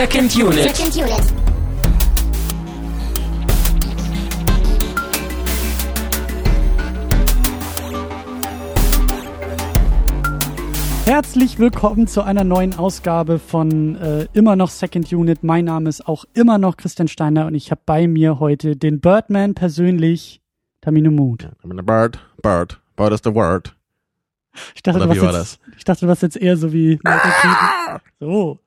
Second Unit. Second Unit. Herzlich willkommen zu einer neuen Ausgabe von äh, immer noch Second Unit. Mein Name ist auch immer noch Christian Steiner und ich habe bei mir heute den Birdman persönlich, Tamino a bird, bird, bird is the word. Ich dachte, Oder du warst war jetzt, ich dachte, du warst jetzt eher so wie Keaton. So.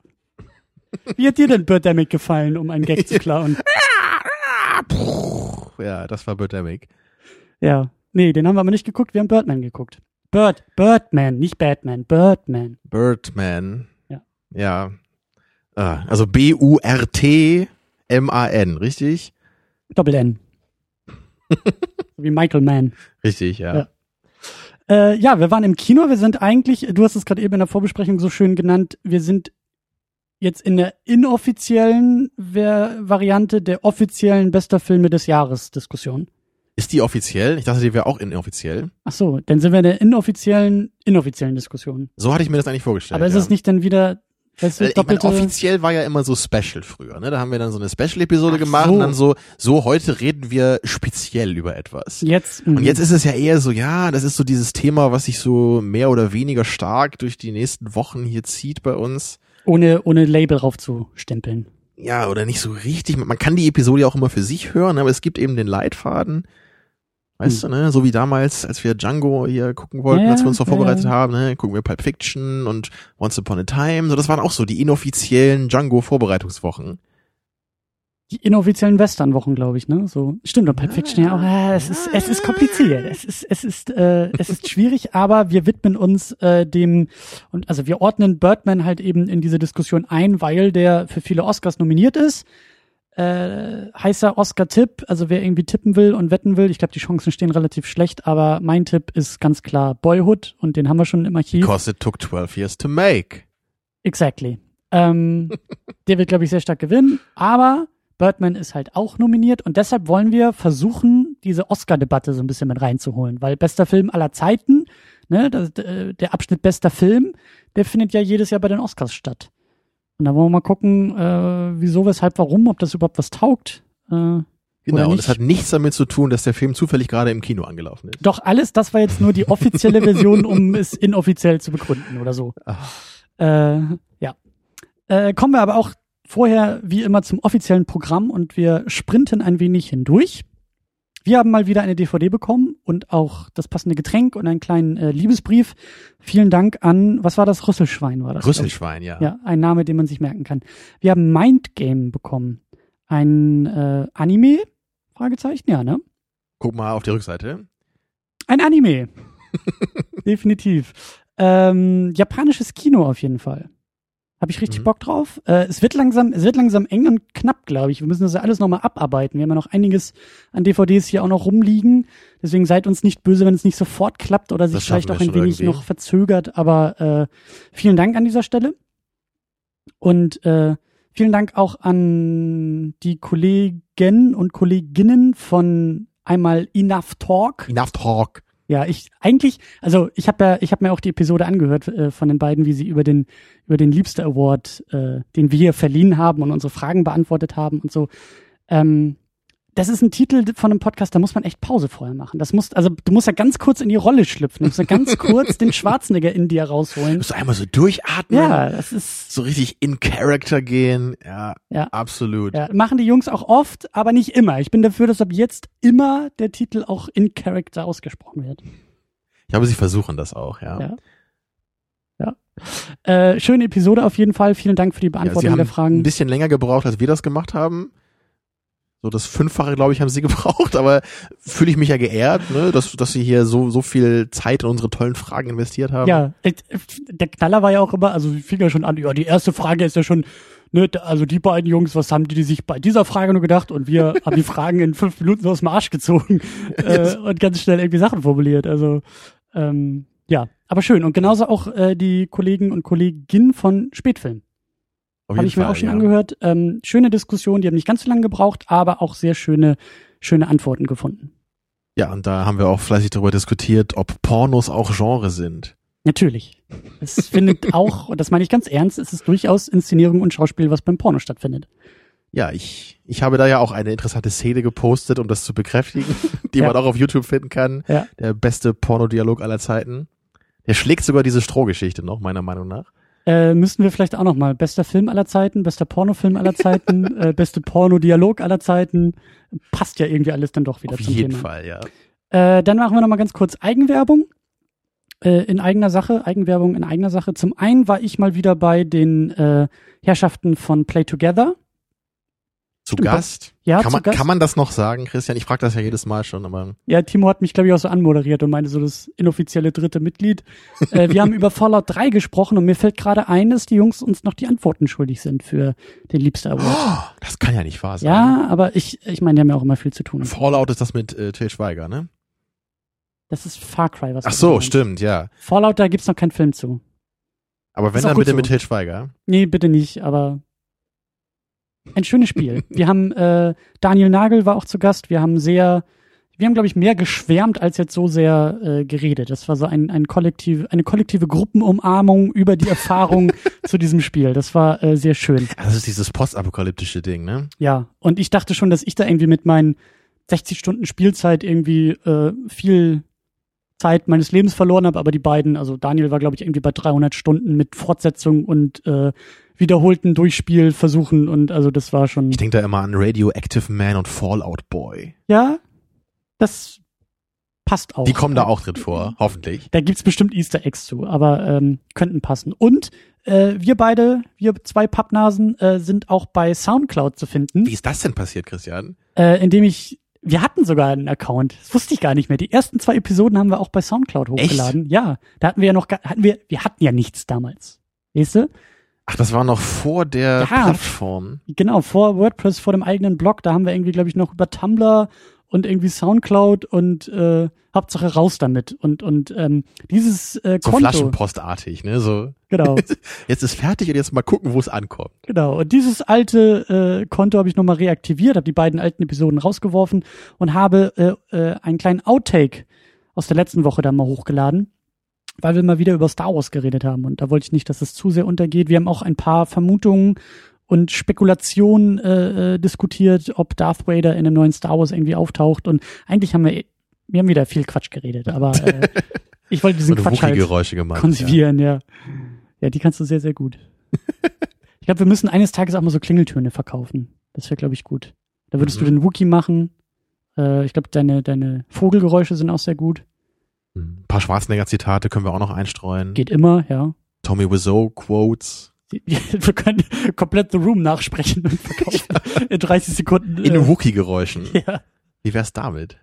Wie hat dir denn Birdemic gefallen, um einen Gag zu klauen? Ja, das war Birdemic. Ja. Nee, den haben wir aber nicht geguckt, wir haben Birdman geguckt. Bird, Birdman, nicht Batman, Birdman. Birdman. Ja. Ja. Ah, also B-U-R-T-M-A-N, richtig? Doppel N. wie Michael Mann. Richtig, ja. Ja. Äh, ja, wir waren im Kino. Wir sind eigentlich, du hast es gerade eben in der Vorbesprechung so schön genannt, wir sind jetzt in der inoffiziellen Variante der offiziellen bester Filme des Jahres Diskussion. Ist die offiziell? Ich dachte, die wäre auch inoffiziell. Ach so, dann sind wir in der inoffiziellen, inoffiziellen Diskussion. So hatte ich mir das eigentlich vorgestellt. Aber ist ja. es nicht dann wieder, weißt du, Äh, ich meine, offiziell war ja immer so Special früher, ne? Da haben wir dann so eine Special-Episode Ach gemacht so. und dann so, so heute reden wir speziell über etwas. jetzt, mhm. Und jetzt ist es ja eher so, ja, das ist so dieses Thema, was sich so mehr oder weniger stark durch die nächsten Wochen hier zieht bei uns. Ohne, ohne Label raufzustempeln. Ja, oder nicht so richtig. Man kann die Episode ja auch immer für sich hören, aber es gibt eben den Leitfaden. Weißt Hm. du, ne? So wie damals, als wir Django hier gucken wollten, Ja, als wir uns noch ja, vorbereitet ja. haben, ne? Gucken wir Pulp Fiction und Once Upon a Time. So, das waren auch so die inoffiziellen Django-Vorbereitungswochen. Die inoffiziellen Westernwochen, glaube ich, ne? So stimmt. Und Pulp Fiction ja auch. Äh, es ist es ist kompliziert. Es ist es ist äh, es ist schwierig, aber wir widmen uns äh, dem und also wir ordnen Birdman halt eben in diese Diskussion ein, weil der für viele Oscars nominiert ist. Äh, heißer Oscar-Tipp, also wer irgendwie tippen will und wetten will, ich glaube, die Chancen stehen relativ schlecht, aber mein Tipp ist ganz klar Boyhood und den haben wir schon im Archiv. Because it took 12 years to make. Exactly. Ähm, der wird, glaube ich, sehr stark gewinnen. Aber Birdman ist halt auch nominiert und deshalb wollen wir versuchen, diese Oscar-Debatte so ein bisschen mit reinzuholen, weil bester Film aller Zeiten, ne, das, äh, der Abschnitt bester Film, der findet ja jedes Jahr bei den Oscars statt. Und da wollen wir mal gucken, äh, wieso, weshalb, warum, ob das überhaupt was taugt. Äh, Genau, und das hat nichts damit zu tun, dass der Film zufällig gerade im Kino angelaufen ist. Doch alles, das war jetzt nur die offizielle Version, um es inoffiziell zu begründen oder so. Äh, ja. Äh, kommen wir aber auch vorher wie immer zum offiziellen Programm und wir sprinten ein wenig hindurch. Wir haben mal wieder eine DVD bekommen und auch das passende Getränk und einen kleinen äh, Liebesbrief. Vielen Dank an, was war das? Rüsselschwein war das? Rüsselschwein, ja. Ja, ein Name, den man sich merken kann. Wir haben Mindgame bekommen. Ein äh, Anime? Fragezeichen, ja, ne? Guck mal auf die Rückseite. Ein Anime. Definitiv. Ähm, japanisches Kino auf jeden Fall. Habe ich richtig Mhm. Bock drauf. Äh, es wird langsam, es wird langsam eng und knapp, glaube ich. Wir müssen das ja alles nochmal abarbeiten. Wir haben ja noch einiges an DVDs hier auch noch rumliegen. Deswegen seid uns nicht böse, wenn es nicht sofort klappt oder sich vielleicht auch ein wenig irgendwie. noch verzögert. Aber äh, vielen Dank an dieser Stelle. Und äh, vielen Dank auch an die Kollegen und Kolleginnen von einmal Enough Talk. Enough Talk. Ja, ich eigentlich, also ich habe ja, ich habe mir auch die Episode angehört äh, von den beiden, wie sie über den über den Liebster Award, äh, den wir verliehen haben und unsere Fragen beantwortet haben und so. Ähm, das ist ein Titel von einem Podcast, da muss man echt Pause vorher machen. Das muss, also du musst ja ganz kurz in die Rolle schlüpfen, du musst ja ganz kurz den Schwarzenegger in dir rausholen. Musst du einmal so durchatmen. Ja, das ist So richtig in Character gehen. Ja, Ja. absolut. ja, machen die Jungs auch oft, aber nicht immer. Ich bin dafür, dass ab jetzt immer der Titel auch in Character ausgesprochen wird. Ich glaube, sie versuchen das auch, ja. Ja. Ja. Äh, schöne Episode auf jeden Fall. Vielen Dank für die Ja, Beantwortung haben der ein Fragen. bisschen länger gebraucht, als wir das gemacht haben. So das Fünffache, glaube ich, haben sie gebraucht, aber fühle ich mich ja geehrt, ne, dass, dass sie hier so, so viel Zeit in unsere tollen Fragen investiert haben. Ja, der Knaller war ja auch immer, also fing ja schon an, ja, die erste Frage ist ja schon, ne, also die beiden Jungs, was haben die, die sich bei dieser Frage nur gedacht? Und wir haben die Fragen in fünf Minuten aus dem Arsch gezogen äh, und ganz schnell irgendwie Sachen formuliert. Also ähm, ja, aber schön. Und genauso auch äh, die Kollegen und Kolleginnen von Spätfilm. Habe ich mir Fall, auch schon ja. angehört. Ähm, schöne Diskussion, die haben nicht ganz so lange gebraucht, aber auch sehr schöne, schöne Antworten gefunden. Ja, und da haben wir auch fleißig darüber diskutiert, ob Pornos auch Genre sind. Natürlich. Es findet auch, und das meine ich ganz ernst, es ist durchaus Inszenierung und Schauspiel, was beim Porno stattfindet. Ja, ich, ich habe da ja auch eine interessante Szene gepostet, um das zu bekräftigen, die Ja. man auch auf YouTube finden kann. Ja. Der beste Pornodialog aller Zeiten. Der schlägt sogar diese Strohgeschichte noch, meiner Meinung nach. Äh, müssten wir vielleicht auch nochmal. Bester Film aller Zeiten, bester Pornofilm aller Zeiten, äh, beste Pornodialog aller Zeiten. Passt ja irgendwie alles dann doch wieder Auf zum jeden Thema. Fall, ja. Äh, dann machen wir nochmal ganz kurz Eigenwerbung. Äh, in eigener Sache, Eigenwerbung in eigener Sache. Zum einen war ich mal wieder bei den äh, Herrschaften von Play Together. Zu Stimmt, Gast. Ja, kann, zu man, Gast. kann man das noch sagen, Christian? Ich frage das ja jedes Mal schon, aber Ja, Timo hat mich, glaube ich, auch so anmoderiert und meinte so das inoffizielle dritte Mitglied. Äh, wir haben über Fallout 3 gesprochen und mir fällt gerade ein, dass die Jungs uns noch die Antworten schuldig sind für den Liebster Award. oh, das kann ja nicht wahr sein. Ja, aber ich, ich meine, die haben ja auch immer viel zu tun. Fallout ist das mit äh, Til Schweiger, ne? Das ist Far Cry, was Ach so, stimmt, ja. Fallout, da gibt's noch keinen Film zu. Aber wenn dann bitte so. mit Til Schweiger. Nee, bitte nicht, aber ein schönes Spiel. Wir haben äh, Daniel Nagel war auch zu Gast. Wir haben sehr, wir haben glaube ich mehr geschwärmt als jetzt so sehr äh, geredet. Das war so ein, ein kollektiv, eine kollektive Gruppenumarmung über die Erfahrung zu diesem Spiel. Das war äh, sehr schön. Das ist dieses postapokalyptische Ding, ne? Ja, und ich dachte schon, dass ich da irgendwie mit meinen 60 Stunden Spielzeit irgendwie äh, viel Zeit meines Lebens verloren habe, aber die beiden, also Daniel war glaube ich irgendwie bei 300 Stunden mit Fortsetzung und äh, wiederholten Durchspielversuchen und also das war schon Ich denke da immer an Radioactive Man und Fallout Boy. ja, das passt auch. Die kommen da auch drin vor, hoffentlich. Da gibt's bestimmt Easter Eggs zu, aber ähm, könnten passen. Und äh, wir beide, wir zwei Pappnasen, äh, sind auch bei Soundcloud zu finden. Wie ist das denn passiert, Christian? äh, indem ich, wir hatten sogar einen Account. Das wusste ich gar nicht mehr. Die ersten zwei Episoden haben wir auch bei Soundcloud hochgeladen. Ja, da hatten wir ja noch, hatten wir, wir hatten ja nichts damals. Weißt du? Ach, das war noch vor der Ja. Plattform. Genau, vor WordPress, vor dem eigenen Blog, da haben wir irgendwie, glaube ich, noch über Tumblr und irgendwie Soundcloud und äh, Hauptsache raus damit. Und, und ähm, dieses äh, So Konto. Flaschenpostartig, ne? So, Genau. jetzt ist fertig und jetzt mal gucken, wo es ankommt. Genau. Und dieses alte äh, Konto habe ich nochmal reaktiviert, habe die beiden alten Episoden rausgeworfen und habe äh, äh, einen kleinen Outtake aus der letzten Woche da mal hochgeladen, weil wir mal wieder über Star Wars geredet haben. Und da wollte ich nicht, dass es zu sehr untergeht. Wir haben auch ein paar Vermutungen und Spekulationen äh, äh, diskutiert, ob Darth Vader in einem neuen Star Wars irgendwie auftaucht. Und eigentlich haben wir, wir haben wieder viel Quatsch geredet, aber äh, ich wollte diesen So Quatsch halt Wookie-Geräusche gemacht. Ja. konservieren, ja. ja. die kannst du sehr, sehr gut. ich glaube, wir müssen eines Tages auch mal so Klingeltöne verkaufen. Das wäre, glaube ich, gut. Da würdest Mhm. du den Wookie machen. Äh, ich glaube, deine, deine Vogelgeräusche sind auch sehr gut. Ein paar Schwarzenegger-Zitate können wir auch noch einstreuen. Geht immer, ja. Tommy Wiseau Quotes. Wir können komplett The Room nachsprechen und verkaufen in 30 Sekunden. In äh, Wookie-Geräuschen. ja. Wie wär's damit?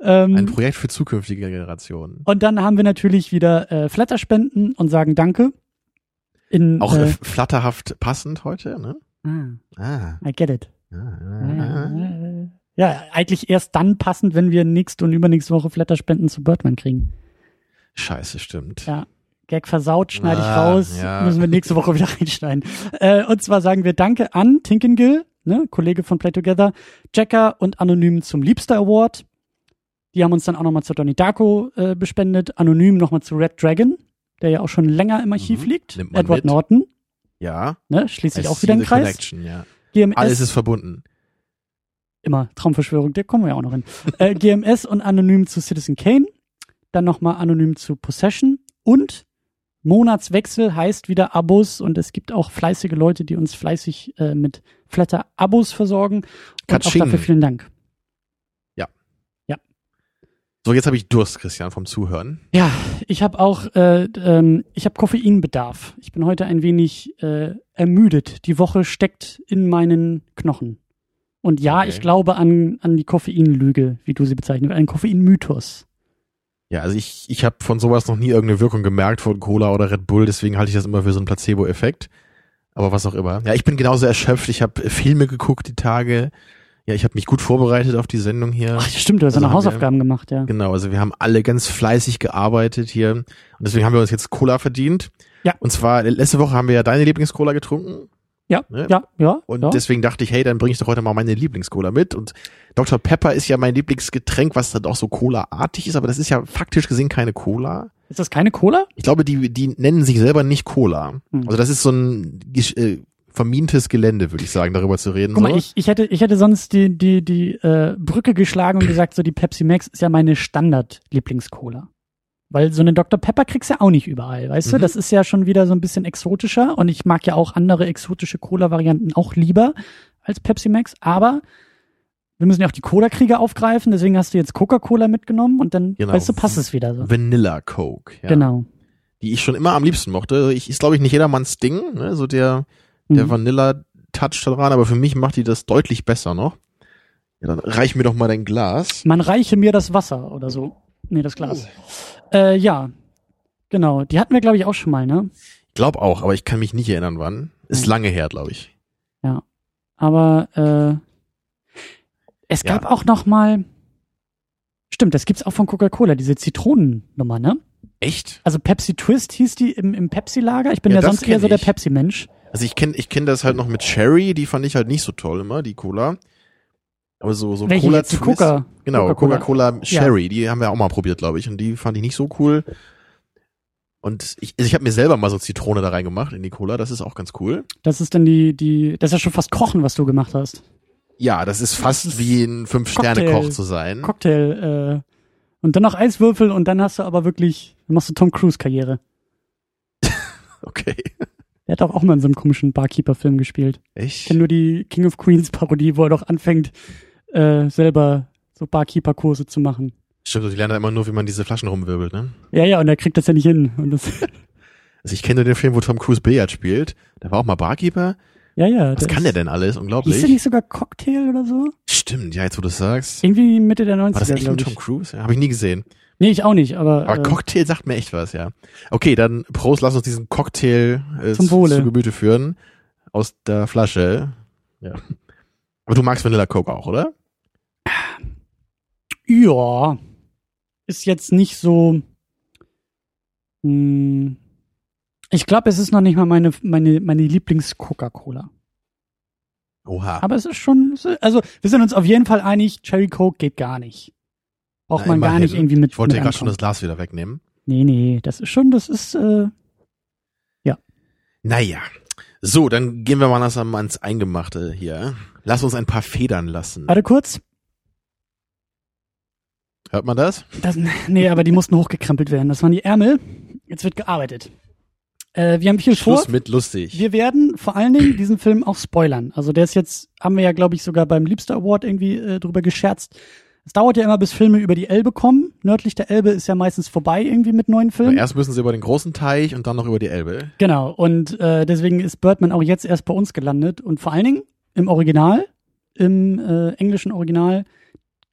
Ein Ähm, Projekt für zukünftige Generationen. und dann haben wir natürlich wieder äh, Flatterspenden und sagen Danke. In, Auch äh, äh, flatterhaft passend heute, ne? ah, Ah. I get it. ah, ah, ah. Ja, eigentlich erst dann passend, wenn wir nächste und übernächste Woche Flatterspenden zu Birdman kriegen. Scheiße, stimmt. Ja. Gag versaut, schneide ich Ah, raus, ja. müssen wir nächste Woche wieder reinschneiden. Äh, und zwar sagen wir Danke an Tinkengill, ne, Kollege von Play Together, Jacker und Anonym zum Liebster Award. Die haben uns dann auch nochmal zu Donnie Darko äh, bespendet. Anonym nochmal zu Red Dragon, der ja auch schon länger im Archiv Mhm. liegt. Nimmt man Edward mit. Norton, Ja. ne, schließt sich I auch wieder ein Kreis. Connection, ja. GMS, Alles ist verbunden. Immer Traumverschwörung, der kommen wir ja auch noch hin. äh, GMS und anonym zu Citizen Kane, dann nochmal anonym zu Possession und Monatswechsel heißt wieder Abos und es gibt auch fleißige Leute, die uns fleißig äh, mit Flatter-Abos versorgen. Und auch dafür vielen Dank. So, jetzt habe ich Durst, Christian, vom Zuhören. Ja, ich habe auch, äh, ähm, ich habe Koffeinbedarf. Ich bin heute ein wenig äh, ermüdet. Die Woche steckt in meinen Knochen. Und ja, Okay. ich glaube an, an die Koffeinlüge, wie du sie bezeichnest, einen Koffeinmythos. Ja, also ich, ich habe von sowas noch nie irgendeine Wirkung gemerkt von Cola oder Red Bull, deswegen halte ich das immer für so einen Placebo-Effekt. Aber was auch immer. Ja, ich bin genauso erschöpft. Ich habe Filme geguckt die Tage. Ja, ich habe mich gut vorbereitet auf die Sendung hier. Ach, stimmt, du hast Also noch haben wir- Hausaufgaben gemacht, ja. Genau, also wir haben alle ganz fleißig gearbeitet hier. Und deswegen haben wir uns jetzt Cola verdient. Ja. Und zwar, letzte Woche haben wir ja deine Lieblingscola getrunken. Ja, Ne? ja, ja. Und ja. deswegen dachte ich, hey, dann bringe ich doch heute mal meine Lieblingscola mit. Und Dr. Pepper ist ja mein Lieblingsgetränk, was dann auch so Cola-artig ist, aber das ist ja faktisch gesehen keine Cola. Ist das keine Cola? Ich glaube, die, die nennen sich selber nicht Cola. Hm. Also das ist so ein äh, vermintes Gelände, würde ich sagen, darüber zu reden. Guck mal, so. ich, ich hätte, ich hätte sonst die, die, die äh, Brücke geschlagen und gesagt, so die Pepsi Max ist ja meine Standard-Lieblings-Cola. Weil so eine Dr. Pepper kriegst du ja auch nicht überall, weißt du? Mhm. Das ist ja schon wieder so ein bisschen exotischer und ich mag ja auch andere exotische Cola-Varianten auch lieber als Pepsi Max, aber wir müssen ja auch die Cola-Krieger aufgreifen, deswegen hast du jetzt Coca-Cola mitgenommen und dann, Genau. weißt du, passt es wieder so. Vanilla Coke. Ja. Genau. Die ich schon immer am liebsten mochte. Ich, ist, glaube ich, nicht jedermanns Ding, ne? so der, der Mhm. Vanilla-Touch da dran, aber für mich macht die das deutlich besser noch. Ja, dann reich mir doch mal dein Glas. Man reiche mir das Wasser oder so. Nee, das Glas. Äh, ja. Genau. Die hatten wir, glaube ich, auch schon mal, ne? Ich glaube auch, aber ich kann mich nicht erinnern, wann. Ist Mhm. lange her, glaube ich. Aber äh, es Ja. gab auch noch mal. Stimmt, das gibt's auch von Coca-Cola, diese Zitronennummer, ne? Echt? Also Pepsi Twist hieß die im, im Pepsi-Lager. Ich bin Ja, ja, sonst eher so der. Pepsi-Mensch. Also ich kenne ich kenn das halt noch mit Cherry, die fand ich halt nicht so toll immer, die Cola. Aber so, so Welche Cola jetzt? Coca. Genau, Coca-Cola. Coca-Cola Cherry, die haben wir auch mal probiert, glaube ich. Und die fand ich nicht so cool. Und ich, also ich habe mir selber mal so Zitrone da reingemacht in die Cola, das ist auch ganz cool. Das ist dann die, die, das ist ja schon fast Kochen, was du gemacht hast. Ja, das ist fast Das ist wie ein Fünf-Sterne-Koch zu sein. Cocktail, äh, und dann noch Eiswürfel und dann hast du aber wirklich, dann machst du Tom Cruise-Karriere. Okay. Der hat doch auch mal in so einem komischen Barkeeper-Film gespielt. Ich Echt? kenne nur die King of Queens Parodie, wo er doch anfängt, äh, selber so Barkeeper-Kurse zu machen. Stimmt, die lernen immer nur, wie man diese Flaschen rumwirbelt, ne? Ja, ja, und er kriegt das ja nicht hin. Und das, Also ich kenne nur den Film, wo Tom Cruise Billard spielt. Der war auch mal Barkeeper. ja, ja. Was kann der ist- denn alles? Hieß der Unglaublich. nicht sogar Cocktail oder so? Stimmt, ja, jetzt wo du es sagst. Irgendwie Mitte der 90er, War das echt mit Tom ich. Cruise? Ja, Habe ich nie gesehen. Nee, ich auch nicht, aber, Aber äh, Cocktail sagt mir echt was, ja. Okay, dann Prost, lass uns diesen Cocktail äh, Zum zu, Wohle. zu Gemüte führen. Aus der Flasche. Ja. Aber du magst Vanilla Coke auch, oder? Ja, ist jetzt nicht so, mh, ich glaube, es ist noch nicht mal meine, meine, meine Lieblings-Coca-Cola. Oha. Aber es ist schon, also wir sind uns auf jeden Fall einig, Cherry Coke geht gar nicht. Braucht Na, man gar nicht irgendwie mit. Ich wollte dir gerade schon das Glas wieder wegnehmen. Nee, nee, das ist schon, das ist, äh, Naja. So, dann gehen wir mal langsam ans Eingemachte hier. Lass uns ein paar Federn lassen. warte kurz. Hört man das? Das, nee, aber die mussten hochgekrempelt werden. Das waren die Ärmel. Jetzt wird gearbeitet. Äh, wir haben viel vor. Schluss mit lustig. Wir werden vor allen Dingen diesen Film auch spoilern. Also der ist jetzt, haben wir ja, glaube ich, sogar beim Liebster Award irgendwie äh, drüber gescherzt. Es dauert ja immer, bis Filme über die Elbe kommen. Nördlich der Elbe ist ja meistens vorbei irgendwie mit neuen Filmen. Erst müssen sie über den großen Teich und dann noch über die Elbe. Genau. Und äh, deswegen ist Birdman auch jetzt erst bei uns gelandet. Und vor allen Dingen im Original, im äh, englischen Original,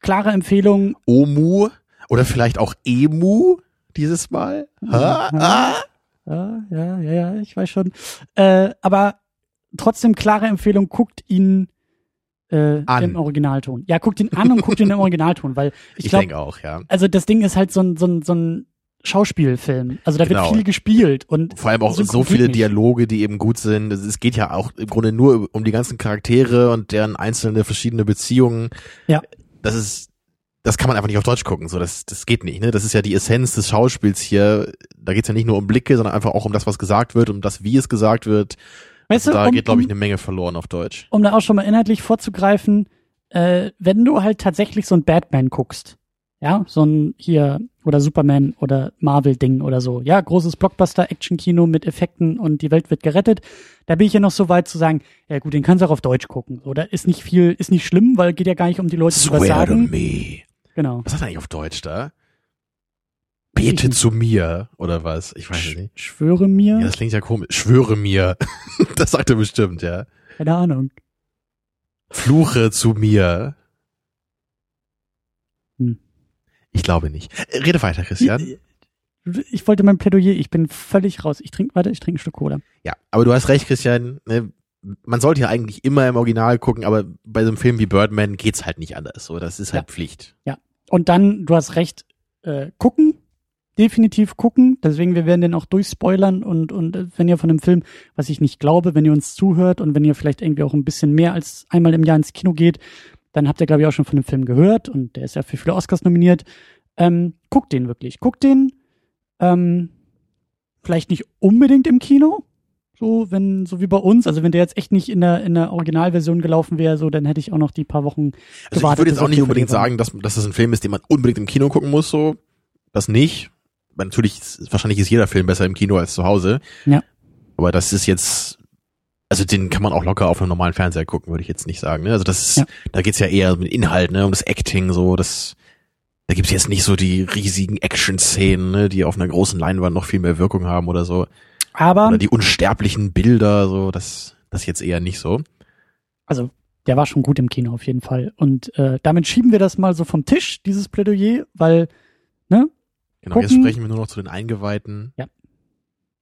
klare Empfehlung. Omu oder vielleicht auch Emu dieses Mal. Ha? Ja. Ah? Ja, ja, ja, ja, ich weiß schon. Äh, aber trotzdem klare Empfehlung, guckt ihn äh, im Originalton. Ja, guckt ihn an und guckt ihn im Originalton, weil ich, Ich, glaube, denke auch, ja. also das Ding ist halt so ein, so ein, so ein Schauspielfilm. Also da Genau. wird viel gespielt und Vor allem auch so viele. Dialoge, die eben gut sind. Es- Es geht ja auch im Grunde nur um die ganzen Charaktere und deren einzelne verschiedene Beziehungen. Ja. Das ist, das kann man einfach nicht auf Deutsch gucken. So, das, das geht nicht. Ne? Das ist ja die Essenz des Schauspiels hier. Da geht's ja nicht nur um Blicke, sondern einfach auch um das, was gesagt wird, um das, wie es gesagt wird. weißt Also du, da um, geht, glaube ich, eine Menge verloren auf Deutsch. um da auch schon mal inhaltlich vorzugreifen, äh, wenn du halt tatsächlich so ein Batman guckst, ja, so ein hier oder Superman oder Marvel-Ding oder so, ja, großes Blockbuster-Action-Kino mit Effekten und die Welt wird gerettet, da bin ich ja noch so weit zu sagen, ja gut, den kannst du auch auf Deutsch gucken, oder ist nicht viel, ist nicht schlimm, weil geht ja gar nicht um die Leute, die was sagen. me. Genau. Was hat er eigentlich auf Deutsch da? Bete zu mir oder was? Ich weiß Sch nicht. schwöre mir, Ja, das klingt ja komisch. Schwöre mir. das sagt er bestimmt, ja. keine Ahnung. Fluche zu mir. Hm. Ich glaube nicht. Rede weiter, Christian. Ich wollte mein Plädoyer, ich bin völlig raus. Ich trinke, warte, ich trinke ein Stück Cola. Ja, aber du hast recht, Christian. Ne? Man sollte ja eigentlich immer im Original gucken, aber bei so einem Film wie Birdman geht's halt nicht anders. So, das ist halt Ja. Pflicht. Und dann, du hast recht, äh, gucken, definitiv gucken. Deswegen, wir werden den auch durchspoilern und, und äh, wenn ihr von dem Film, was ich nicht glaube, wenn ihr uns zuhört und wenn ihr vielleicht irgendwie auch ein bisschen mehr als einmal im Jahr ins Kino geht, dann habt ihr, glaube ich, auch schon von dem Film gehört und der ist ja für viele Oscars nominiert. Ähm, guckt den wirklich. Guckt den. Ähm, vielleicht nicht unbedingt im Kino. So, wenn, so wie bei uns. Also wenn der jetzt echt nicht in der, in der Originalversion gelaufen wäre, so, dann hätte ich auch noch die paar Wochen Also gewartet. ich würde jetzt auch nicht unbedingt sagen, dass, dass das ein Film ist, den man unbedingt im Kino gucken muss, so. Das nicht. Weil natürlich, wahrscheinlich ist jeder Film besser im Kino als zu Hause. Ja. Aber das ist jetzt, also den kann man auch locker auf einem normalen Fernseher gucken, würde ich jetzt nicht sagen. Ne? Also das ist, Ja. da geht's ja eher um den Inhalt, ne, um das Acting, so, das, da gibt's jetzt nicht so die riesigen Action-Szenen, ne, die auf einer großen Leinwand noch viel mehr Wirkung haben oder so. Aber, Oder die unsterblichen Bilder, so, das, das jetzt eher nicht so. also, der war schon gut im Kino auf jeden Fall. Und äh, damit schieben wir das mal so vom Tisch, dieses Plädoyer, weil, ne? Genau, jetzt Gucken. sprechen wir nur noch zu den Eingeweihten.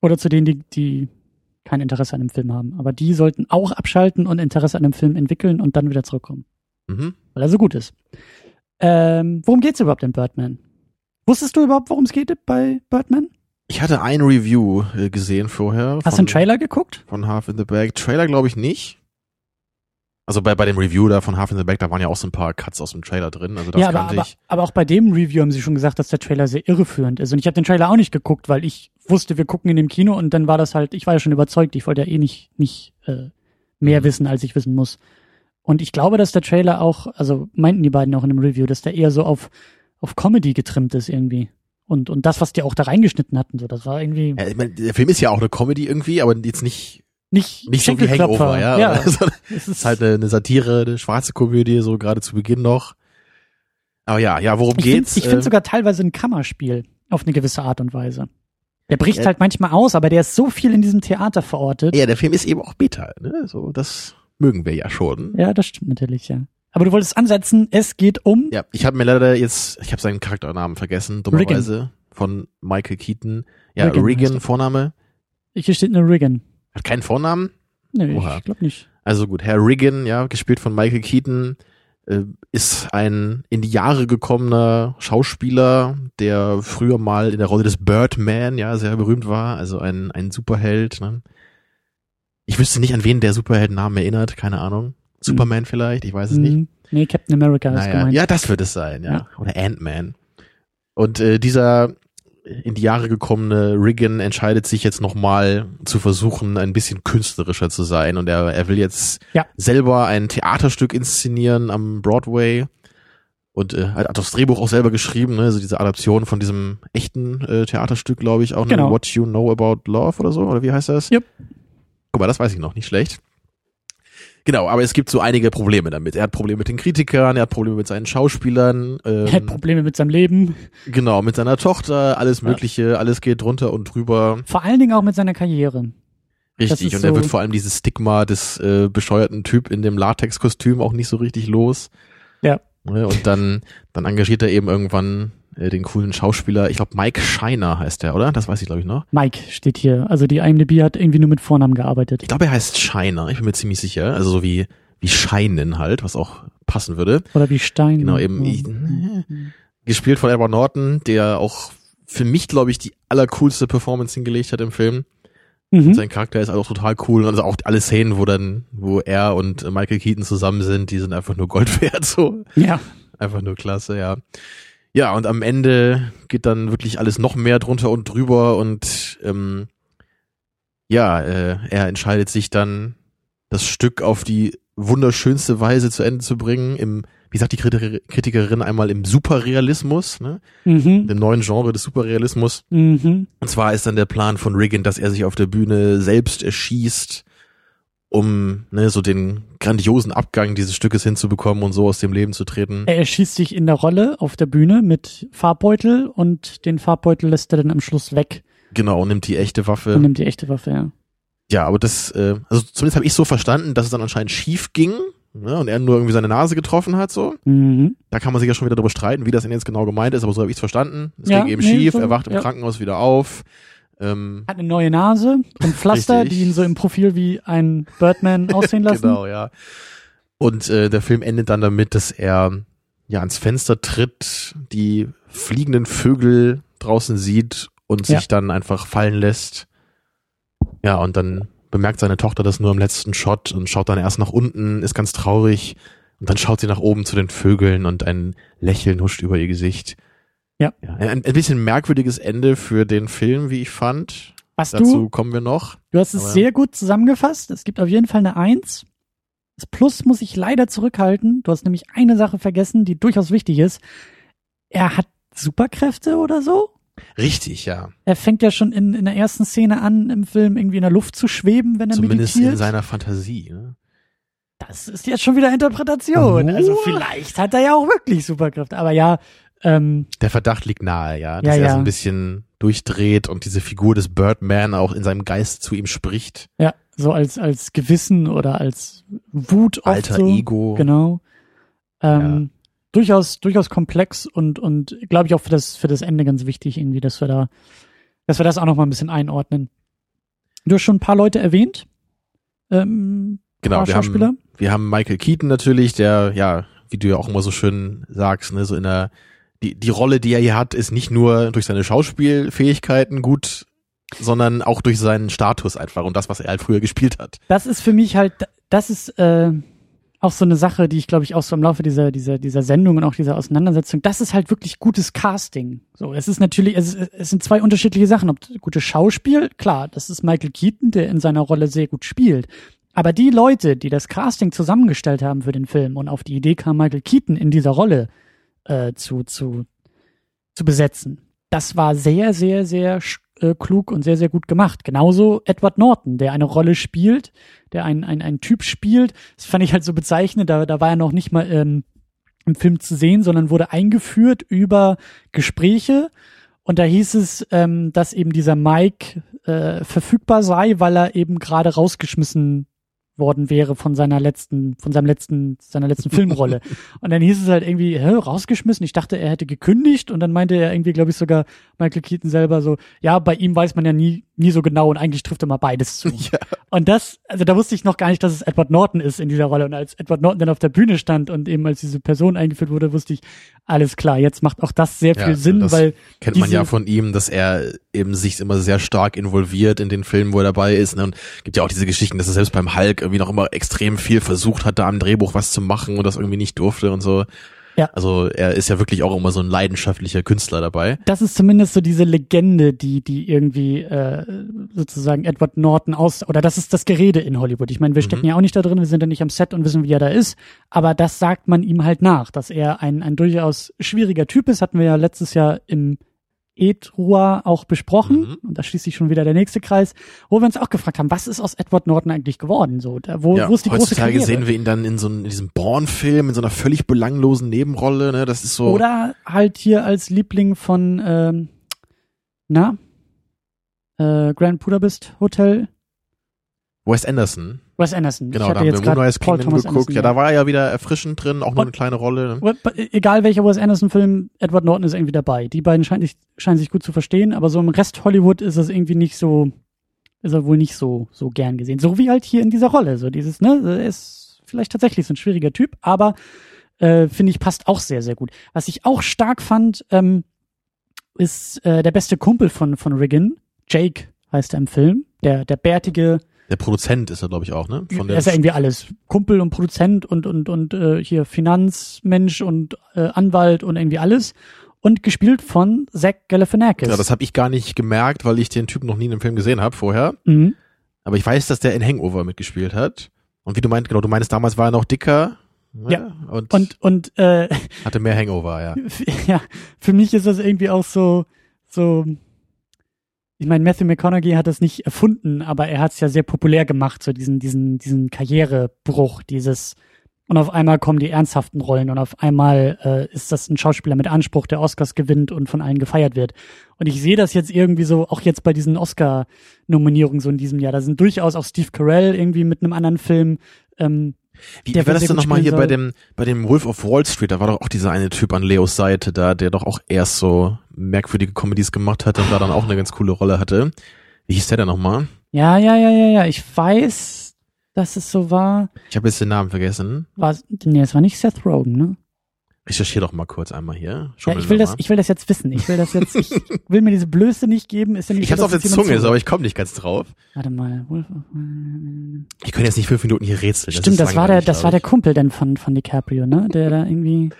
Oder zu denen, die, die kein Interesse an dem Film haben. Aber die sollten auch abschalten und Interesse an dem Film entwickeln und dann wieder zurückkommen. Mhm. Weil er so gut ist. Ähm, worum geht's überhaupt in Birdman? Wusstest du überhaupt, worum es geht bei Birdman? Ich hatte ein Review äh, gesehen vorher. Hast du einen Trailer geguckt? Von Half in the Bag. Trailer glaube ich nicht. Also bei, bei dem Review da von Half in the Bag, da waren ja auch so ein paar Cuts aus dem Trailer drin. Also das ja, aber, kannte aber, ich. aber auch bei dem Review haben sie schon gesagt, dass der Trailer sehr irreführend ist. Und ich habe den Trailer auch nicht geguckt, weil ich wusste, wir gucken in dem Kino und dann war das halt, ich war ja schon überzeugt, ich wollte ja eh nicht, nicht äh, mehr Mhm. wissen, als ich wissen muss. Und ich glaube, dass der Trailer auch, also meinten die beiden auch in dem Review, dass der eher so auf, auf Comedy getrimmt ist irgendwie. Und, und das, was die auch da reingeschnitten hatten, so, das war irgendwie Ja, ich mein, der Film ist ja auch eine Comedy irgendwie, aber jetzt nicht, nicht, nicht so wie. Hangover, ja. ja Sondern es ist halt eine, eine Satire, eine schwarze Komödie, so gerade zu Beginn noch. Aber ja, ja, worum Ich finde geht's? ich find Äh, sogar teilweise ein Kammerspiel auf eine gewisse Art und Weise. Der bricht Ja. halt manchmal aus, aber der ist so viel in diesem Theater verortet. ja, der Film ist eben auch Beta, ne? So, das mögen wir ja schon. Ja, das stimmt natürlich, ja. Aber du wolltest ansetzen, es geht um. Ja, ich habe mir leider jetzt, ich habe seinen Charakternamen vergessen, dummerweise, von Michael Keaton. Ja, Regan Regan, er. Vorname. Hier steht eine Riggin. Hat keinen Vornamen. Nee, Oha. ich glaube nicht. Also gut, Herr Regan, ja, gespielt von Michael Keaton, ist ein in die Jahre gekommener Schauspieler, der früher mal in der Rolle des Birdman, ja, sehr berühmt war, also ein, ein Superheld. Ne? Ich wüsste nicht, an wen der Superheldennamen erinnert, keine Ahnung. Superman vielleicht, ich weiß es nicht. Hm, Nee, Captain America ist Naja, gemeint. ja, das wird es sein, ja. Ja. Oder Ant-Man. Und äh, dieser in die Jahre gekommene Riggin entscheidet sich jetzt nochmal zu versuchen, ein bisschen künstlerischer zu sein. Und er, er will jetzt Ja. selber ein Theaterstück inszenieren am Broadway. Und äh, hat das Drehbuch auch selber geschrieben, ne? also diese Adaption von diesem echten äh, Theaterstück, glaube ich, auch. Genau. Ne? What You Know About Love oder so, oder wie heißt das? Yep. Guck mal, das weiß ich noch, nicht schlecht. Genau, aber es gibt so einige Probleme damit. Er hat Probleme mit den Kritikern, er hat Probleme mit seinen Schauspielern, ähm, Er hat Probleme mit seinem Leben. genau, mit seiner Tochter, alles Ja. Mögliche, alles geht drunter und drüber. Vor allen Dingen auch mit seiner Karriere. Richtig. Und er so- wird vor allem dieses Stigma des äh, bescheuerten Typ in dem Latexkostüm auch nicht so richtig los. Ja. Ne, Und dann, dann engagiert er eben irgendwann äh, den coolen Schauspieler, ich glaube Mike Scheiner heißt der, oder? Das weiß ich, glaube ich, noch. Mike steht hier. Also die IMDb hat irgendwie nur mit Vornamen gearbeitet. Ich glaube, er heißt Scheiner, ich bin mir ziemlich sicher. Also so wie, wie Scheinen halt, was auch passen würde. Oder wie Stein. Genau, eben. Ich, gespielt von Edward Norton, der auch für mich, glaube ich, die allercoolste Performance hingelegt hat im Film. Mhm. Sein Charakter ist auch total cool. Also auch alle Szenen, wo dann, wo er und Michael Keaton zusammen sind, die sind einfach nur Gold wert, so. Ja. Einfach nur klasse, ja. Ja, und am Ende geht dann wirklich alles noch mehr drunter und drüber und ähm, ja, äh, er entscheidet sich dann, das Stück auf die wunderschönste Weise zu Ende zu bringen, im, wie sagt die Kritiker- Kritikerin einmal, im Superrealismus, ne? Mhm. Dem neuen Genre des Superrealismus. Mhm. Und zwar ist dann der Plan von Regan, dass er sich auf der Bühne selbst erschießt, um ne, so den grandiosen Abgang dieses Stückes hinzubekommen und so aus dem Leben zu treten. Er erschießt sich in der Rolle auf der Bühne mit Farbbeutel und den Farbbeutel lässt er dann am Schluss weg Genau, und nimmt die echte Waffe. und nimmt die echte Waffe, ja. Ja, aber das, äh, also zumindest habe ich so verstanden, dass es dann anscheinend schief ging ne, und er nur irgendwie seine Nase getroffen hat. so. Mhm. Da kann man sich ja schon wieder darüber streiten, wie das denn jetzt genau gemeint ist, aber so habe ich es verstanden. Es Ja, ging eben nee, schief, so, er wacht im ja. Krankenhaus wieder auf. Ähm, Hat eine neue Nase und Pflaster, Richtig. die ihn so im Profil wie ein Birdman aussehen lassen. Genau, ja. Und äh, der Film endet dann damit, dass er ja ans Fenster tritt, die fliegenden Vögel draußen sieht und Ja. sich dann einfach fallen lässt. Ja, und dann bemerkt seine Tochter das nur im letzten Shot und schaut dann erst nach unten, ist ganz traurig und dann schaut sie nach oben zu den Vögeln und ein Lächeln huscht über ihr Gesicht. Ja. ja ein, ein, bisschen merkwürdiges Ende für den Film, wie ich fand. Was Dazu du, kommen wir noch. Du hast es Aber- sehr gut zusammengefasst. Es gibt auf jeden Fall eine Eins. Das Plus muss ich leider zurückhalten. Du hast nämlich eine Sache vergessen, die durchaus wichtig ist. Er hat Superkräfte oder so. Richtig, ja. Er fängt ja schon in, in der ersten Szene an, im Film irgendwie in der Luft zu schweben, wenn er Zumindest meditiert. in seiner Fantasie. Ne? das ist jetzt schon wieder Interpretation. Oh. Also vielleicht hat er ja auch wirklich Superkräfte. Aber ja, ähm, Der Verdacht liegt nahe, ja. Dass Ja, er ja. so ein bisschen durchdreht und diese Figur des Birdman auch in seinem Geist zu ihm spricht. ja, so als, als Gewissen oder als Wut oft Alter so. Ego. Genau. Ähm, Durchaus, durchaus komplex und, und glaube ich auch für das, für das Ende ganz wichtig irgendwie, dass wir da, dass wir das auch noch mal ein bisschen einordnen. Du hast schon ein paar Leute erwähnt. Ähm, Genau, wir Schauspieler. haben, wir haben Michael Keaton natürlich, der, ja, wie du ja auch immer so schön sagst, ne, so in der, die, die Rolle, die er hier hat, ist nicht nur durch seine Schauspielfähigkeiten gut, sondern auch durch seinen Status einfach und das, was er halt früher gespielt hat. Das ist für mich halt, das ist äh, auch so eine Sache, die ich glaube ich auch so im Laufe dieser dieser dieser Sendung und auch dieser Auseinandersetzung, das ist halt wirklich gutes Casting. So, es ist natürlich, es, es sind zwei unterschiedliche Sachen. Ob gutes Schauspiel, klar, das ist Michael Keaton, der in seiner Rolle sehr gut spielt. Aber die Leute, die das Casting zusammengestellt haben für den Film und auf die Idee kam, Michael Keaton in dieser Rolle äh, zu zu zu besetzen, das war sehr sehr sehr äh, klug und sehr sehr gut gemacht. Genauso Edward Norton, der eine Rolle spielt, der ein, ein, ein Typ spielt. Das fand ich halt so bezeichnend. Da, da war er noch nicht mal ähm, im Film zu sehen, sondern wurde eingeführt über Gespräche. Und da hieß es, ähm, dass eben dieser Mike äh, verfügbar sei, weil er eben gerade rausgeschmissen worden wäre von seiner letzten, von seinem letzten, seiner letzten Filmrolle. und dann hieß es halt irgendwie, hä, rausgeschmissen. Ich dachte, er hätte gekündigt und dann meinte er irgendwie, glaube ich, sogar Michael Keaton selber so, ja, bei ihm weiß man ja nie, nie so genau und eigentlich trifft er mal beides zu. Ja. Und das, also da wusste ich noch gar nicht, dass es Edward Norton ist in dieser Rolle. Und als Edward Norton dann auf der Bühne stand und eben als diese Person eingeführt wurde, wusste ich, alles klar, jetzt macht auch das sehr viel Ja, Sinn, das weil Kennt man ja von ihm, dass er eben sich immer sehr stark involviert in den Filmen, wo er dabei ist. Ne? Und gibt ja auch diese Geschichten, dass er selbst beim Hulk irgendwie noch immer extrem viel versucht hat, da am Drehbuch was zu machen und das irgendwie nicht durfte und so. Ja. Also er ist ja wirklich auch immer so ein leidenschaftlicher Künstler dabei. das ist zumindest so diese Legende, die, die irgendwie äh, sozusagen Edward Norton aus, oder das ist das Gerede in Hollywood. Ich meine, wir stecken ja auch nicht da drin, wir sind ja nicht am Set und wissen, wie er da ist, aber das sagt man ihm halt nach, dass er ein, ein durchaus schwieriger Typ ist, hatten wir ja letztes Jahr im Edrua auch besprochen, Mhm. und da schließt sich schon wieder der nächste Kreis, wo wir uns auch gefragt haben, was ist aus Edward Norton eigentlich geworden? So, da, wo, ja, wo ist die große heutzutage Karriere? sehen wir ihn dann in so einem, in diesem Bourne-Film, in so einer völlig belanglosen Nebenrolle. Ne? Das ist so. Oder halt hier als Liebling von, ähm, na, äh, Grand Budapest Hotel, Wes Anderson. Wes Anderson. Genau, ich da haben jetzt wir Moonrise Paul Kingdom Thomas geguckt. Anderson, ja, da war er ja wieder erfrischend drin, auch nur Und- eine kleine Rolle. Ne? Egal welcher Wes Anderson-Film, Edward Norton ist irgendwie dabei. Die beiden scheinen sich, scheinen sich gut zu verstehen, aber so im Rest Hollywood ist es irgendwie nicht so, ist er wohl nicht so, so gern gesehen. So wie halt hier in dieser Rolle. So dieses, ne, er ist vielleicht tatsächlich so ein schwieriger Typ, aber äh, finde ich, passt auch sehr, sehr gut. Was ich auch stark fand, ähm, ist äh, der beste Kumpel von, von Riggin. Jake heißt er im Film. Der, der bärtige, Der Produzent ist er, glaube ich, auch, ne? Von er der ist ja irgendwie alles. Kumpel und Produzent und, und, und äh, hier Finanzmensch und äh, Anwalt und irgendwie alles. Und gespielt von Zach Galifianakis. ja, das habe ich gar nicht gemerkt, weil ich den Typen noch nie in einem Film gesehen habe vorher. mhm. Aber ich weiß, dass der in Hangover mitgespielt hat. Und wie du meinst, genau, du meinst, damals war er noch dicker. ne? Ja. Und, Und, und äh, hatte mehr Hangover, ja. ja, für mich ist das irgendwie auch so, so, ich meine, Matthew McConaughey hat das nicht erfunden, aber er hat es ja sehr populär gemacht, so diesen, diesen, diesen Karrierebruch, dieses, und auf einmal kommen die ernsthaften Rollen und auf einmal äh, ist das ein Schauspieler mit Anspruch, der Oscars gewinnt und von allen gefeiert wird. Und ich sehe das jetzt irgendwie so, auch jetzt bei diesen Oscar-Nominierungen so in diesem Jahr. Da sind durchaus auch Steve Carell irgendwie mit einem anderen Film. Ähm, Wie, wie war das denn nochmal hier spielen bei soll. dem, bei dem Wolf of Wall Street? Da war doch auch dieser eine Typ an Leos Seite da, der doch auch erst so merkwürdige Comedies gemacht hat und da dann auch eine ganz coole Rolle hatte. Wie hieß der denn nochmal? ja, ja, ja, ja, ja. Ich weiß, dass es so war. Ich habe jetzt den Namen vergessen. War, nee, es war nicht Seth Rogen, ne? Recherchier doch mal kurz einmal hier. Ja, ich will das, ich will das jetzt wissen. Ich will das jetzt, ich will mir diese Blöße nicht geben. Ist ja nicht ich hab's auf der Zunge, so, aber ich komme nicht ganz drauf. Warte mal. Ich könnte jetzt nicht fünf Minuten hier rätseln. Stimmt, das, das war der, das war der Kumpel denn von, von DiCaprio, ne? Der da irgendwie.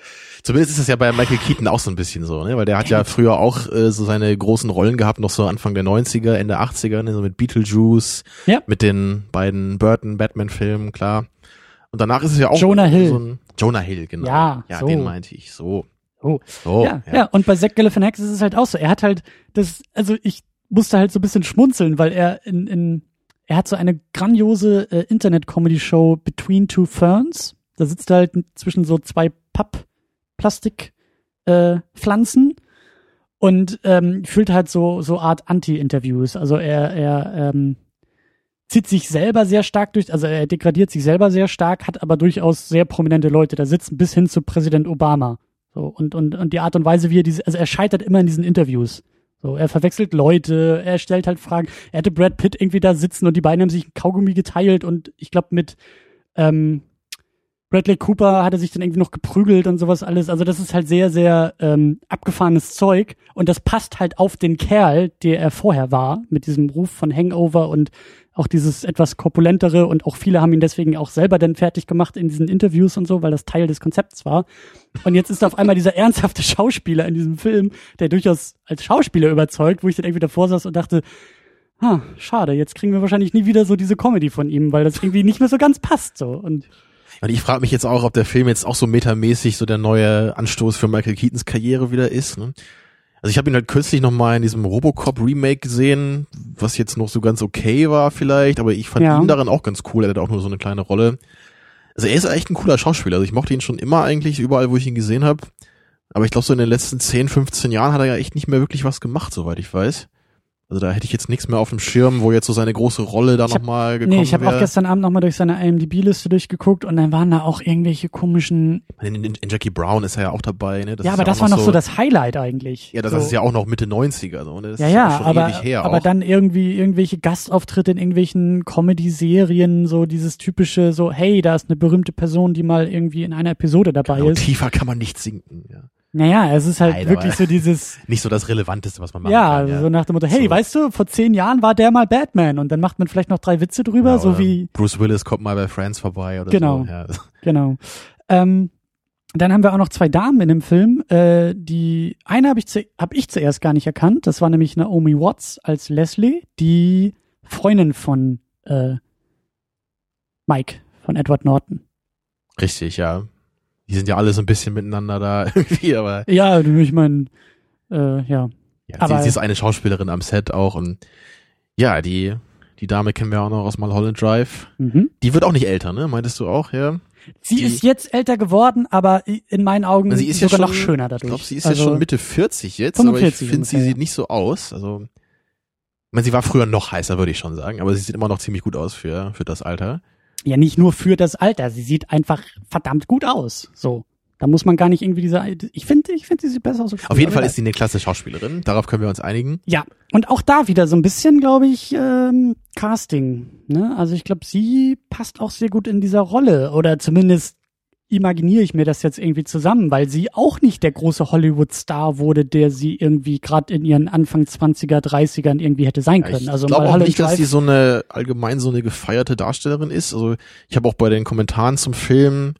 Zumindest ist das ja bei Michael Keaton auch so ein bisschen so, ne? Weil der hat ja früher auch äh, so seine großen Rollen gehabt, noch so Anfang der 90er, Ende 80er, ne? so mit Beetlejuice, ja. mit den beiden Burton Batman-Filmen, klar. Und danach ist es ja auch Jonah Hill. so ein Jonah Hill, genau. Ja, ja so. den meinte ich. So. Oh. So, ja, ja, und bei Zach Galifianakis ist es halt auch so. Er hat halt das, also ich musste halt so ein bisschen schmunzeln, weil er in, in er hat so eine grandiose äh, Internet-Comedy-Show Between Two Ferns. Da sitzt er halt zwischen so zwei Papp-Plastik-Pflanzen äh, und ähm, fühlt halt so so Art Anti-Interviews. Also er er ähm, zieht sich selber sehr stark durch, also er degradiert sich selber sehr stark, hat aber durchaus sehr prominente Leute da sitzen, bis hin zu Präsident Obama. So, und, und, und die Art und Weise, wie er diese, also er scheitert immer in diesen Interviews. So, er verwechselt Leute, er stellt halt Fragen. Er hatte Brad Pitt irgendwie da sitzen und die beiden haben sich ein Kaugummi geteilt und ich glaube mit ähm, Bradley Cooper hat er sich dann irgendwie noch geprügelt und sowas alles. Also das ist halt sehr, sehr ähm, abgefahrenes Zeug und das passt halt auf den Kerl, der er vorher war, mit diesem Ruf von Hangover und auch dieses etwas korpulentere und auch viele haben ihn deswegen auch selber dann fertig gemacht in diesen Interviews und so, weil das Teil des Konzepts war. Und jetzt ist auf einmal dieser ernsthafte Schauspieler in diesem Film, der durchaus als Schauspieler überzeugt, wo ich dann irgendwie davor saß und dachte, ah, schade, jetzt kriegen wir wahrscheinlich nie wieder so diese Comedy von ihm, weil das irgendwie nicht mehr so ganz passt so und und ich frage mich jetzt auch, ob der Film jetzt auch so metamäßig so der neue Anstoß für Michael Keatons Karriere wieder ist. Ne? Also ich habe ihn halt kürzlich noch mal in diesem Robocop Remake gesehen, was jetzt noch so ganz okay war vielleicht, aber ich fand Ja. ihn darin auch ganz cool. Er hatte auch nur so eine kleine Rolle. Also er ist echt ein cooler Schauspieler. Also ich mochte ihn schon immer eigentlich überall, wo ich ihn gesehen habe. Aber ich glaube, so in den letzten 10, 15 Jahren hat er ja echt nicht mehr wirklich was gemacht, soweit ich weiß. Also da hätte ich jetzt nichts mehr auf dem Schirm, wo jetzt so seine große Rolle da nochmal gekommen Nee, ich habe wäre. auch gestern Abend nochmal durch seine IMDb-Liste durchgeguckt und dann waren da auch irgendwelche komischen. in, in, in Jackie Brown ist er ja auch dabei, ne? Das ja, ist aber das auch war noch so das Highlight eigentlich. Ja, das so. ist ja auch noch Mitte 90er, so, ne? Das Ja, ist ja, schon aber, ewig her aber auch. dann irgendwie irgendwelche Gastauftritte in irgendwelchen Comedy-Serien, so dieses typische, so, hey, da ist eine berühmte Person, die mal irgendwie in einer Episode dabei Genau, ist. tiefer kann man nicht sinken, ja. Naja, es ist halt Nein, wirklich so dieses, Nicht so das Relevanteste, was man machen ja, kann. Ja, so nach dem Motto, hey, So. weißt du, vor zehn Jahren war der mal Batman und dann macht man vielleicht noch drei Witze drüber, Genau, so wie, Bruce Willis kommt mal bei Friends vorbei oder Genau. so. Ja. Genau. Ähm, dann haben wir auch noch zwei Damen in dem Film. Äh, die eine habe ich, zu, hab ich zuerst gar nicht erkannt. Das war nämlich Naomi Watts als Leslie, die Freundin von äh, Mike, von Edward Norton. Richtig, ja. Die sind ja alle so ein bisschen miteinander da irgendwie, aber Ja, du, ich meine, äh, ja. ja, Aber- sie, sie ist eine Schauspielerin am Set auch und ja, die, die Dame kennen wir auch noch aus Mulholland Drive. Mhm. Die wird auch nicht älter, ne? Meintest du auch, ja? Sie Die- ist jetzt älter geworden, aber in meinen Augen Sie ist ja sogar schon, noch schöner dadurch. Ich glaube, sie ist also, ja schon Mitte 40 jetzt, aber 45 ich finde, sie sieht nicht so aus. Also, ich meine, sie war früher noch heißer, würde ich schon sagen, aber sie sieht immer noch ziemlich gut aus für, für das Alter. Ja, nicht nur für das Alter. Sie sieht einfach verdammt gut aus. So. Da muss man gar nicht irgendwie diese, ich finde, ich finde, sie sieht besser aus. Auf jeden Fall ist sie eine klasse Schauspielerin, darauf können wir uns einigen. Ja, und auch da wieder so ein bisschen, glaube ich, ähm, Casting. Ne? Also ich glaube, sie passt auch sehr gut in dieser Rolle. Oder zumindest imaginiere ich mir das jetzt irgendwie zusammen, weil sie auch nicht der große Hollywood-Star wurde, der sie irgendwie gerade in ihren Anfang 20er, 30ern irgendwie hätte sein Ja, können. ich also glaube auch nicht, dass sie so eine allgemein so eine gefeierte Darstellerin ist. Also ich habe auch bei den Kommentaren zum Film,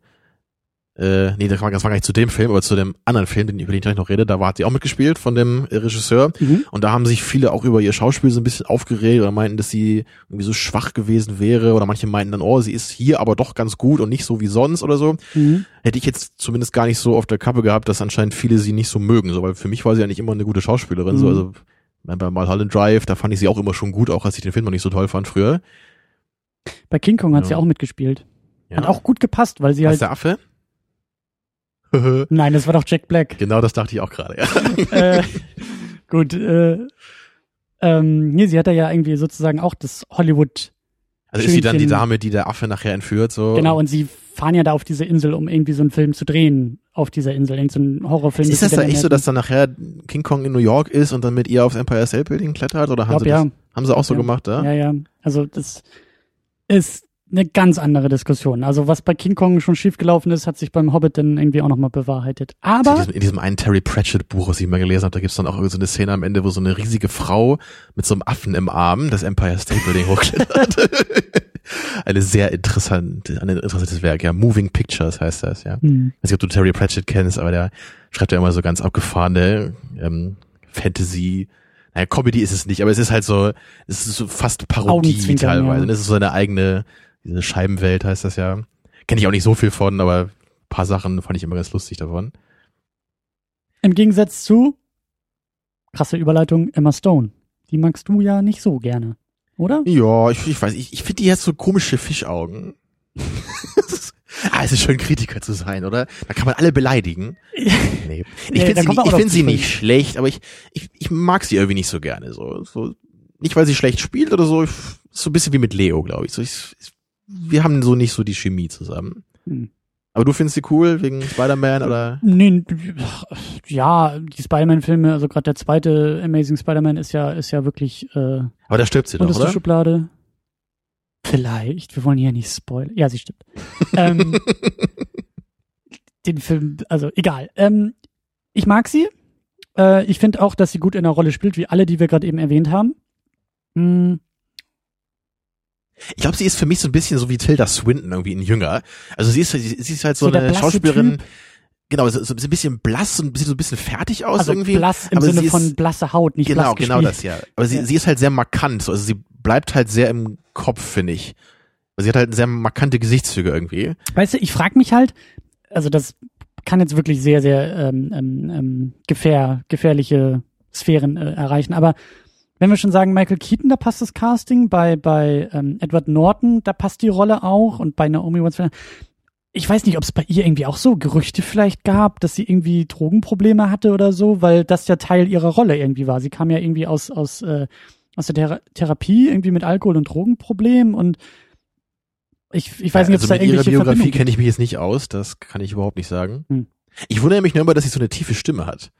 äh, nee, das war, das war gar nicht zu dem Film, aber zu dem anderen Film, den, über den ich gleich noch rede, da war hat sie auch mitgespielt von dem äh, Regisseur. Mhm. Und da haben sich viele auch über ihr Schauspiel so ein bisschen aufgeregt oder meinten, dass sie irgendwie so schwach gewesen wäre oder manche meinten dann, oh, sie ist hier aber doch ganz gut und nicht so wie sonst oder so. Mhm. Hätte ich jetzt zumindest gar nicht so auf der Kappe gehabt, dass anscheinend viele sie nicht so mögen, so, weil für mich war sie ja nicht immer eine gute Schauspielerin, so, Mhm. also bei Mulholland Drive, da fand ich sie auch immer schon gut, auch als ich den Film noch nicht so toll fand früher. Bei King Kong hat sie Ja. auch mitgespielt. Ja. Hat auch gut gepasst, weil sie Was halt. der Affe? Nein, das war doch Jack Black. genau, das dachte ich auch gerade. Ja. äh, gut, äh, ähm, nee, sie hat ja irgendwie sozusagen auch das Hollywood Also ist sie dann die. Dame, die der Affe nachher entführt, so. Genau, und sie fahren ja da auf diese Insel, um irgendwie so einen Film zu drehen, auf dieser Insel, irgend so einen Horrorfilm. Ist das da dann echt so, dass dann nachher King Kong in New York ist und dann mit ihr aufs Empire State Building klettert? Oder haben glaub, sie das, ja. haben sie auch so Ja. gemacht, da? Ja, ja. Also das ist eine ganz andere Diskussion. Also was bei King Kong schon schiefgelaufen ist, hat sich beim Hobbit dann irgendwie auch nochmal bewahrheitet. Aber in diesem, in diesem einen Terry Pratchett Buch, was ich mal gelesen habe, da gibt's dann auch so eine Szene am Ende, wo so eine riesige Frau mit so einem Affen im Arm das Empire State Building hochklettert. eine sehr interessante, ein interessantes Werk, ja. Moving Pictures heißt das, ja. hm, Ich weiß nicht, ob du Terry Pratchett kennst, aber der schreibt ja immer so ganz abgefahrene ähm, Fantasy. Naja, Comedy ist es nicht, aber es ist halt so, es ist so fast Parodie teilweise. ja. Das ist so eine eigene, diese Scheibenwelt heißt das ja. Kenne ich auch nicht so viel von, aber ein paar Sachen fand ich immer ganz lustig davon. im Gegensatz zu krasse Überleitung Emma Stone. Die magst du ja nicht so gerne, oder? Ja, ich, ich weiß, ich, ich finde die jetzt so komische Fischaugen. ah, es ist schön, Kritiker zu sein, oder? Da kann man alle beleidigen. Nee. Ich finde da sie, nicht- ich find sie nicht schlecht, aber ich, ich, ich mag sie irgendwie nicht so gerne. So, so nicht, weil sie schlecht spielt oder so. So ein bisschen wie mit Leo, glaube ich. So, ich, ich. Wir haben so nicht so die Chemie zusammen. Hm. Aber du findest sie cool wegen Spider-Man oder? Nee, ja, die Spider-Man-Filme, also gerade der zweite Amazing Spider-Man ist ja, ist ja wirklich äh, Aber da stirbt sie doch, oder? Schublade. Vielleicht, wir wollen hier nicht spoilern. Ja, sie stimmt. ähm, den Film, also egal. Ähm, ich mag sie. Äh, ich finde auch, dass sie gut in der Rolle spielt, wie alle, die wir gerade eben erwähnt haben. Hm, Ich glaube, sie ist für mich so ein bisschen so wie Tilda Swinton irgendwie in Jünger. Also sie ist, sie ist halt so, So eine Schauspielerin. Typ. Genau, so, so ein bisschen blass und sieht so ein bisschen fertig aus also irgendwie. blass im aber Sinne ist- von blasse Haut, nicht Genau, blass genau gespielt. das ja. Aber sie, Ja. sie ist halt sehr markant. so. Also sie bleibt halt sehr im Kopf, finde ich. Also sie hat halt sehr markante Gesichtszüge irgendwie. Weißt du, ich frage mich halt, also das kann jetzt wirklich sehr, sehr ähm, ähm, ähm, gefähr, gefährliche Sphären äh, erreichen, aber wenn wir schon sagen, Michael Keaton, da passt das Casting, bei, bei ähm, Edward Norton, da passt die Rolle auch und bei Naomi Watts, ich weiß nicht, ob es bei ihr irgendwie auch so Gerüchte vielleicht gab, dass sie irgendwie Drogenprobleme hatte oder so, weil das ja Teil ihrer Rolle irgendwie war. Sie kam ja irgendwie aus, aus, äh, aus der Thera Therapie, irgendwie mit Alkohol- und Drogenproblemen und ich, ich weiß nicht, ob es also da mit ihrer irgendwelche Biografie kenne ich mich jetzt nicht aus. Das kann ich überhaupt nicht sagen. Hm. Ich wundere mich nur immer, dass sie so eine tiefe Stimme hat.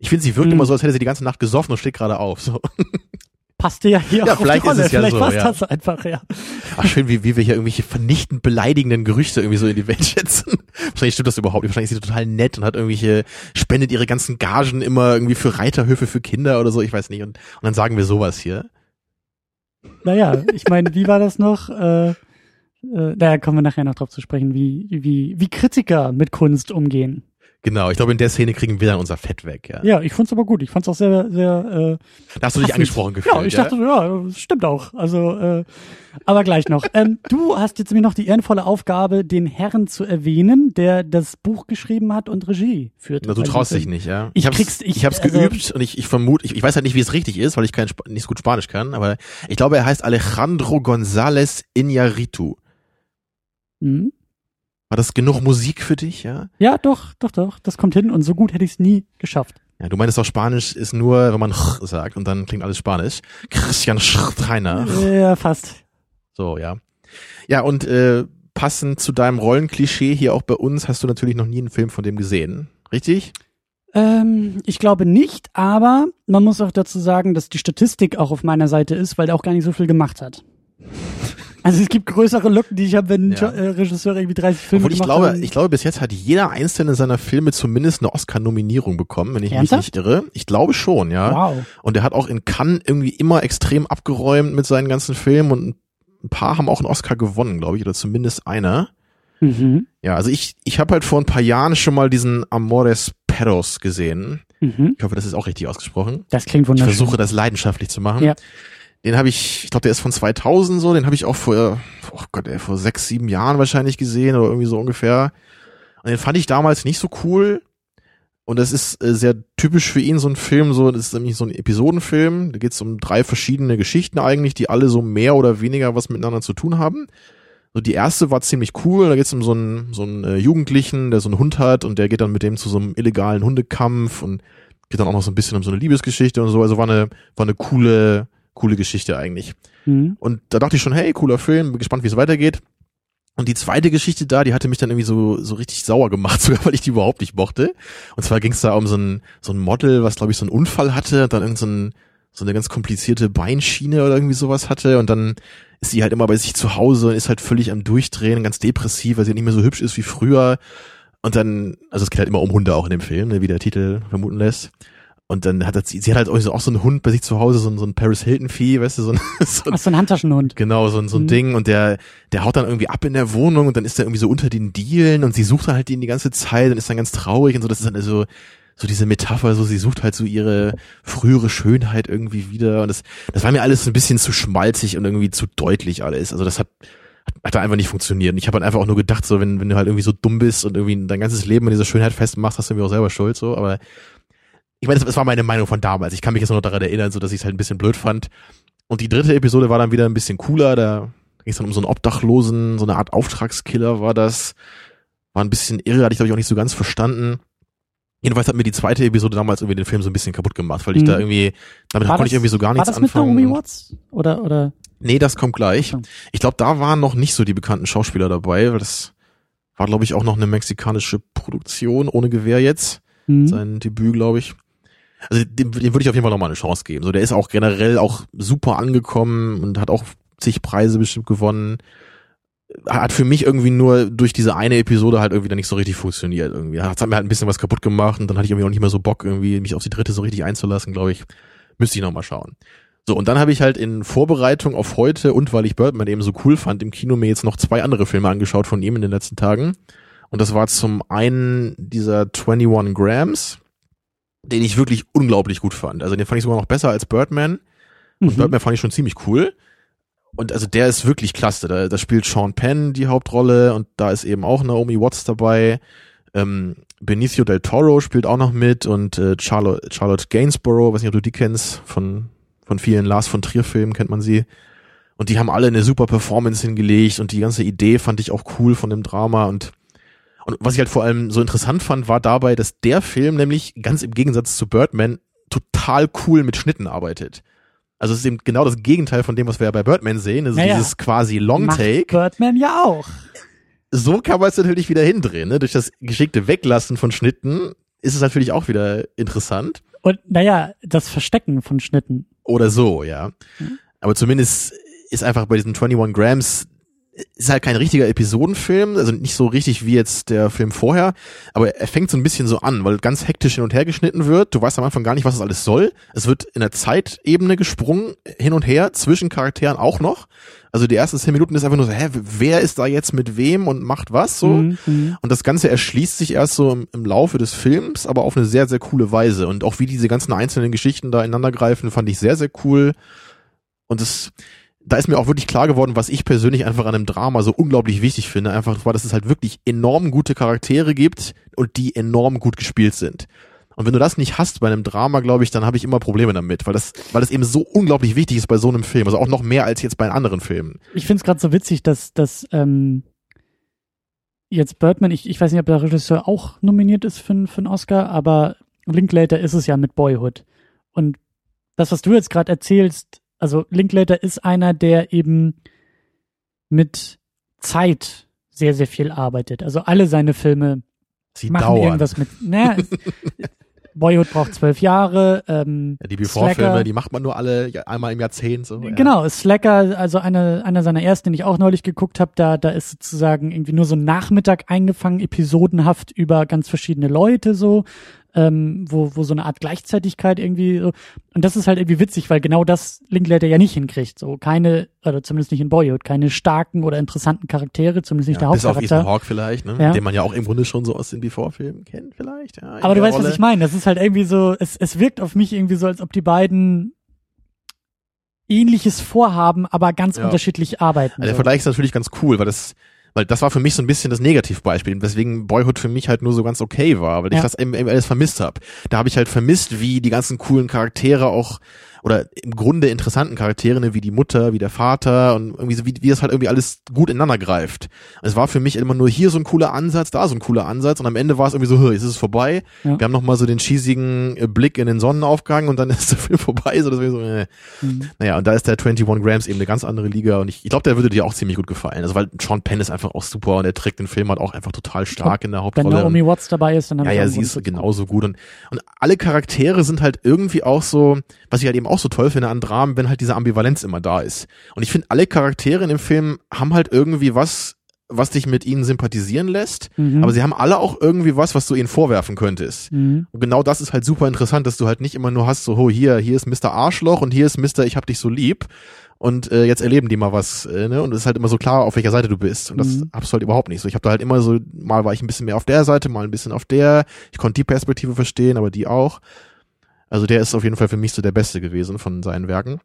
Ich finde, sie wirkt Hm. immer so, als hätte sie die ganze Nacht gesoffen und steht gerade auf. So. passte ja hier Ja, auch auf vielleicht die Rolle. ist es ja vielleicht so, passt ja. das einfach, ja. Ach, schön, wie, wie wir hier irgendwelche vernichtend beleidigenden Gerüchte irgendwie so in die Welt schätzen. Wahrscheinlich stimmt das überhaupt nicht. Wahrscheinlich ist sie total nett und hat irgendwelche, spendet ihre ganzen Gagen immer irgendwie für Reiterhöfe für Kinder oder so, ich weiß nicht. Und, und dann sagen wir sowas hier. Naja, ich meine, wie war das noch? Äh, äh, da kommen wir nachher noch drauf zu sprechen, wie, wie, wie Kritiker mit Kunst umgehen. Genau, ich glaube, in der Szene kriegen wir dann unser Fett weg, ja. Ja, ich fand's aber gut. Ich fand's auch sehr, sehr äh, Da hast du dich angesprochen gefühlt, Ja, ich dachte, ja, das stimmt auch. Also, äh, aber gleich noch. ähm, du hast jetzt mir noch die ehrenvolle Aufgabe, den Herrn zu erwähnen, der das Buch geschrieben hat und Regie führt. Na, du bei traust diesem dich nicht, ja. Ich hab's, krieg's- ich- ich hab's also- geübt und ich, ich vermute, ich, ich weiß halt nicht, wie es richtig ist, weil ich kein, Sp- nicht so gut Spanisch kann, aber ich glaube, er heißt Alejandro González Iñárritu. Mhm. War das genug Musik für dich, ja? Ja, doch, doch, doch. Das kommt hin und so gut hätte ich es nie geschafft. Ja, du meinst auch Spanisch ist nur, wenn man sagt und dann klingt alles Spanisch. Christian Schreiner. Ja, fast. So, ja. Ja, und äh, passend zu deinem Rollenklischee hier auch bei uns hast du natürlich noch nie einen Film von dem gesehen. Richtig? Ähm, ich glaube nicht, aber man muss auch dazu sagen, dass die Statistik auch auf meiner Seite ist, weil der auch gar nicht so viel gemacht hat. Also es gibt größere Lücken, die ich habe, wenn Ja. Jo- äh, Regisseure irgendwie 30 Filme Obwohl ich glaube, haben. ich glaube, bis jetzt hat jeder einzelne seiner Filme zumindest eine Oscar-Nominierung bekommen, wenn ich Ernsthaft? mich nicht irre. Ich glaube schon, ja. Wow. Und er hat auch in Cannes irgendwie immer extrem abgeräumt mit seinen ganzen Filmen und ein paar haben auch einen Oscar gewonnen, glaube ich, oder zumindest einer. Mhm. Ja, also ich, ich habe halt vor ein paar Jahren schon mal diesen Amores Perros gesehen. Mhm. Ich hoffe, das ist auch richtig ausgesprochen. Das klingt Ich wunderschön. versuche das leidenschaftlich zu machen. Ja. Den habe ich, ich glaube, der ist von 2000 so, den habe ich auch vor, oh Gott, ey, vor sechs, sieben Jahren wahrscheinlich gesehen oder irgendwie so ungefähr. Und den fand ich damals nicht so cool. Und das ist äh, sehr typisch für ihn, so ein Film, so, das ist nämlich so ein Episodenfilm. Da geht es um drei verschiedene Geschichten eigentlich, die alle so mehr oder weniger was miteinander zu tun haben. So, die erste war ziemlich cool, da geht es um so einen, so einen äh, Jugendlichen, der so einen Hund hat und der geht dann mit dem zu so einem illegalen Hundekampf und geht dann auch noch so ein bisschen um so eine Liebesgeschichte und so. Also war eine, war eine coole, coole Geschichte eigentlich. Mhm. Und da dachte ich schon, hey, cooler Film, bin gespannt, wie es weitergeht. Und die zweite Geschichte da, die hatte mich dann irgendwie so, so richtig sauer gemacht, sogar weil ich die überhaupt nicht mochte. Und zwar ging es da um so ein, so ein Model, was glaube ich so einen Unfall hatte, dann irgend so ein, so eine ganz komplizierte Beinschiene oder irgendwie sowas hatte und dann ist sie halt immer bei sich zu Hause und ist halt völlig am Durchdrehen, ganz depressiv, weil sie nicht mehr so hübsch ist wie früher. Und dann, also es geht halt immer um Hunde auch in dem Film, ne, wie der Titel vermuten lässt. Und dann hat sie, sie hat halt auch so, auch so einen Hund bei sich zu Hause, so ein, so ein Paris Hilton Vieh, weißt du, so ein, so ein, Ach, so ein Handtaschenhund. Genau, so ein, so ein mhm. Ding und der, der haut dann irgendwie ab in der Wohnung und dann ist er irgendwie so unter den Dielen und sie sucht dann halt ihn die ganze Zeit und ist dann ganz traurig und so, das ist dann so, so diese Metapher, so sie sucht halt so ihre frühere Schönheit irgendwie wieder und das, das war mir alles ein bisschen zu schmalzig und irgendwie zu deutlich alles. Also das hat, hat einfach nicht funktioniert. Und ich habe halt einfach auch nur gedacht, so wenn, wenn du halt irgendwie so dumm bist und irgendwie dein ganzes Leben in dieser Schönheit festmachst, hast du irgendwie auch selber Schuld, so, aber ich meine, das, war meine Meinung von damals. Ich kann mich jetzt nur noch daran erinnern, so dass ich es halt ein bisschen blöd fand. Und die dritte Episode war dann wieder ein bisschen cooler. Da ging es dann um so einen Obdachlosen, so eine Art Auftragskiller war das. War ein bisschen irre, hatte ich glaube ich auch nicht so ganz verstanden. Jedenfalls hat mir die zweite Episode damals irgendwie den Film so ein bisschen kaputt gemacht, weil ich mhm. da irgendwie, damit war konnte das, ich irgendwie so gar nichts anfangen. War das anfangen. mit Naomi Watts? Oder, oder? Nee, das kommt gleich. Ich glaube, da waren noch nicht so die bekannten Schauspieler dabei, weil das war, glaube ich, auch noch eine mexikanische Produktion, ohne Gewehr jetzt. Mhm. Sein Debüt, glaube ich. Also dem, dem würde ich auf jeden Fall nochmal eine Chance geben. So, der ist auch generell auch super angekommen und hat auch zig Preise bestimmt gewonnen. Hat für mich irgendwie nur durch diese eine Episode halt irgendwie dann nicht so richtig funktioniert. Irgendwie hat mir halt ein bisschen was kaputt gemacht und dann hatte ich irgendwie auch nicht mehr so Bock, irgendwie mich auf die dritte so richtig einzulassen, glaube ich. Müsste ich nochmal schauen. So, und dann habe ich halt in Vorbereitung auf heute und weil ich Birdman eben so cool fand, im Kino mir jetzt noch zwei andere Filme angeschaut von ihm in den letzten Tagen. Und das war zum einen dieser 21 Grams, den ich wirklich unglaublich gut fand. Also den fand ich sogar noch besser als Birdman. Und mhm. Birdman fand ich schon ziemlich cool. Und also der ist wirklich klasse. Da, da spielt Sean Penn die Hauptrolle und da ist eben auch Naomi Watts dabei. Ähm, Benicio del Toro spielt auch noch mit und äh, Charlotte, Charlotte Gainsborough, weiß nicht, ob du die kennst, von, von vielen Lars von Trier Filmen kennt man sie. Und die haben alle eine super Performance hingelegt und die ganze Idee fand ich auch cool von dem Drama und und was ich halt vor allem so interessant fand, war dabei, dass der Film nämlich ganz im Gegensatz zu Birdman total cool mit Schnitten arbeitet. Also es ist eben genau das Gegenteil von dem, was wir ja bei Birdman sehen. Also naja, dieses quasi Long Take. Birdman ja auch. So kann man es natürlich wieder hindrehen. Ne? Durch das geschickte Weglassen von Schnitten ist es natürlich auch wieder interessant. Und naja, das Verstecken von Schnitten. Oder so, ja. Mhm. Aber zumindest ist einfach bei diesen 21 Grams ist halt kein richtiger Episodenfilm, also nicht so richtig wie jetzt der Film vorher, aber er fängt so ein bisschen so an, weil ganz hektisch hin und her geschnitten wird. Du weißt am Anfang gar nicht, was das alles soll. Es wird in der Zeitebene gesprungen, hin und her, zwischen Charakteren auch noch. Also die ersten zehn Minuten ist einfach nur so, hä, wer ist da jetzt mit wem und macht was so? Mhm. mhm. Und das Ganze erschließt sich erst so im, im, Laufe des Films, aber auf eine sehr, sehr coole Weise. Und auch wie diese ganzen einzelnen Geschichten da ineinander greifen, fand ich sehr, sehr cool. Und es, da ist mir auch wirklich klar geworden, was ich persönlich einfach an einem Drama so unglaublich wichtig finde. Einfach, weil dass es halt wirklich enorm gute Charaktere gibt und die enorm gut gespielt sind. Und wenn du das nicht hast bei einem Drama, glaube ich, dann habe ich immer Probleme damit, weil das, weil das eben so unglaublich wichtig ist bei so einem Film. Also auch noch mehr als jetzt bei anderen Filmen. Ich finde es gerade so witzig, dass, dass ähm, jetzt Birdman, ich, ich weiß nicht, ob der Regisseur auch nominiert ist für, für einen Oscar, aber Linklater ist es ja mit Boyhood. Und das, was du jetzt gerade erzählst, also Linklater ist einer, der eben mit Zeit sehr, sehr viel arbeitet. Also alle seine Filme Sie machen dauern. irgendwas mit. Naja, Boyhood braucht zwölf Jahre. Ähm, ja, die Before-Filme, die macht man nur alle einmal im Jahrzehnt. So, ja. Genau, Slacker, also einer einer seiner ersten, den ich auch neulich geguckt habe, da, da ist sozusagen irgendwie nur so ein Nachmittag eingefangen, episodenhaft über ganz verschiedene Leute so ähm, wo, wo so eine Art Gleichzeitigkeit irgendwie so. Und das ist halt irgendwie witzig, weil genau das Linklater ja nicht hinkriegt. So keine, oder zumindest nicht in Boyhood, keine starken oder interessanten Charaktere, zumindest nicht ja, der Hauptcharakter. Bis auf Ethan Hawke vielleicht, ne? Ja. Den man ja auch im Grunde schon so aus den Before-Filmen kennt vielleicht. Ja, Aber du weißt, Rolle. was ich meine. Das ist halt irgendwie so, es, es wirkt auf mich irgendwie so, als ob die beiden ähnliches vorhaben, aber ganz ja. unterschiedlich arbeiten. Also der Vergleich ist natürlich ganz cool, weil das weil das war für mich so ein bisschen das Negativbeispiel, weswegen Boyhood für mich halt nur so ganz okay war, weil ja. ich das eben, eben alles vermisst habe. Da habe ich halt vermisst, wie die ganzen coolen Charaktere auch oder im Grunde interessanten Charaktere, ne, wie die Mutter, wie der Vater und irgendwie so, wie, wie das halt irgendwie alles gut ineinander greift. Es war für mich immer nur hier so ein cooler Ansatz, da so ein cooler Ansatz und am Ende war es irgendwie so, jetzt ist es vorbei. Ja. Wir haben nochmal so den cheesigen äh, Blick in den Sonnenaufgang und dann ist der Film vorbei, so deswegen so, äh. Mhm. Naja, und da ist der 21 Grams eben eine ganz andere Liga und ich, ich glaube, der würde dir auch ziemlich gut gefallen. Also weil Sean Penn ist einfach auch super und er trägt den Film halt auch einfach total stark in der Hauptrolle. Wenn Naomi Watts dabei ist, dann Ja, ja, sie ist genauso gut und, und alle Charaktere sind halt irgendwie auch so, was ich halt eben auch so toll finde an Dramen, wenn halt diese Ambivalenz immer da ist. Und ich finde, alle Charaktere in dem Film haben halt irgendwie was, was dich mit ihnen sympathisieren lässt, Mhm. aber sie haben alle auch irgendwie was, was du ihnen vorwerfen könntest. Mhm. Und genau das ist halt super interessant, dass du halt nicht immer nur hast, so, oh, hier, hier ist Mr. Arschloch und hier ist Mr. Ich hab dich so lieb. Und äh, jetzt erleben die mal was, äh, ne? Und es ist halt immer so klar, auf welcher Seite du bist. Und das Mhm. hab's halt überhaupt nicht so. Ich habe da halt immer so, mal war ich ein bisschen mehr auf der Seite, mal ein bisschen auf der. Ich konnte die Perspektive verstehen, aber die auch. Also der ist auf jeden Fall für mich so der Beste gewesen von seinen Werken.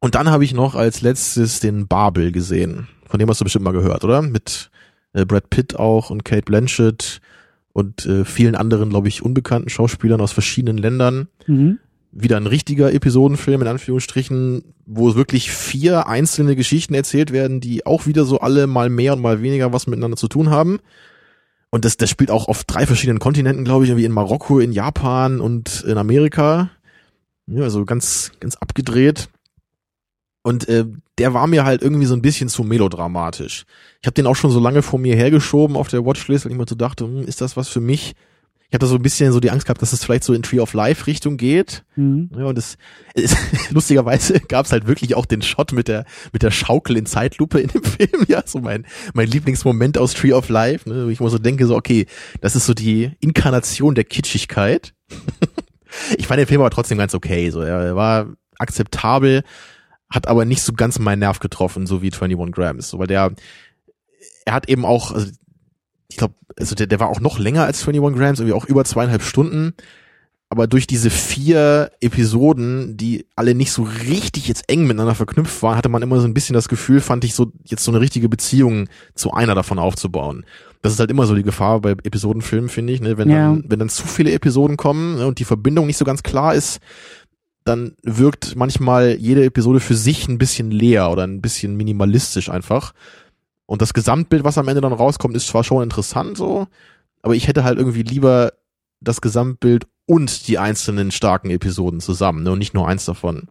Und dann habe ich noch als letztes den Babel gesehen. Von dem hast du bestimmt mal gehört, oder? Mit äh, Brad Pitt auch und Kate Blanchett und äh, vielen anderen, glaube ich, unbekannten Schauspielern aus verschiedenen Ländern. Mhm. Wieder ein richtiger Episodenfilm in Anführungsstrichen, wo wirklich vier einzelne Geschichten erzählt werden, die auch wieder so alle mal mehr und mal weniger was miteinander zu tun haben. Und das, das spielt auch auf drei verschiedenen Kontinenten, glaube ich, irgendwie in Marokko, in Japan und in Amerika. Ja, also ganz, ganz abgedreht. Und äh, der war mir halt irgendwie so ein bisschen zu melodramatisch. Ich habe den auch schon so lange vor mir hergeschoben auf der Watchlist, weil ich mir so dachte, hm, ist das was für mich? Ich habe da so ein bisschen so die Angst gehabt, dass es vielleicht so in Tree of Life Richtung geht. Mhm. Ja, und es, es lustigerweise gab es halt wirklich auch den Shot mit der mit der Schaukel in Zeitlupe in dem Film. Ja, so mein mein Lieblingsmoment aus Tree of Life, ne, wo ich immer so denke, so okay, das ist so die Inkarnation der Kitschigkeit. ich fand den Film aber trotzdem ganz okay. So, er war akzeptabel, hat aber nicht so ganz meinen Nerv getroffen, so wie 21 Grams. So, weil der, er hat eben auch, also ich glaube, also der, der war auch noch länger als 21 Grams, irgendwie auch über zweieinhalb Stunden. Aber durch diese vier Episoden, die alle nicht so richtig jetzt eng miteinander verknüpft waren, hatte man immer so ein bisschen das Gefühl, fand ich so, jetzt so eine richtige Beziehung zu einer davon aufzubauen. Das ist halt immer so die Gefahr bei Episodenfilmen, finde ich, ne? wenn, Ja. dann, wenn dann zu viele Episoden kommen ne, und die Verbindung nicht so ganz klar ist, dann wirkt manchmal jede Episode für sich ein bisschen leer oder ein bisschen minimalistisch einfach. Und das Gesamtbild, was am Ende dann rauskommt, ist zwar schon interessant so, aber ich hätte halt irgendwie lieber das Gesamtbild und die einzelnen starken Episoden zusammen, ne, und nicht nur eins davon.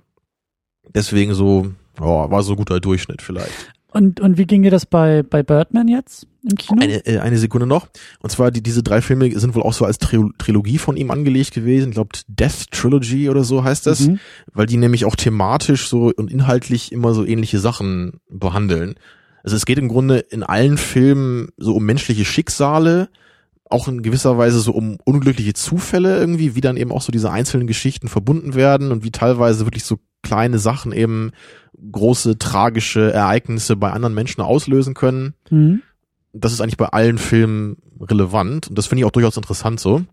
Deswegen so, ja, war so guter Durchschnitt vielleicht. Und, und wie ging dir das bei, bei Birdman jetzt im Kino? Eine, äh, eine Sekunde noch. Und zwar, die, diese drei Filme sind wohl auch so als Tril Trilogie von ihm angelegt gewesen. Ich glaube, Death Trilogy oder so heißt das. Mhm. Weil die nämlich auch thematisch so und inhaltlich immer so ähnliche Sachen behandeln. Also es geht im Grunde in allen Filmen so um menschliche Schicksale, auch in gewisser Weise so um unglückliche Zufälle irgendwie, wie dann eben auch so diese einzelnen Geschichten verbunden werden und wie teilweise wirklich so kleine Sachen eben große tragische Ereignisse bei anderen Menschen auslösen können. Mhm. Das ist eigentlich bei allen Filmen relevant und das finde ich auch durchaus interessant so.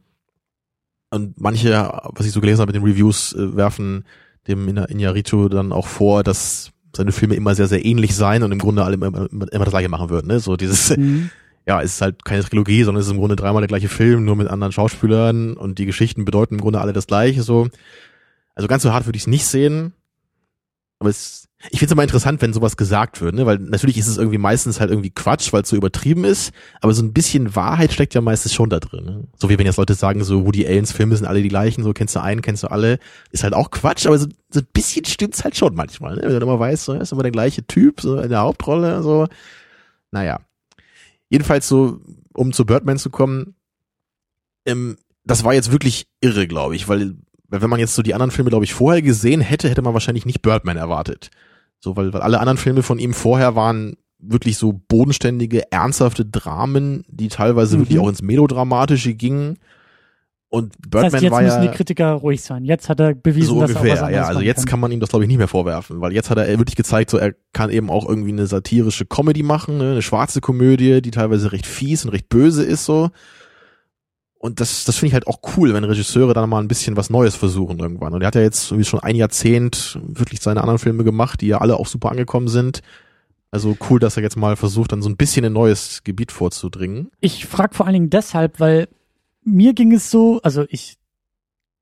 Und manche, was ich so gelesen habe mit den Reviews, äh, werfen dem Ina- Iñárritu dann auch vor, dass seine Filme immer sehr, sehr ähnlich seien und im Grunde alle immer, immer, immer das gleiche machen würden. Ne? So dieses, Mhm. ja, es ist halt keine Trilogie, sondern es ist im Grunde dreimal der gleiche Film, nur mit anderen Schauspielern und die Geschichten bedeuten im Grunde alle das gleiche. So, also ganz so hart würde ich es nicht sehen, aber es, ich finde es immer interessant, wenn sowas gesagt wird, ne? weil natürlich ist es irgendwie meistens halt irgendwie Quatsch, weil es so übertrieben ist, aber so ein bisschen Wahrheit steckt ja meistens schon da drin. Ne? So wie wenn jetzt Leute sagen, so Woody Allens Filme sind alle die gleichen, so kennst du einen, kennst du alle, ist halt auch Quatsch, aber so, so ein bisschen stimmt's halt schon manchmal, ne? wenn du immer weißt, so ist immer der gleiche Typ, so in der Hauptrolle, so, naja. Jedenfalls so, um zu Birdman zu kommen, ähm, das war jetzt wirklich irre, glaube ich, weil wenn man jetzt so die anderen Filme, glaube ich, vorher gesehen hätte, hätte man wahrscheinlich nicht Birdman erwartet. So, weil, weil alle anderen Filme von ihm vorher waren wirklich so bodenständige, ernsthafte Dramen, die teilweise Mhm. wirklich auch ins Melodramatische gingen. Und Das Birdman heißt, jetzt war müssen ja die Kritiker ruhig sein. Jetzt hat er bewiesen, so dass er was ungefähr, ja. Also jetzt kann man ihm das, glaube ich, nicht mehr vorwerfen, weil jetzt hat er wirklich gezeigt, so er kann eben auch irgendwie eine satirische Comedy machen, ne? eine schwarze Komödie, die teilweise recht fies und recht böse ist so. Und das, das finde ich halt auch cool, wenn Regisseure dann mal ein bisschen was Neues versuchen irgendwann. Und er hat ja jetzt irgendwie schon ein Jahrzehnt wirklich seine anderen Filme gemacht, die ja alle auch super angekommen sind. Also cool, dass er jetzt mal versucht, dann so ein bisschen ein neues Gebiet vorzudringen. Ich frage vor allen Dingen deshalb, weil mir ging es so, also ich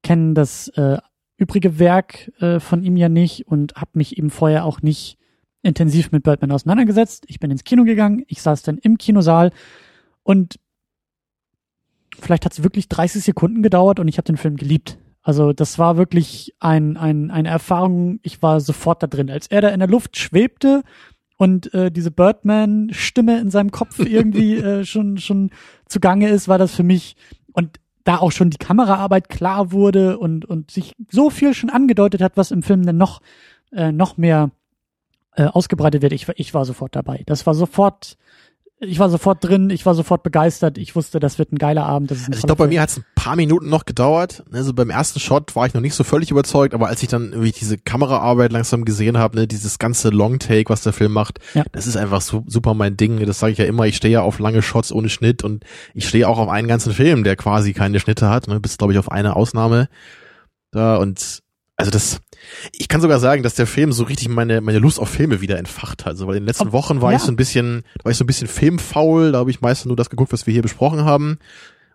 kenne das äh, übrige Werk äh, von ihm ja nicht und habe mich eben vorher auch nicht intensiv mit Birdman auseinandergesetzt. Ich bin ins Kino gegangen, ich saß dann im Kinosaal und vielleicht hat es wirklich 30 Sekunden gedauert und ich habe den Film geliebt. Also das war wirklich ein, ein, eine Erfahrung, ich war sofort da drin. Als er da in der Luft schwebte und äh, diese Birdman-Stimme in seinem Kopf irgendwie äh, schon, schon zugange ist, war das für mich, und da auch schon die Kameraarbeit klar wurde und, und sich so viel schon angedeutet hat, was im Film dann noch, äh, noch mehr äh, ausgebreitet wird. Ich, ich war sofort dabei. Das war sofort ich war sofort drin, ich war sofort begeistert, ich wusste, das wird ein geiler Abend. Das ist also ich glaube, bei mir hat es ein paar Minuten noch gedauert. Also beim ersten Shot war ich noch nicht so völlig überzeugt, aber als ich dann irgendwie diese Kameraarbeit langsam gesehen habe, ne, dieses ganze Long Take, was der Film macht, ja. das ist einfach so, super mein Ding. Das sage ich ja immer, ich stehe ja auf lange Shots ohne Schnitt und ich stehe auch auf einen ganzen Film, der quasi keine Schnitte hat, ne, bis glaube ich auf eine Ausnahme da und also das, ich kann sogar sagen, dass der Film so richtig meine, meine Lust auf Filme wieder entfacht hat. Also, weil in den letzten Wochen war ja. ich so ein bisschen, war ich so ein bisschen filmfaul, da habe ich meistens nur das geguckt, was wir hier besprochen haben.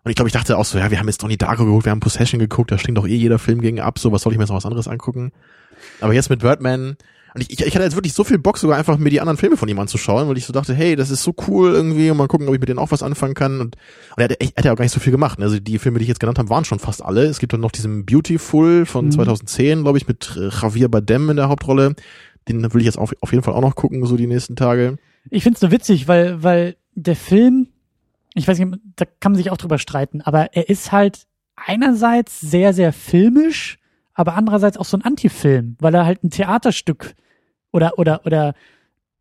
Und ich glaube, ich dachte auch so, ja, wir haben jetzt Donnie Darko geguckt, wir haben Possession geguckt, da stinkt doch eh jeder Film gegen ab, so was soll ich mir jetzt noch was anderes angucken? Aber jetzt mit Birdman, und ich, ich, ich hatte jetzt wirklich so viel Bock, sogar einfach mir die anderen Filme von ihm anzuschauen, weil ich so dachte, hey, das ist so cool irgendwie und mal gucken, ob ich mit denen auch was anfangen kann. Und, und er, hat, er hat ja auch gar nicht so viel gemacht. Ne? Also die Filme, die ich jetzt genannt habe, waren schon fast alle. Es gibt dann noch diesen Beautiful von mhm. 2010, glaube ich, mit äh, Javier Bardem in der Hauptrolle. Den will ich jetzt auf, auf jeden Fall auch noch gucken, so die nächsten Tage. Ich find's nur witzig, weil, weil der Film, ich weiß nicht, da kann man sich auch drüber streiten, aber er ist halt einerseits sehr, sehr filmisch, aber andererseits auch so ein Antifilm, weil er halt ein Theaterstück oder, oder, oder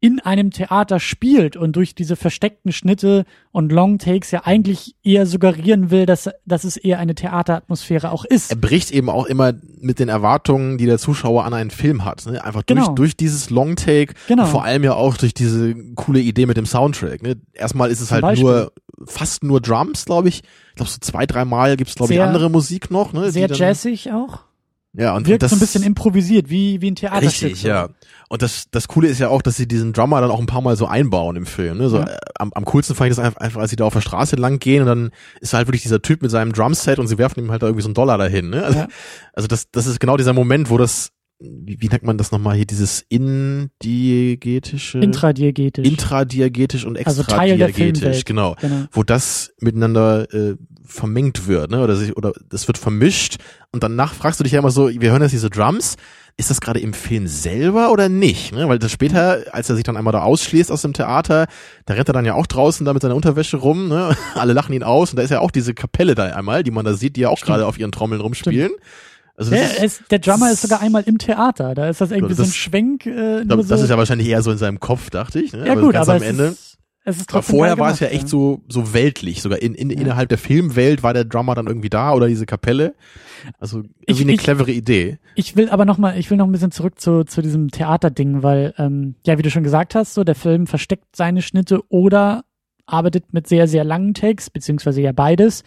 in einem Theater spielt und durch diese versteckten Schnitte und Long Takes ja eigentlich eher suggerieren will, dass, dass es eher eine Theateratmosphäre auch ist. Er bricht eben auch immer mit den Erwartungen, die der Zuschauer an einen Film hat. Ne? Einfach durch, genau. durch dieses Long Take genau. vor allem ja auch durch diese coole Idee mit dem Soundtrack. Ne? Erstmal ist es halt Beispiel. nur fast nur Drums, glaube ich. Ich glaube, so zwei, drei Mal gibt es, glaube ich, andere Musik noch. Ne? Sehr jazzig auch. Ja, und wirkt das, so ein bisschen improvisiert, wie, wie ein Theaterstück. Richtig, ja. Und das, das Coole ist ja auch, dass sie diesen Drummer dann auch ein paar Mal so einbauen im Film. Ne? So, ja. äh, am, am coolsten fand ich das einfach, einfach, als sie da auf der Straße lang gehen und dann ist halt wirklich dieser Typ mit seinem Drumset und sie werfen ihm halt da irgendwie so einen Dollar dahin. Ne? Also, ja. also das, das ist genau dieser Moment, wo das wie, wie nennt man das nochmal hier, dieses indiegetische? Intradiegetisch. Intradiegetisch und extradiegetisch, also genau, genau. Wo das miteinander äh, vermengt wird, ne? Oder sich, oder das wird vermischt und danach fragst du dich ja immer so, wir hören jetzt diese Drums, ist das gerade im Film selber oder nicht? Ne? Weil das später, als er sich dann einmal da ausschließt aus dem Theater, da rennt er dann ja auch draußen da mit seiner Unterwäsche rum, ne? Alle lachen ihn aus und da ist ja auch diese Kapelle da einmal, die man da sieht, die ja auch gerade auf ihren Trommeln rumspielen. Stimmt. Also der, ist, der Drummer ist sogar einmal im Theater. Da ist das irgendwie das, so ein Schwenk. Äh, das so. ist ja wahrscheinlich eher so in seinem Kopf, dachte ich. Ne? Ja aber gut, aber am Ende. Ist, es ist trotzdem aber vorher war es ja echt so so weltlich. Sogar in, in, ja. innerhalb der Filmwelt war der Drummer dann irgendwie da oder diese Kapelle. Also irgendwie ich, eine ich, clevere Idee. Ich will aber noch mal, ich will noch ein bisschen zurück zu zu diesem Theaterding, weil ähm, ja, wie du schon gesagt hast, so der Film versteckt seine Schnitte oder arbeitet mit sehr sehr langen Takes beziehungsweise ja beides.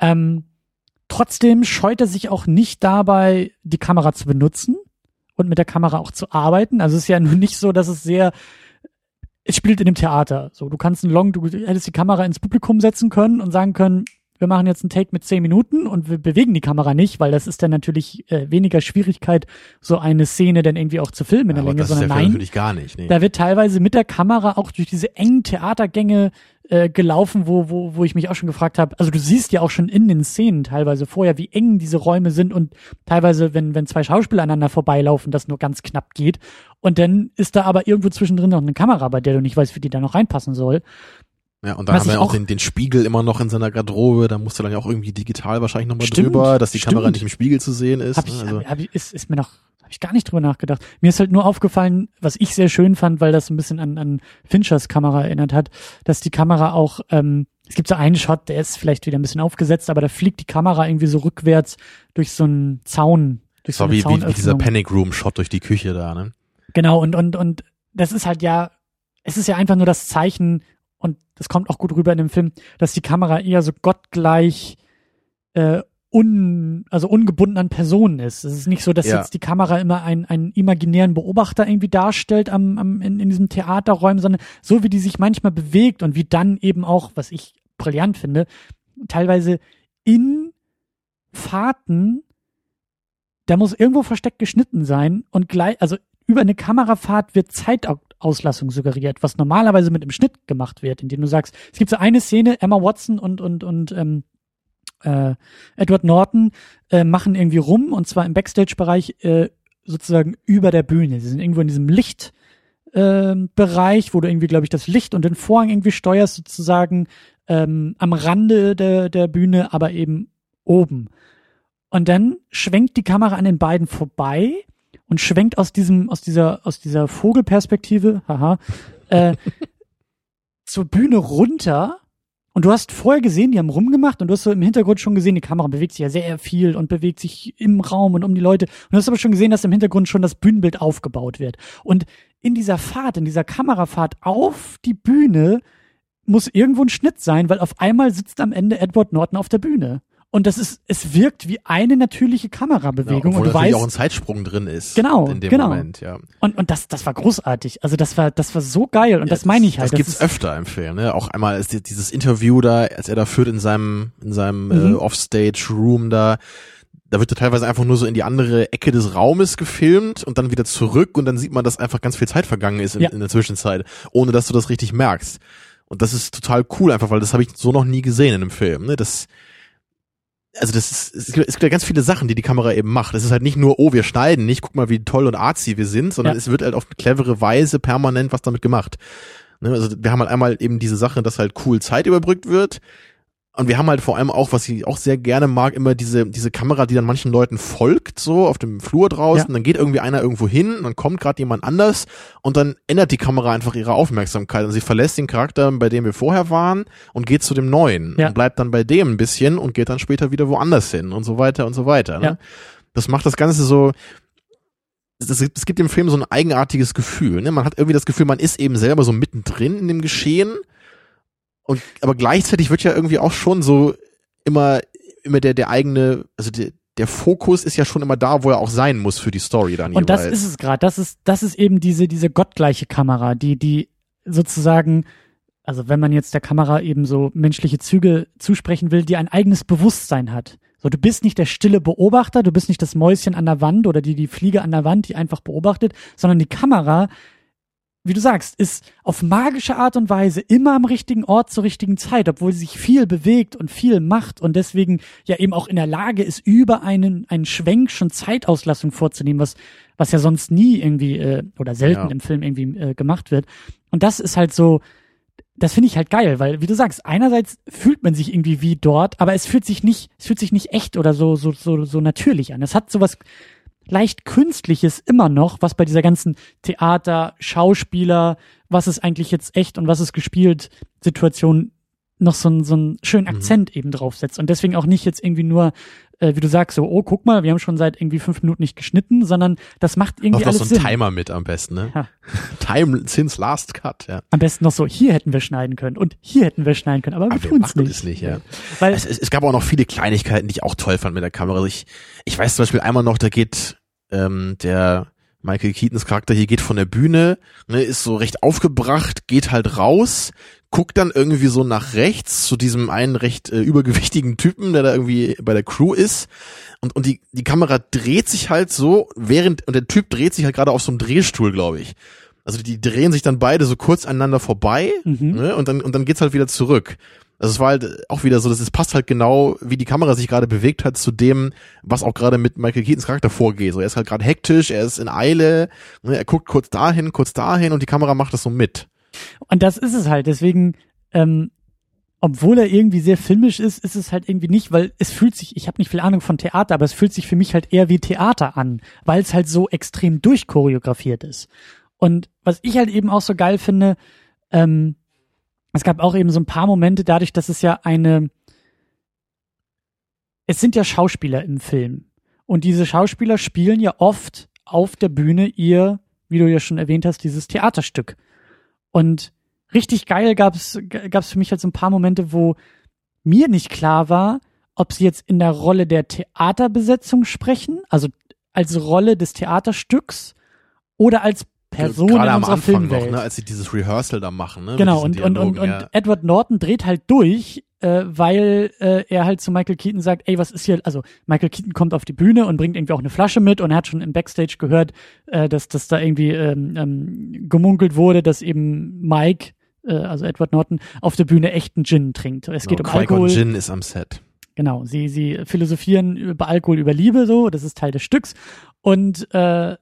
Ähm, Trotzdem scheut er sich auch nicht dabei, die Kamera zu benutzen und mit der Kamera auch zu arbeiten. Also es ist ja nun nicht so, dass es sehr es spielt in dem Theater. So, du kannst einen Long, du hättest die Kamera ins Publikum setzen können und sagen können, wir machen jetzt einen Take mit zehn Minuten und wir bewegen die Kamera nicht, weil das ist dann natürlich äh, weniger Schwierigkeit, so eine Szene dann irgendwie auch zu filmen in der Länge, sondern nein, natürlich gar nicht. Nee. Da wird teilweise mit der Kamera auch durch diese engen Theatergänge äh, gelaufen, wo, wo, wo ich mich auch schon gefragt habe, also du siehst ja auch schon in den Szenen teilweise vorher, wie eng diese Räume sind und teilweise, wenn, wenn zwei Schauspieler aneinander vorbeilaufen, das nur ganz knapp geht. Und dann ist da aber irgendwo zwischendrin noch eine Kamera, bei der du nicht weißt, wie die da noch reinpassen soll. Ja, und dann Was haben wir auch den, den Spiegel immer noch in seiner Garderobe, da musst du dann ja auch irgendwie digital wahrscheinlich nochmal drüber, dass die stimmt. Kamera nicht im Spiegel zu sehen ist. Hab ich, also. hab, hab ich, ist, ist mir noch ich gar nicht drüber nachgedacht. Mir ist halt nur aufgefallen, was ich sehr schön fand, weil das ein bisschen an, an Finchers Kamera erinnert hat, dass die Kamera auch, ähm, es gibt so einen Shot, der ist vielleicht wieder ein bisschen aufgesetzt, aber da fliegt die Kamera irgendwie so rückwärts durch so einen Zaun. Durch so, so wie, wie, wie dieser Panic Room Shot durch die Küche da, ne? Genau, und, und, und das ist halt ja, es ist ja einfach nur das Zeichen, und das kommt auch gut rüber in dem Film, dass die Kamera eher so gottgleich äh, un, also ungebunden an Personen ist. Es ist nicht so, dass ja. jetzt die Kamera immer einen, einen imaginären Beobachter irgendwie darstellt am, am, in, in diesem Theaterräumen, sondern so wie die sich manchmal bewegt und wie dann eben auch, was ich brillant finde, teilweise in Fahrten, da muss irgendwo versteckt geschnitten sein und gleich, also über eine Kamerafahrt wird Zeitauslassung suggeriert, was normalerweise mit dem Schnitt gemacht wird, indem du sagst, es gibt so eine Szene, Emma Watson und, und, und ähm, äh, Edward Norton äh, machen irgendwie rum und zwar im Backstage-Bereich äh, sozusagen über der Bühne. Sie sind irgendwo in diesem Licht. äh, Bereich, wo du irgendwie, glaube ich, das Licht und den Vorhang irgendwie steuerst, sozusagen ähm, am Rande der, der Bühne, aber eben oben. Und dann schwenkt die Kamera an den beiden vorbei und schwenkt aus diesem, aus dieser, aus dieser Vogelperspektive, haha, äh, zur Bühne runter. Und du hast vorher gesehen, die haben rumgemacht und du hast so im Hintergrund schon gesehen, die Kamera bewegt sich ja sehr viel und bewegt sich im Raum und um die Leute. Und du hast aber schon gesehen, dass im Hintergrund schon das Bühnenbild aufgebaut wird. Und in dieser Fahrt, in dieser Kamerafahrt auf die Bühne muss irgendwo ein Schnitt sein, weil auf einmal sitzt am Ende Edward Norton auf der Bühne. Und das ist, es wirkt wie eine natürliche Kamerabewegung. Ja, und du weißt, auch ein Zeitsprung drin ist. Genau, In dem genau. Moment, ja. und, und das, das war großartig. Also das war, das war so geil. Und Ja, das meine ich halt. Das gibt's ist, öfter im Film, ne? Auch einmal ist die- dieses Interview da, als er da führt in seinem, in seinem Mhm. äh, Offstage-Room da, da wird er teilweise einfach nur so in die andere Ecke des Raumes gefilmt und dann wieder zurück und dann sieht man, dass einfach ganz viel Zeit vergangen ist in, Ja. in der Zwischenzeit, ohne dass du das richtig merkst. Und das ist total cool einfach, weil das habe ich so noch nie gesehen in einem Film. Ne? Das, also das ist, es gibt, es gibt ja ganz viele Sachen, die die Kamera eben macht. Es ist halt nicht nur, oh, wir schneiden nicht, guck mal, wie toll und artsy wir sind, sondern Ja. es wird halt auf eine clevere Weise permanent was damit gemacht. Ne? Also wir haben halt einmal eben diese Sache, dass halt cool Zeit überbrückt wird. Und wir haben halt vor allem auch, was ich auch sehr gerne mag, immer diese, diese Kamera, die dann manchen Leuten folgt, so auf dem Flur draußen. Ja. Dann geht irgendwie einer irgendwo hin, dann kommt gerade jemand anders und dann ändert die Kamera einfach ihre Aufmerksamkeit. Und sie verlässt den Charakter, bei dem wir vorher waren und geht zu dem neuen Ja. und bleibt dann bei dem ein bisschen und geht dann später wieder woanders hin und so weiter und so weiter. Ne? Ja. Das macht das Ganze so, es, es gibt dem Film so ein eigenartiges Gefühl. Ne? Man hat irgendwie das Gefühl, man ist eben selber so mittendrin in dem Geschehen. Und aber gleichzeitig wird ja irgendwie auch schon so immer immer der der eigene, also der, der Fokus ist ja schon immer da, wo er auch sein muss für die Story dann Und das jeweils. ist es gerade. Das ist, das ist eben diese, diese gottgleiche Kamera, die, die sozusagen, also wenn man jetzt der Kamera eben so menschliche Züge zusprechen will, die ein eigenes Bewusstsein hat. So, du bist nicht der stille Beobachter, du bist nicht das Mäuschen an der Wand oder die, die Fliege an der Wand, die einfach beobachtet, sondern die Kamera, wie du sagst, ist auf magische Art und Weise immer am richtigen Ort zur richtigen Zeit, obwohl sie sich viel bewegt und viel macht und deswegen ja eben auch in der Lage ist, über einen, einen Schwenk schon Zeitauslassung vorzunehmen, was, was ja sonst nie irgendwie äh, oder selten Ja. im Film irgendwie äh, gemacht wird. Und das ist halt so, das finde ich halt geil, weil, wie du sagst, einerseits fühlt man sich irgendwie wie dort, aber es fühlt sich nicht, es fühlt sich nicht echt oder so, so, so, so natürlich an. Es hat sowas leicht Künstliches immer noch, was bei dieser ganzen Theater, Schauspieler, was ist eigentlich jetzt echt und was ist gespielt, Situation noch so, einen so einen schönen Akzent eben draufsetzt. Und deswegen auch nicht jetzt irgendwie nur, äh, wie du sagst, so, oh, guck mal, wir haben schon seit irgendwie fünf Minuten nicht geschnitten, sondern das macht irgendwie noch alles so ein Sinn. Timer mit am besten, ne? Ja. Time since last cut, ja. Am besten noch so, hier hätten wir schneiden können und hier hätten wir schneiden können, aber wir Aber wir tun's machen nicht. es nicht, ja. Weil, Es, es, es gab auch noch viele Kleinigkeiten, die ich auch toll fand mit der Kamera. Ich, ich weiß zum Beispiel einmal noch, da geht ähm, der Michael Keatons Charakter hier geht von der Bühne, ne, ist so recht aufgebracht, geht halt raus, guckt dann irgendwie so nach rechts zu diesem einen recht äh, übergewichtigen Typen, der da irgendwie bei der Crew ist. Und, und die, die Kamera dreht sich halt so, während, und der Typ dreht sich halt gerade auf so einem Drehstuhl, glaube ich. Also die drehen sich dann beide so kurz aneinander vorbei Mhm. ne, und dann und dann geht's halt wieder zurück. Also es war halt auch wieder so, dass es passt halt genau, wie die Kamera sich gerade bewegt hat, zu dem, was auch gerade mit Michael Keatons Charakter vorgeht. So, er ist halt gerade hektisch, er ist in Eile, ne, er guckt kurz dahin, kurz dahin und die Kamera macht das so mit. Und das ist es halt. Deswegen, ähm, obwohl er irgendwie sehr filmisch ist, ist es halt irgendwie nicht, weil es fühlt sich, ich habe nicht viel Ahnung von Theater, aber es fühlt sich für mich halt eher wie Theater an, weil es halt so extrem durchchoreografiert ist. Und was ich halt eben auch so geil finde, ähm, es gab auch eben so ein paar Momente, dadurch, dass es ja eine, es sind ja Schauspieler im Film. Und diese Schauspieler spielen ja oft auf der Bühne ihr, wie du ja schon erwähnt hast, dieses Theaterstück. Und richtig geil gab's gab's für mich halt so ein paar Momente, wo mir nicht klar war, ob sie jetzt in der Rolle der Theaterbesetzung sprechen, also als Rolle des Theaterstücks oder als Person Gerade in am unserer Anfang Filmwelt. noch, ne, als sie dieses Rehearsal da machen. Ne, Genau, und, und, und, Dialogen, und Edward Norton dreht halt durch, äh, weil äh, er halt zu Michael Keaton sagt, ey, was ist hier, also Michael Keaton kommt auf die Bühne und bringt irgendwie auch eine Flasche mit und er hat schon im Backstage gehört, äh, dass, dass da irgendwie ähm, ähm, gemunkelt wurde, dass eben Mike, äh, also Edward Norton, auf der Bühne echten Gin trinkt. Es geht um Qui-Gon Alkohol. Jinn ist am Set. Genau, sie, sie philosophieren über Alkohol, über Liebe, so, das ist Teil des Stücks. Und äh,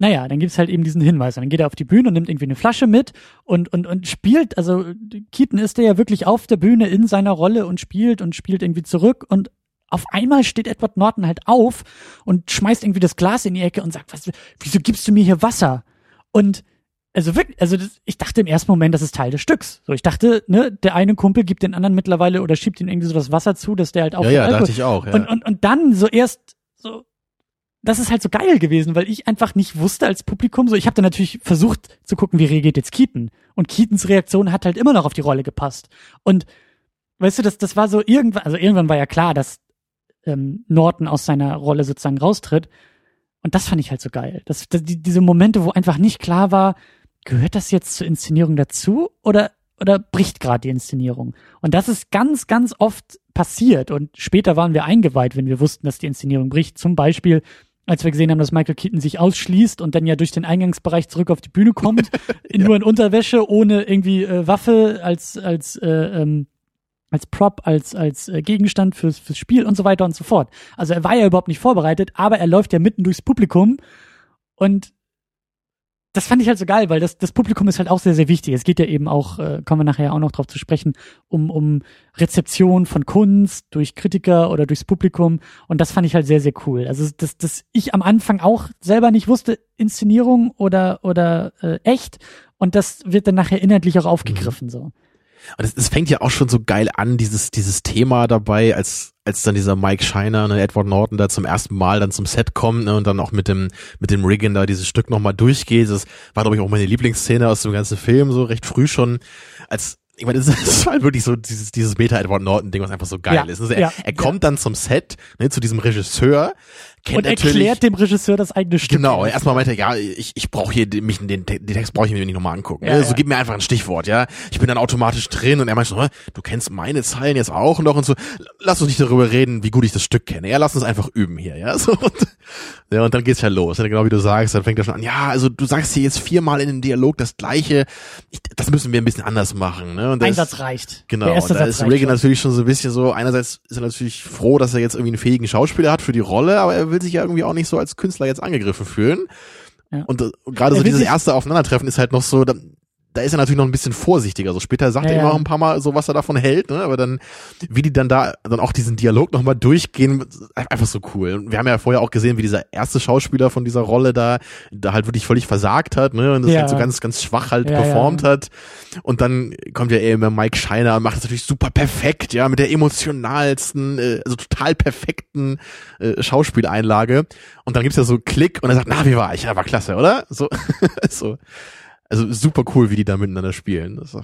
naja, dann gibt's halt eben diesen Hinweis. Und dann geht er auf die Bühne und nimmt irgendwie eine Flasche mit und, und, und spielt, also Keaton ist der ja wirklich auf der Bühne in seiner Rolle und spielt und spielt irgendwie zurück und auf einmal steht Edward Norton halt auf und schmeißt irgendwie das Glas in die Ecke und sagt, was, wieso gibst du mir hier Wasser? Und also wirklich, also das, ich dachte im ersten Moment, das ist Teil des Stücks. So, ich dachte, ne, der eine Kumpel gibt den anderen mittlerweile oder schiebt ihm irgendwie so das Wasser zu, dass der halt auch. Ja, ja, dachte ich auch. Ja. Und, und, und dann so erst so, das ist halt so geil gewesen, weil ich einfach nicht wusste als Publikum, so ich habe dann natürlich versucht zu gucken, wie reagiert jetzt Keaton. Und Keatons Reaktion hat halt immer noch auf die Rolle gepasst. Und weißt du, das, das war so irgendwann, also irgendwann war ja klar, dass ähm, Norton aus seiner Rolle sozusagen raustritt. Und das fand ich halt so geil. Das, das, die, diese Momente, wo einfach nicht klar war, gehört das jetzt zur Inszenierung dazu oder, oder bricht gerade die Inszenierung? Und das ist ganz, ganz oft passiert. Und später waren wir eingeweiht, wenn wir wussten, dass die Inszenierung bricht. Zum Beispiel, als wir gesehen haben, dass Michael Keaton sich ausschließt und dann ja durch den Eingangsbereich zurück auf die Bühne kommt, ja. nur in Unterwäsche, ohne irgendwie äh, Waffe als, als, äh, ähm, als Prop, als, als äh, Gegenstand fürs, fürs Spiel und so weiter und so fort. Also er war ja überhaupt nicht vorbereitet, aber er läuft ja mitten durchs Publikum und das fand ich halt so geil, weil das, das Publikum ist halt auch sehr, sehr wichtig. Es geht ja eben auch, äh, kommen wir nachher auch noch drauf zu sprechen, um, um Rezeption von Kunst durch Kritiker oder durchs Publikum. Und das fand ich halt sehr, sehr cool. Also, dass, dass ich am Anfang auch selber nicht wusste, Inszenierung oder, oder äh, echt. Und das wird dann nachher inhaltlich auch aufgegriffen, mhm. so. Und es, es fängt ja auch schon so geil an, dieses, dieses Thema dabei, als, als dann dieser Mike Shiner, ne, Edward Norton da zum ersten Mal dann zum Set kommt ne, und dann auch mit dem, mit dem Riggin da dieses Stück nochmal durchgeht. Das war, glaube ich, auch meine Lieblingsszene aus dem ganzen Film, so recht früh schon, als ich meine, das ist halt wirklich so dieses, dieses Meta-Edward Norton-Ding, was einfach so geil Ja, ist. Also er, ja, er kommt dann zum Set, ne, zu diesem Regisseur, kennt Und erklärt dem Regisseur das eigene Stück. Genau, erstmal meinte er, ja, ich, ich brauche hier mich, den, den Text brauche ich mir nicht nochmal angucken. Ja, ne? so ja. gib mir einfach ein Stichwort, ja. Ich bin dann automatisch drin und er meinte so, "Hä, du kennst meine Zeilen jetzt auch noch und so. Lass uns nicht darüber reden, wie gut ich das Stück kenne. Ja, lass uns einfach üben hier, ja. So, und, ja, und dann geht's ja los. Ja, genau wie du sagst, dann fängt er schon an, ja, also du sagst hier jetzt viermal in den Dialog das Gleiche. Ich, das müssen wir ein bisschen anders machen, ne? Und da Ein ist- Satz reicht. Genau, Der erste da Satz ist Reagan natürlich schon so ein bisschen so, einerseits ist er natürlich froh, dass er jetzt irgendwie einen fähigen Schauspieler hat für die Rolle, aber er will sich ja irgendwie auch nicht so als Künstler jetzt angegriffen fühlen. Ja. Und, äh, und gerade Er so will dieses erste Aufeinandertreffen ist halt noch so, da, da ist er natürlich noch ein bisschen vorsichtiger. So später sagt Ja, er immer auch ein paar Mal so, was er davon hält, ne? aber dann, wie die dann da dann auch diesen Dialog nochmal durchgehen, einfach so cool. Und wir haben ja vorher auch gesehen, wie dieser erste Schauspieler von dieser Rolle da, da halt wirklich völlig versagt hat, ne? Und das Ja. halt so ganz, ganz schwach halt Ja, performt hat. Und dann kommt ja eben Mike Scheiner und macht das natürlich super perfekt, ja, mit der emotionalsten, äh, also total perfekten äh, Schauspieleinlage. Und dann gibt's ja so einen Klick und er sagt, na, wie war ich? Ja, war klasse, oder? So, so. Also super cool, wie die da miteinander spielen. Also,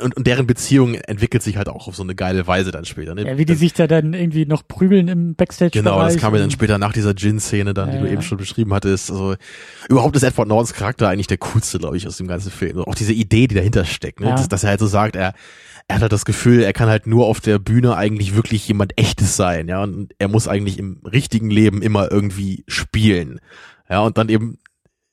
und, und deren Beziehung entwickelt sich halt auch auf so eine geile Weise dann später. Ne? Ja, wie die sich da dann irgendwie noch prügeln im Backstage-Bereich. Genau, das kam ja dann später nach dieser Gin-Szene dann, die Ja, du ja. eben schon beschrieben hattest. Also überhaupt ist Edward Nortons Charakter eigentlich der coolste, glaube ich, aus dem ganzen Film. Also auch diese Idee, die dahinter steckt, ne? Ja. dass, dass er halt so sagt, er, er hat halt das Gefühl, er kann halt nur auf der Bühne eigentlich wirklich jemand Echtes sein, ja, und er muss eigentlich im richtigen Leben immer irgendwie spielen, ja, und dann eben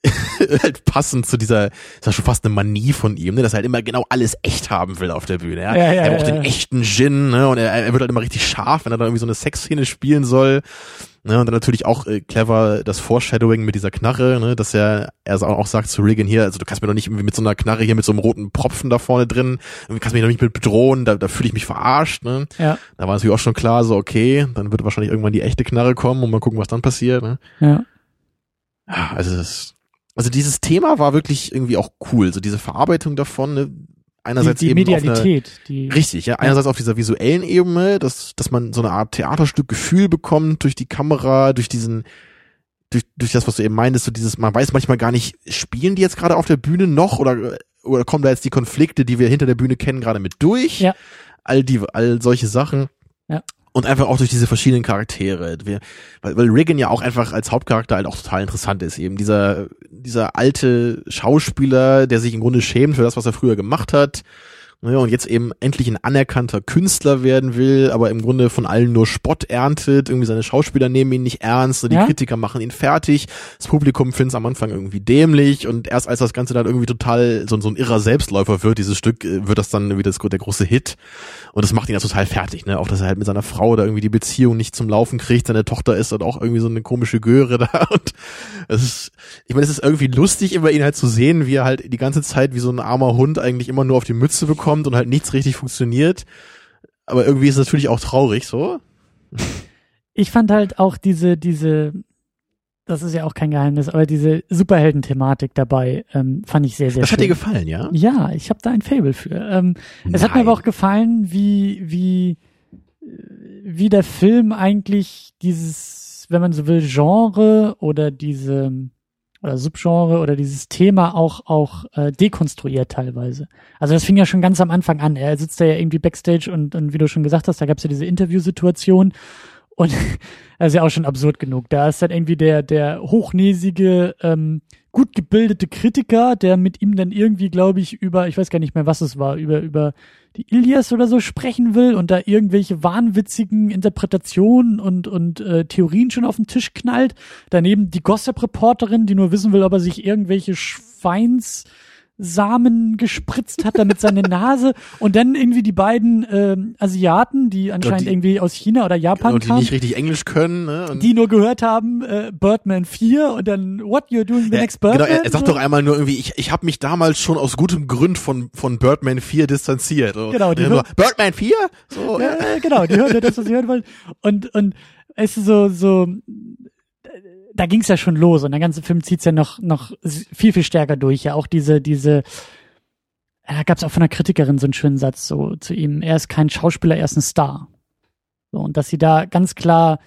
halt passend zu dieser, ist ja schon fast eine Manie von ihm, ne, dass er halt immer genau alles echt haben will auf der Bühne, ja. Ja, ja, er braucht ja, den echten Gin, ne, und er, er wird halt immer richtig scharf, wenn er dann irgendwie so eine Sexszene spielen soll, ne, und dann natürlich auch äh, clever das Foreshadowing mit dieser Knarre, ne, dass er, er auch sagt zu Regan hier, also du kannst mir doch nicht irgendwie mit so einer Knarre hier mit so einem roten Propfen da vorne drin, du kannst mich doch nicht mit bedrohen, da, da fühle ich mich verarscht, ne. Ja, Da war natürlich auch schon klar, so okay, dann wird wahrscheinlich irgendwann die echte Knarre kommen und mal gucken, was dann passiert, ne. ja. Ja, also das, also dieses Thema war wirklich irgendwie auch cool, so diese Verarbeitung davon, ne? Die, einerseits die eben auf einer, Medialität. Die, Richtig, ja. Einerseits auf dieser visuellen Ebene, dass, dass man so eine Art Theaterstück Gefühl bekommt durch die Kamera, durch diesen, durch, durch das, was du eben meintest, so dieses, man weiß manchmal gar nicht, spielen die jetzt gerade auf der Bühne noch oder, oder kommen da jetzt die Konflikte, die wir hinter der Bühne kennen, gerade mit durch? Ja. All die, all solche Sachen. Und einfach auch durch diese verschiedenen Charaktere. Wir, weil, weil Regan ja auch einfach als Hauptcharakter halt auch total interessant ist. Eben dieser, dieser alte Schauspieler, der sich im Grunde schämt für das, was er früher gemacht hat. Ne, und jetzt eben endlich ein anerkannter Künstler werden will, aber im Grunde von allen nur Spott erntet. Irgendwie seine Schauspieler nehmen ihn nicht ernst, die Ja. Kritiker machen ihn fertig. Das Publikum findet es am Anfang irgendwie dämlich und erst als das Ganze dann irgendwie total so, so ein irrer Selbstläufer wird, dieses Stück, äh, wird das dann das, der große Hit. Und das macht ihn ja total fertig, ne? Auch, dass er halt mit seiner Frau da irgendwie die Beziehung nicht zum Laufen kriegt. Seine Tochter ist und auch irgendwie so eine komische Göre da. Und es ist, ich meine, es ist irgendwie lustig, immer ihn halt zu sehen, wie er halt die ganze Zeit wie so ein armer Hund eigentlich immer nur auf die Mütze bekommt und halt nichts richtig funktioniert. Aber irgendwie ist es natürlich auch traurig, so. ich fand halt auch diese, diese, das ist ja auch kein Geheimnis, aber diese Superhelden-Thematik dabei ähm, fand ich sehr, sehr Das schön. hat dir gefallen, ja? Ja, ich habe da ein Fable für. Ähm, es hat mir aber auch gefallen, wie, wie, wie der Film eigentlich dieses, wenn man so will, Genre oder diese oder Subgenre oder dieses Thema auch auch äh, dekonstruiert teilweise. Also das fing ja schon ganz am Anfang an. Er sitzt da ja irgendwie backstage und, und wie du schon gesagt hast, da gab's ja diese Interviewsituation und das ist ja auch schon absurd genug. Da ist dann irgendwie der der hochnäsige ähm, gut gebildete Kritiker, der mit ihm dann irgendwie, glaube ich, über, ich weiß gar nicht mehr, was es war, über, über die Ilias oder so sprechen will und da irgendwelche wahnwitzigen Interpretationen und, und äh, Theorien schon auf den Tisch knallt. Daneben die Gossip-Reporterin, die nur wissen will, ob er sich irgendwelche Schweins Samen gespritzt hat, damit seine Nase und dann irgendwie die beiden ähm, Asiaten, die anscheinend die- irgendwie aus China oder Japan Und die kamen, nicht richtig Englisch können, ne? Und die nur gehört haben, äh, Birdman 4 und dann What you're doing the Ja, next Birdman? Genau, er, er sagt so. doch einmal nur irgendwie, ich, ich habe mich damals schon aus gutem Grund von, von Birdman 4 distanziert. So. Genau, die so, Birdman 4? So, ja, äh, genau, die hören nur das, was sie hören wollen. Und, und es ist so, so, da ging's ja schon los und der ganze Film zieht's ja noch, noch viel, viel stärker durch. Ja, auch diese, diese, da gab's auch von einer Kritikerin so einen schönen Satz so zu ihm, er ist kein Schauspieler, er ist ein Star. So, und dass sie da ganz klar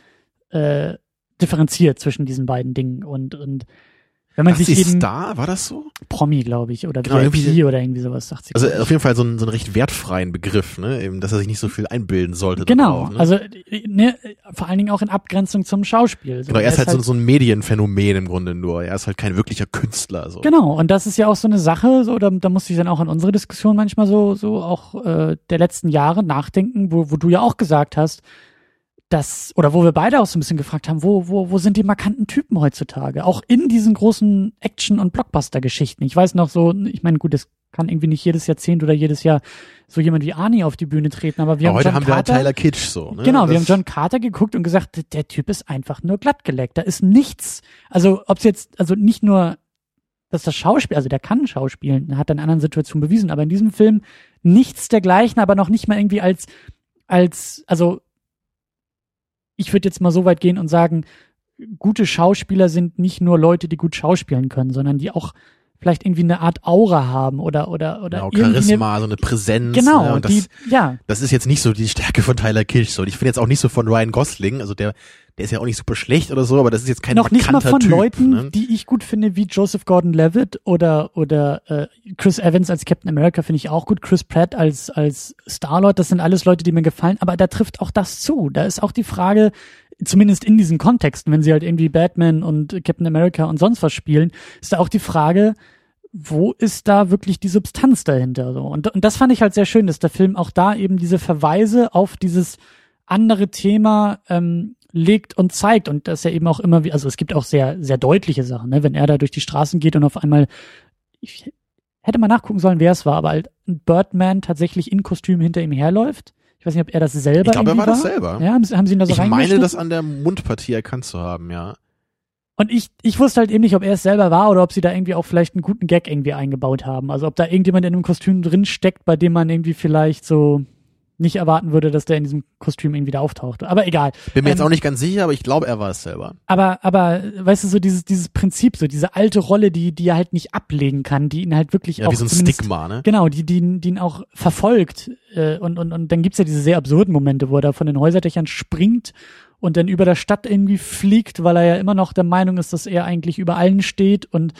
äh, differenziert zwischen diesen beiden Dingen und, und wenn man Was sich ist da? War das so? Promi, glaube ich, oder Genau, VIP irgendwie- oder irgendwie sowas, sagt sie. Also auf jeden Fall so ein, so einen recht wertfreien Begriff, ne? Eben, dass er sich nicht so viel einbilden sollte. Genau, darauf, ne? also ne, vor allen Dingen auch in Abgrenzung zum Schauspiel. So, Genau, er ist halt, halt so, so ein Medienphänomen im Grunde nur. Er ist halt kein wirklicher Künstler. So. Genau, und das ist ja auch so eine Sache, so da, da musste ich dann auch an unsere Diskussion manchmal so, so auch äh, der letzten Jahre nachdenken, wo, wo du ja auch gesagt hast, dass, oder wo wir beide auch so ein bisschen gefragt haben, wo, wo, wo sind die markanten Typen heutzutage? Auch in diesen großen Action- und Blockbuster-Geschichten. Ich weiß noch so, ich meine, gut, es kann irgendwie nicht jedes Jahrzehnt oder jedes Jahr so jemand wie Arnie auf die Bühne treten, aber wir Aber haben heute John haben wir halt Carter, Tyler Kitsch so. Ne? Genau, wir Das- haben John Carter geguckt und gesagt, der Typ ist einfach nur glattgeleckt. Da ist nichts. Also, ob's jetzt, also nicht nur, dass das Schauspiel, also der kann schauspielen, hat in anderen Situationen bewiesen, aber in diesem Film nichts dergleichen, aber noch nicht mal irgendwie als, als, also, ich würde jetzt mal so weit gehen und sagen, gute Schauspieler sind nicht nur Leute, die gut schauspielen können, sondern die auch vielleicht irgendwie eine Art Aura haben oder, oder, oder Genau, Charisma, so eine Präsenz. Genau, ne? Und die, das, ja, das ist jetzt nicht so die Stärke von Tyler Kitsch. So. Und Ich finde jetzt auch nicht so von Ryan Gosling, also der, der ist ja auch nicht super schlecht oder so, aber das ist jetzt kein noch nicht mal von typ, Leuten, Ne? die ich gut finde, wie Joseph Gordon-Levitt oder oder äh, Chris Evans als Captain America finde ich auch gut. Chris Pratt als als Star-Lord, das sind alles Leute, die mir gefallen. Aber da trifft auch das zu. Da ist auch die Frage, zumindest in diesen Kontexten, wenn sie halt irgendwie Batman und Captain America und sonst was spielen, ist da auch die Frage, wo ist da wirklich die Substanz dahinter? So und und das fand ich halt sehr schön, dass der Film auch da eben diese Verweise auf dieses andere Thema ähm, legt und zeigt und dass er eben auch immer also es gibt auch sehr sehr deutliche Sachen ne wenn er da durch die Straßen geht und auf einmal ich hätte mal nachgucken sollen wer es war aber halt Birdman tatsächlich in Kostüm hinter ihm herläuft ich weiß nicht ob er das selber Ich glaube, er irgendwie war das selber. ja haben sie, haben sie ihn da so ich meine, das an der Mundpartie erkannt zu haben, ja. Und ich, ich wusste halt eben nicht, ob er es selber war oder ob sie da irgendwie auch vielleicht einen guten Gag irgendwie eingebaut haben. Also ob da irgendjemand in einem Kostüm drin steckt, bei dem man irgendwie vielleicht so nicht erwarten würde, dass der in diesem Kostüm irgendwie da auftaucht. Aber egal. Bin mir jetzt Ähm, auch nicht ganz sicher, aber ich glaube, er war es selber. Aber, aber, weißt du, so dieses, dieses Prinzip, so diese alte Rolle, die, die er halt nicht ablegen kann, die ihn halt wirklich Ja, auch wie so ein Stigma, ne? Genau, die, die, die ihn auch verfolgt. Äh, und, und, und dann gibt's ja diese sehr absurden Momente, wo er da von den Häuserdächern springt und dann über der Stadt irgendwie fliegt, weil er ja immer noch der Meinung ist, dass er eigentlich über allen steht. Und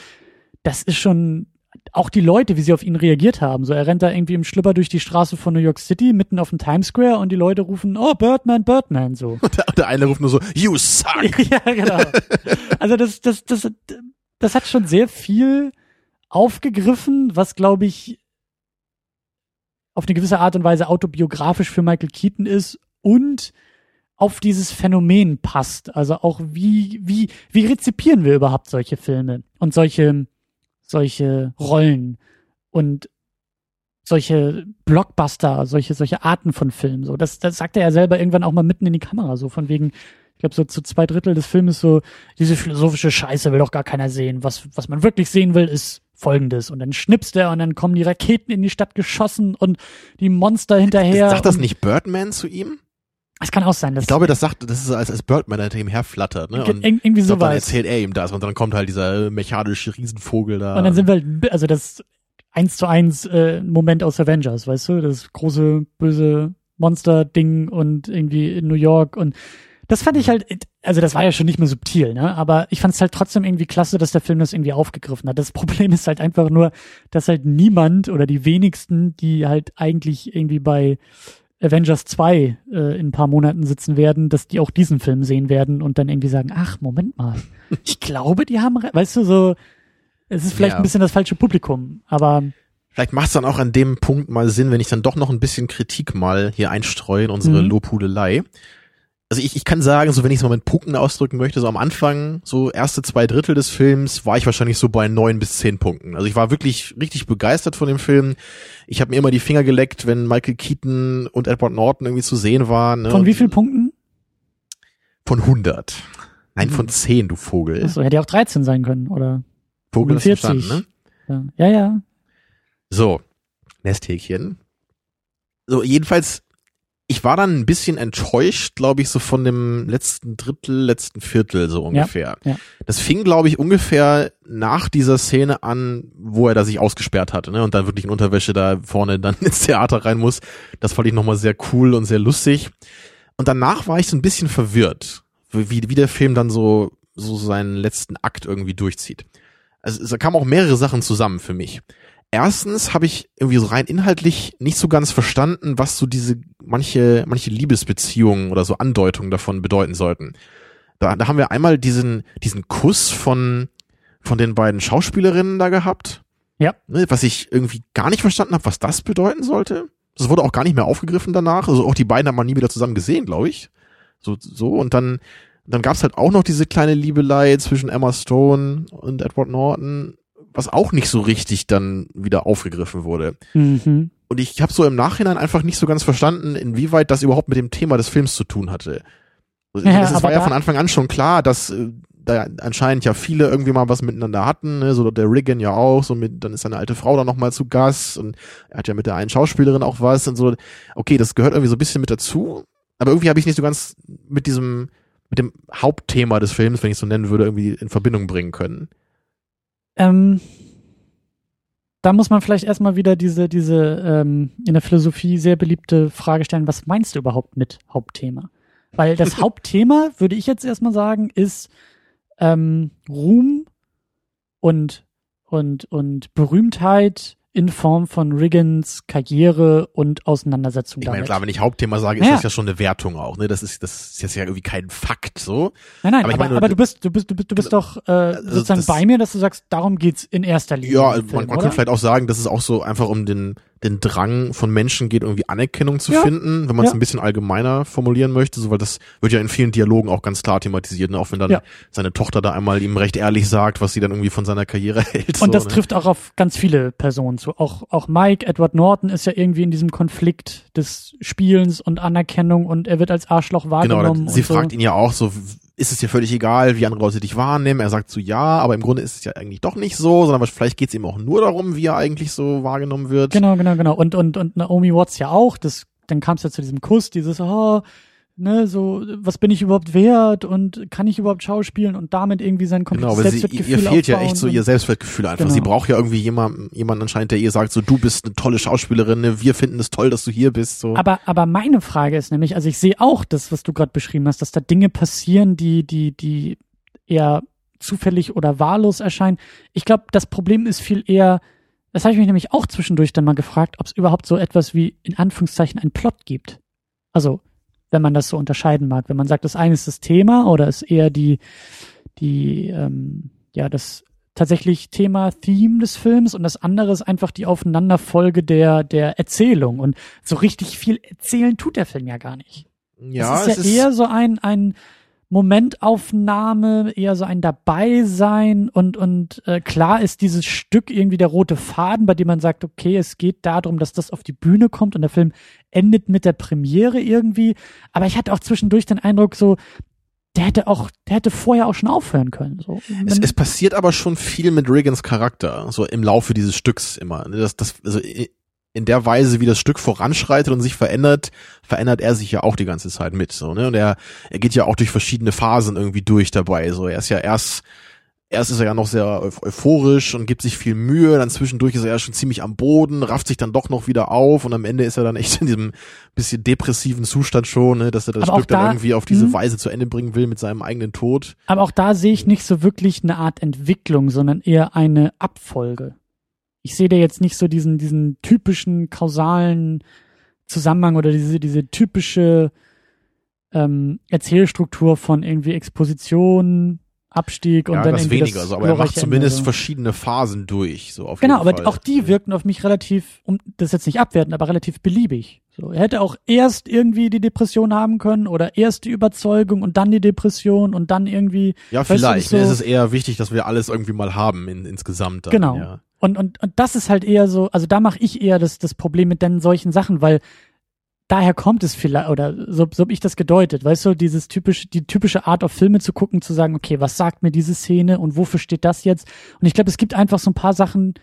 das ist schon auch die Leute, wie sie auf ihn reagiert haben. So, er rennt da irgendwie im Schlüpper durch die Straße von New York City, mitten auf dem Times Square und die Leute rufen, oh, Birdman, Birdman, so. Und der, der eine ruft nur so, you suck! ja, genau. Also das, das, das, das hat schon sehr viel aufgegriffen, was glaube ich auf eine gewisse Art und Weise autobiografisch für Michael Keaton ist und auf dieses Phänomen passt. Also auch wie, wie, wie rezipieren wir überhaupt solche Filme und solche, solche Rollen und solche Blockbuster, solche, solche Arten von Filmen. So, das, das sagt er ja selber irgendwann auch mal mitten in die Kamera, so von wegen, ich glaube, so zu zwei Drittel des Filmes so, diese philosophische Scheiße will doch gar keiner sehen. Was, was man wirklich sehen will, ist folgendes. Und dann schnipst er und dann kommen die Raketen in die Stadt geschossen und die Monster hinterher. Sagt das nicht Birdman zu ihm? Es kann auch sein, dass Ich glaube, das sagt, das ist als, als Birdman hinter ihm herflattert, ne? Und irgendwie glaub, dann sowas. erzählt er ihm das und dann kommt halt dieser mechanische Riesenvogel da. Und dann sind wir halt, also das eins zu eins äh, Moment aus Avengers, weißt du, das große böse Monster-Ding und irgendwie in New York und das fand ich halt, also das war ja schon nicht mehr subtil, ne? Aber ich fand es halt trotzdem irgendwie klasse, dass der Film das irgendwie aufgegriffen hat. Das Problem ist halt einfach nur, dass halt niemand oder die wenigsten, die halt eigentlich irgendwie bei Avengers 2 äh, in ein paar Monaten sitzen werden, dass die auch diesen Film sehen werden und dann irgendwie sagen, ach, Moment mal, ich glaube, die haben, re-" weißt du, so, es ist vielleicht Ja. ein bisschen das falsche Publikum, aber Vielleicht macht es dann auch an dem Punkt mal Sinn, wenn ich dann doch noch ein bisschen Kritik mal hier einstreue in unsere Mhm. Lobhudelei. Also ich, ich kann sagen, so wenn ich es mal mit Punkten ausdrücken möchte, so am Anfang, so erste zwei Drittel des Films, war ich wahrscheinlich so bei neun bis zehn Punkten. Also ich war wirklich richtig begeistert von dem Film. Ich habe mir immer die Finger geleckt, wenn Michael Keaton und Edward Norton irgendwie zu sehen waren. Ne? von wie vielen Punkten? Von 100. Nein, von 10, du Vogel. Achso, hätte ja auch 13 sein können, oder? Vogel 45. verstanden, ne? Ja, ja. ja. So, Nesthäkchen. So, jedenfalls, ich war dann ein bisschen enttäuscht, glaube ich, so von dem letzten Drittel, letzten Viertel, so ungefähr. ja. Das fing, glaube ich, ungefähr nach dieser Szene an, wo er da sich ausgesperrt hatte, ne, und dann wirklich in Unterwäsche da vorne dann ins Theater rein muss. Das fand ich nochmal sehr cool und sehr lustig. Und danach war ich so ein bisschen verwirrt, wie, wie der Film dann so, so seinen letzten Akt irgendwie durchzieht. Also, da kamen auch mehrere Sachen zusammen für mich. Erstens habe ich irgendwie so rein inhaltlich nicht so ganz verstanden, was so diese manche manche Liebesbeziehungen oder so Andeutungen davon bedeuten sollten. Da, da haben wir einmal diesen diesen Kuss von von den beiden Schauspielerinnen da gehabt. Ja. Ne, was ich irgendwie gar nicht verstanden habe, was das bedeuten sollte. Das wurde auch gar nicht mehr aufgegriffen danach. Also auch die beiden haben man nie wieder zusammen gesehen, glaube ich. So so und dann dann gab's halt auch noch diese kleine Liebelei zwischen Emma Stone und Edward Norton, was auch nicht so richtig dann wieder aufgegriffen wurde. Mhm. Und ich habe so im Nachhinein einfach nicht so ganz verstanden, inwieweit das überhaupt mit dem Thema des Films zu tun hatte. Also Ja, es aber war ja von Anfang an schon klar, dass äh, da anscheinend ja viele irgendwie mal was miteinander hatten, ne? so der Riggin ja auch, so mit, dann ist seine alte Frau da noch mal zu Gast und er hat ja mit der einen Schauspielerin auch was und so. Okay, das gehört irgendwie so ein bisschen mit dazu, aber irgendwie habe ich nicht so ganz mit diesem mit dem Hauptthema des Films, wenn ich es so nennen würde, irgendwie in Verbindung bringen können. Ähm, da muss man vielleicht erstmal wieder diese, diese ähm, in der Philosophie sehr beliebte Frage stellen, was meinst du überhaupt mit Hauptthema? Weil das Hauptthema, würde ich jetzt erstmal sagen, ist ähm, Ruhm und, und, und Berühmtheit in Form von Riggins Karriere und Auseinandersetzung Ich meine, damit. klar, wenn ich Hauptthema sage, ist Ja. das ja schon eine Wertung auch, ne? Das ist, das ist jetzt ja irgendwie kein Fakt, so. nein, nein, aber aber, ich aber, meine, du bist, du bist, du bist, du bist doch äh, sozusagen das- bei mir, dass du sagst, darum geht's in erster Linie. Ja, man, Film, man oder? könnte vielleicht auch sagen, dass es auch so einfach um den, den Drang von Menschen geht, irgendwie Anerkennung zu Ja. finden, wenn man es Ja. ein bisschen allgemeiner formulieren möchte, so, weil das wird ja in vielen Dialogen auch ganz klar thematisiert, ne? auch wenn dann Ja. seine Tochter da einmal ihm recht ehrlich sagt, was sie dann irgendwie von seiner Karriere hält. so, Und das ne? trifft auch auf ganz viele Personen zu. Auch, auch Mike, Edward Norton ist ja irgendwie in diesem Konflikt des Spielens und Anerkennung und er wird als Arschloch Genau, wahrgenommen. dann, sie und so. fragt ihn ja auch so, ist es dir völlig egal, wie andere Leute dich wahrnehmen? Er sagt so, ja, aber im Grunde ist es ja eigentlich doch nicht so, sondern vielleicht geht es ihm auch nur darum, wie er eigentlich so wahrgenommen wird. Genau, genau, genau. Und, und, und Naomi Watts ja auch. Das, dann kam es ja zu diesem Kuss, dieses, oh, ne, so, was bin ich überhaupt wert und kann ich überhaupt schauspielen und damit irgendwie sein Genau, komplettes sie, Selbstwertgefühl ihr fehlt ja echt so ihr Selbstwertgefühl einfach. Genau. Sie braucht ja irgendwie jemanden, jemanden anscheinend, der ihr sagt, so du bist eine tolle Schauspielerin, ne? wir finden es toll, dass du hier bist. So. Aber, aber meine Frage ist nämlich, also ich sehe auch das, was du gerade beschrieben hast, dass da Dinge passieren, die, die, die eher zufällig oder wahllos erscheinen. Ich glaube, das Problem ist viel eher, das habe ich mich nämlich auch zwischendurch dann mal gefragt, ob es überhaupt so etwas wie in Anführungszeichen einen Plot gibt. Also, wenn man das so unterscheiden mag, wenn man sagt, das eine ist das Thema oder ist eher die, die, ähm, ja, das tatsächlich Thema, Theme des Films und das andere ist einfach die Aufeinanderfolge der, der Erzählung. Und so richtig viel erzählen tut der Film ja gar nicht. ja, es ist ja eher so ein, ein Momentaufnahme, eher so ein Dabeisein und, und äh, klar ist dieses Stück irgendwie der rote Faden, bei dem man sagt, okay, es geht darum, dass das auf die Bühne kommt und der Film endet mit der Premiere irgendwie. Aber ich hatte auch zwischendurch den Eindruck, so, der hätte auch, der hätte vorher auch schon aufhören können. So. es, es passiert aber schon viel mit Riggins Charakter, so im Laufe dieses Stücks immer. ne? Das, das, also, in der Weise, wie das Stück voranschreitet und sich verändert, verändert er sich ja auch die ganze Zeit mit, so, ne? Und er, er geht ja auch durch verschiedene Phasen irgendwie durch dabei, so. Er ist ja erst, erst ist er ja noch sehr euphorisch und gibt sich viel Mühe, dann zwischendurch ist er ja schon ziemlich am Boden, rafft sich dann doch noch wieder auf und am Ende ist er dann echt in diesem bisschen depressiven Zustand schon, ne, dass er das Aber Stück dann da- irgendwie auf diese Mhm. Weise zu Ende bringen will mit seinem eigenen Tod. Aber auch da sehe ich nicht so wirklich eine Art Entwicklung, sondern eher eine Abfolge. Ich sehe da jetzt nicht so diesen, diesen typischen kausalen Zusammenhang oder diese, diese typische ähm, Erzählstruktur von irgendwie Exposition, Abstieg und ja, dann das irgendwie weniger, das so, aber er macht zumindest Ende, verschiedene Phasen durch, so auf Genau, aber Fall. auch die wirkten auf mich relativ, um das jetzt nicht abwerten, aber relativ beliebig. So, er hätte auch erst irgendwie die Depression haben können oder erst die Überzeugung und dann die Depression und dann irgendwie Ja, vielleicht. so- ne, es ist eher wichtig, dass wir alles irgendwie mal haben in, insgesamt. Dann, Genau. Ja. Und, und, und das ist halt eher so, also da mache ich eher das, das Problem mit dann solchen Sachen, weil daher kommt es vielleicht, oder so, so habe ich das gedeutet, weißt du, dieses typische, die typische Art auf Filme zu gucken, zu sagen, okay, was sagt mir diese Szene und wofür steht das jetzt? Und ich glaube, es gibt einfach so ein paar Sachen,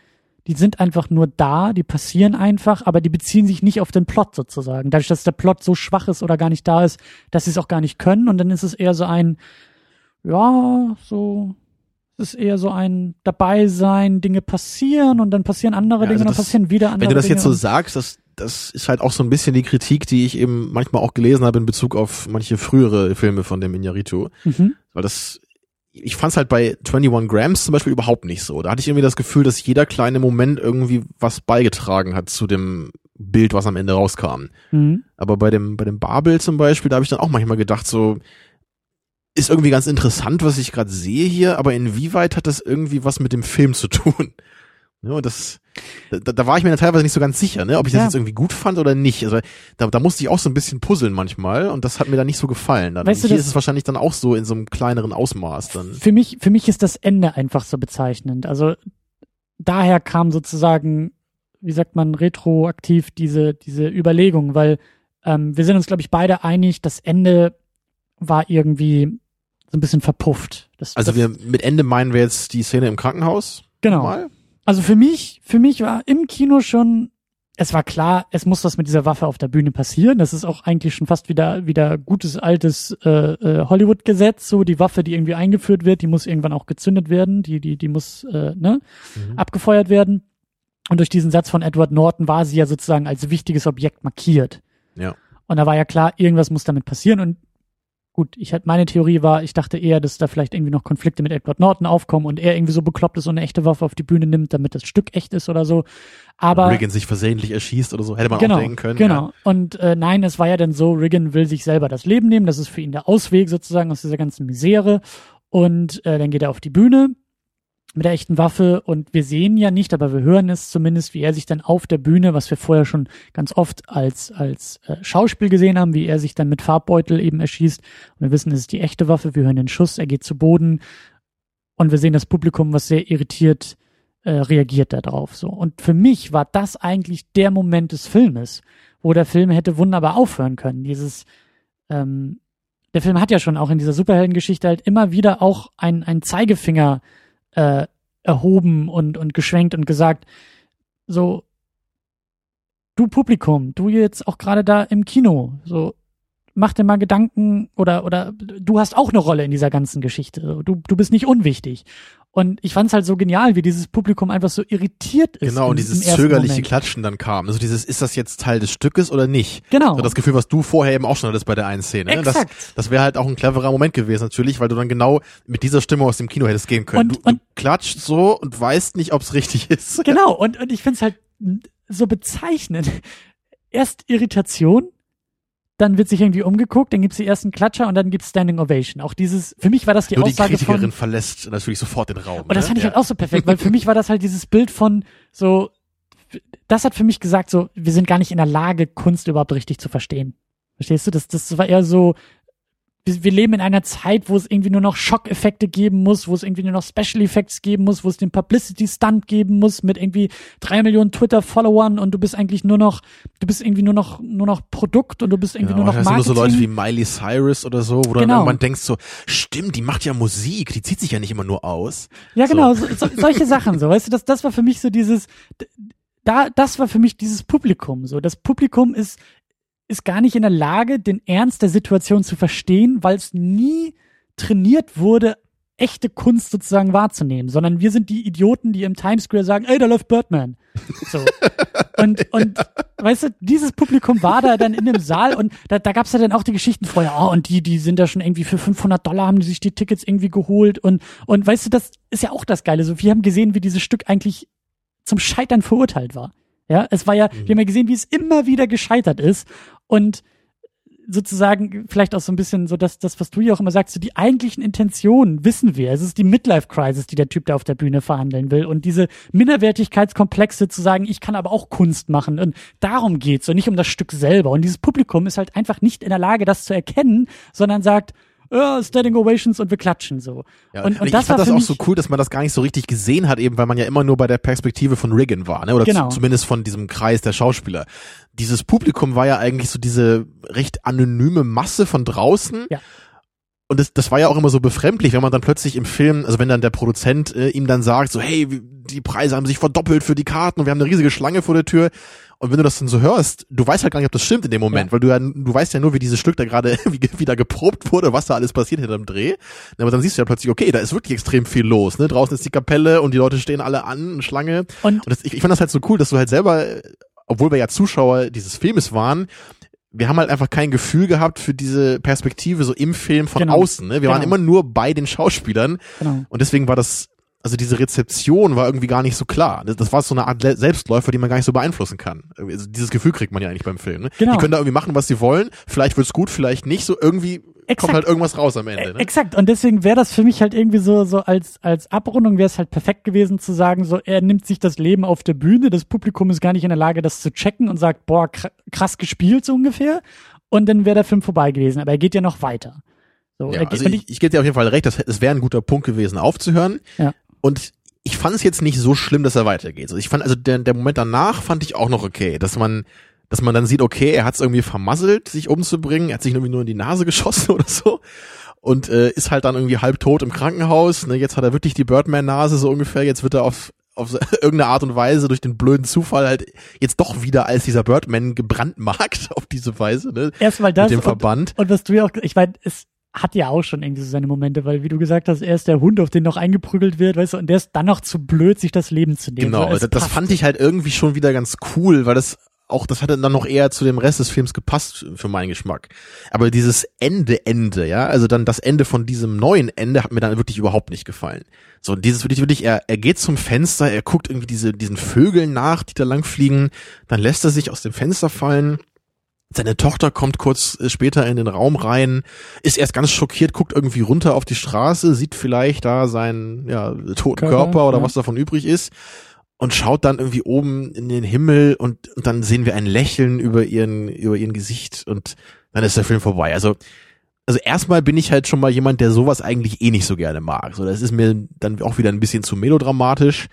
die sind einfach nur da, die passieren einfach, aber die beziehen sich nicht auf den Plot sozusagen. Dadurch, dass der Plot so schwach ist oder gar nicht da ist, dass sie es auch gar nicht können und dann ist es eher so ein, ja, so, ist eher so ein dabei sein, Dinge passieren und dann passieren andere Ja, Dinge also und dann passieren wieder andere Wenn du das Dinge. jetzt so sagst, das, das ist halt auch so ein bisschen die Kritik, die ich eben manchmal auch gelesen habe in Bezug auf manche frühere Filme von dem Inarito. mhm. Weil das, ich fand's halt bei 21 Grams zum Beispiel überhaupt nicht so. Da hatte ich irgendwie das Gefühl, dass jeder kleine Moment irgendwie was beigetragen hat zu dem Bild, was am Ende rauskam. Mhm. Aber bei dem, bei dem Babel zum Beispiel, da habe ich dann auch manchmal gedacht, so, ist irgendwie ganz interessant, was ich gerade sehe hier, aber inwieweit hat das irgendwie was mit dem Film zu tun? Ja, und das, da, da war ich mir teilweise nicht so ganz sicher, ne, ob ich das Ja. jetzt irgendwie gut fand oder nicht. Also da, da musste ich auch so ein bisschen puzzeln manchmal und das hat mir dann nicht so gefallen. Dann. Weißt du, hier ist es wahrscheinlich dann auch so in so einem kleineren Ausmaß dann. Für mich, für mich ist das Ende einfach so bezeichnend. Also daher kam sozusagen, wie sagt man, retroaktiv diese, diese Überlegung, weil ähm, wir sind uns, glaube ich, beide einig, das Ende war irgendwie so ein bisschen verpufft. Das, Also das, wir mit Ende meinen wir jetzt die Szene im Krankenhaus. genau. Mal? Also für mich, für mich war im Kino schon, es war klar, es muss was mit dieser Waffe auf der Bühne passieren. Das ist auch eigentlich schon fast wieder wieder gutes altes äh, äh, Hollywood-Gesetz. So die Waffe, die irgendwie eingeführt wird, die muss irgendwann auch gezündet werden. Die die die muss äh, ne Mhm. abgefeuert werden. Und durch diesen Satz von Edward Norton war sie ja sozusagen als wichtiges Objekt markiert. Ja. Und da war ja klar, irgendwas muss damit passieren. Und gut, ich hatte meine Theorie war, ich dachte eher, dass da vielleicht irgendwie noch Konflikte mit Edward Norton aufkommen und er irgendwie so bekloppt ist und eine echte Waffe auf die Bühne nimmt, damit das Stück echt ist oder so. Aber Reagan sich versehentlich erschießt oder so, hätte man genau, auch denken können. genau. Ja. Und äh, nein, es war ja dann so, Reagan will sich selber das Leben nehmen. Das ist für ihn der Ausweg sozusagen aus dieser ganzen Misere. Und äh, dann geht er auf die Bühne mit der echten Waffe und wir sehen ja nicht, aber wir hören es zumindest, wie er sich dann auf der Bühne, was wir vorher schon ganz oft als als äh, Schauspiel gesehen haben, wie er sich dann mit Farbbeutel eben erschießt. Und wir wissen, es ist die echte Waffe. Wir hören den Schuss, er geht zu Boden und wir sehen das Publikum, was sehr irritiert äh, reagiert darauf. So und für mich war das eigentlich der Moment des Filmes, wo der Film hätte wunderbar aufhören können. Dieses ähm, der Film hat ja schon auch in dieser Superheldengeschichte halt immer wieder auch ein, ein Zeigefinger äh, erhoben und, und geschwenkt und gesagt, so, du Publikum, du jetzt auch gerade da im Kino, so, mach dir mal Gedanken oder, oder du hast auch eine Rolle in dieser ganzen Geschichte. Du, du bist nicht unwichtig. Und ich fand's halt so genial, wie dieses Publikum einfach so irritiert ist. Genau, im- und dieses zögerliche Moment. Klatschen dann kam. Also dieses, ist das jetzt Teil des Stückes oder nicht? Genau. So das Gefühl, was du vorher eben auch schon hattest bei der einen Szene. ne? Das, Exakt. das wäre halt auch ein cleverer Moment gewesen natürlich, weil du dann genau mit dieser Stimme aus dem Kino hättest gehen können. Und- du, und- du klatscht so und weißt nicht, ob es richtig ist. Genau, und, und ich find's halt so bezeichnend. Erst Irritation, dann wird sich irgendwie umgeguckt, dann gibt's die ersten Klatscher und dann gibt's Standing Ovation. Auch dieses, für mich war das die Nur die Aussage Kritikerin von, verlässt natürlich sofort den Raum. und das ne? fand ich ja. halt auch so perfekt, weil für mich war das halt dieses Bild von so, das hat für mich gesagt, so, wir sind gar nicht in der Lage, Kunst überhaupt richtig zu verstehen. Verstehst du? Das, das war eher so, wir, wir leben in einer Zeit, wo es irgendwie nur noch Schockeffekte geben muss, wo es irgendwie nur noch Special Effects geben muss, wo es den Publicity-Stunt geben muss mit irgendwie drei Millionen Twitter-Followern und du bist eigentlich nur noch, du bist irgendwie nur noch, nur noch Produkt und du bist irgendwie Ja, nur noch das sind nur so Marketing. Leute wie Miley Cyrus oder so, wo du dann Genau. irgendwann denkst so, stimmt, die macht ja Musik, die zieht sich ja nicht immer nur aus. Ja, So. genau, so. So, solche Sachen, so, weißt du, das, das war für mich so dieses, da, das war für mich dieses Publikum. So, das Publikum ist, ist gar nicht in der Lage, den Ernst der Situation zu verstehen, weil es nie trainiert wurde, echte Kunst sozusagen wahrzunehmen, sondern wir sind die Idioten, die im Times Square sagen, ey, da läuft Birdman. So. Und, und weißt du, dieses Publikum war da dann in dem Saal und da, da gab's ja dann auch die Geschichten vorher, oh, und die, die sind da schon irgendwie für 500 Dollar haben die sich die Tickets irgendwie geholt und, und weißt du, das ist ja auch das Geile. So, wir haben gesehen, wie dieses Stück eigentlich zum Scheitern verurteilt war. Ja, es war ja, mhm. wir haben ja gesehen, wie es immer wieder gescheitert ist und sozusagen vielleicht auch so ein bisschen so dass das, was du ja auch immer sagst, so die eigentlichen Intentionen wissen wir. Es ist die Midlife-Crisis, die der Typ da auf der Bühne verhandeln will. Und diese Minderwertigkeitskomplexe zu sagen, ich kann aber auch Kunst machen. Und darum geht's und nicht um das Stück selber. Und dieses Publikum ist halt einfach nicht in der Lage, das zu erkennen, sondern sagt, ja, Standing Ovations und wir klatschen so. Ja, und, und ich das fand das auch so cool, dass man das gar nicht so richtig gesehen hat, eben weil man ja immer nur bei der Perspektive von Riggin war, ne? Oder genau. zumindest von diesem Kreis der Schauspieler. Dieses Publikum war ja eigentlich so diese recht anonyme Masse von draußen. Ja. Und das, das war ja auch immer so befremdlich, wenn man dann plötzlich im Film, also wenn dann der Produzent äh, ihm dann sagt, so, hey, die Preise haben sich verdoppelt für die Karten und wir haben eine riesige Schlange vor der Tür. Und wenn du das dann so hörst, du weißt halt gar nicht, ob das stimmt in dem Moment, ja. weil du ja, du weißt ja nur, wie dieses Stück da gerade wie, wieder geprobt wurde, was da alles passiert hinter dem Dreh. Aber dann siehst du ja plötzlich, okay, da ist wirklich extrem viel los. Ne? Draußen ist die Kapelle und die Leute stehen alle an, Schlange. Und, und das, ich, ich fand das halt so cool, dass du halt selber, obwohl wir ja Zuschauer dieses Filmes waren, wir haben halt einfach kein Gefühl gehabt für diese Perspektive so im Film von genau. außen. Ne? Wir genau. waren immer nur bei den Schauspielern genau. und deswegen war das, also diese Rezeption war irgendwie gar nicht so klar. Das, das war so eine Art Selbstläufer, die man gar nicht so beeinflussen kann. Also dieses Gefühl kriegt man ja eigentlich beim Film. Ne? Genau. Die können da irgendwie machen, was sie wollen. Vielleicht wird's gut, vielleicht nicht. So irgendwie Exakt. kommt halt irgendwas raus am Ende. Ne? Exakt. Und deswegen wäre das für mich halt irgendwie so, so als, als Abrundung wäre es halt perfekt gewesen zu sagen, so, er nimmt sich das Leben auf der Bühne, das Publikum ist gar nicht in der Lage, das zu checken und sagt, boah, krass gespielt, so ungefähr. Und dann wäre der Film vorbei gewesen. Aber er geht ja noch weiter. So, ja, also ich, ich gebe dir auf jeden Fall recht, das, das wäre ein guter Punkt gewesen, aufzuhören. Ja. Und ich fand es jetzt nicht so schlimm, dass er weitergeht. Also ich fand, also der, der Moment danach fand ich auch noch okay, dass man dass man dann sieht, okay, er hat es irgendwie vermasselt, sich umzubringen, er hat sich irgendwie nur in die Nase geschossen oder so und äh, ist halt dann irgendwie halb tot im Krankenhaus. Ne? Jetzt hat er wirklich die Birdman-Nase so ungefähr, jetzt wird er auf auf irgendeine Art und Weise durch den blöden Zufall halt jetzt doch wieder als dieser Birdman gebrandmarkt auf diese Weise, ne? Erstmal das mit dem Verband. Und, und was du ja auch, ich meine, es hat ja auch schon irgendwie so seine Momente, weil wie du gesagt hast, er ist der Hund, auf den noch eingeprügelt wird, weißt du, und der ist dann noch zu blöd, sich das Leben zu nehmen. Genau, so, das fand ich halt irgendwie schon wieder ganz cool, weil das auch, das hatte dann noch eher zu dem Rest des Films gepasst für meinen Geschmack. Aber dieses Ende, Ende, ja, also dann das Ende von diesem neuen Ende hat mir dann wirklich überhaupt nicht gefallen. So, dieses wirklich, wirklich, er, er geht zum Fenster, er guckt irgendwie diese, diesen Vögeln nach, die da lang fliegen, dann lässt er sich aus dem Fenster fallen, seine Tochter kommt kurz äh, später in den Raum rein, ist erst ganz schockiert, guckt irgendwie runter auf die Straße, sieht vielleicht da seinen ja, toten Körper, Körper oder ja. was davon übrig ist und schaut dann irgendwie oben in den Himmel und, und dann sehen wir ein Lächeln über ihren, über ihren Gesicht und dann ist der Film vorbei. Also, also erstmal bin ich halt schon mal jemand, der sowas eigentlich eh nicht so gerne mag. So, das ist mir dann auch wieder ein bisschen zu melodramatisch.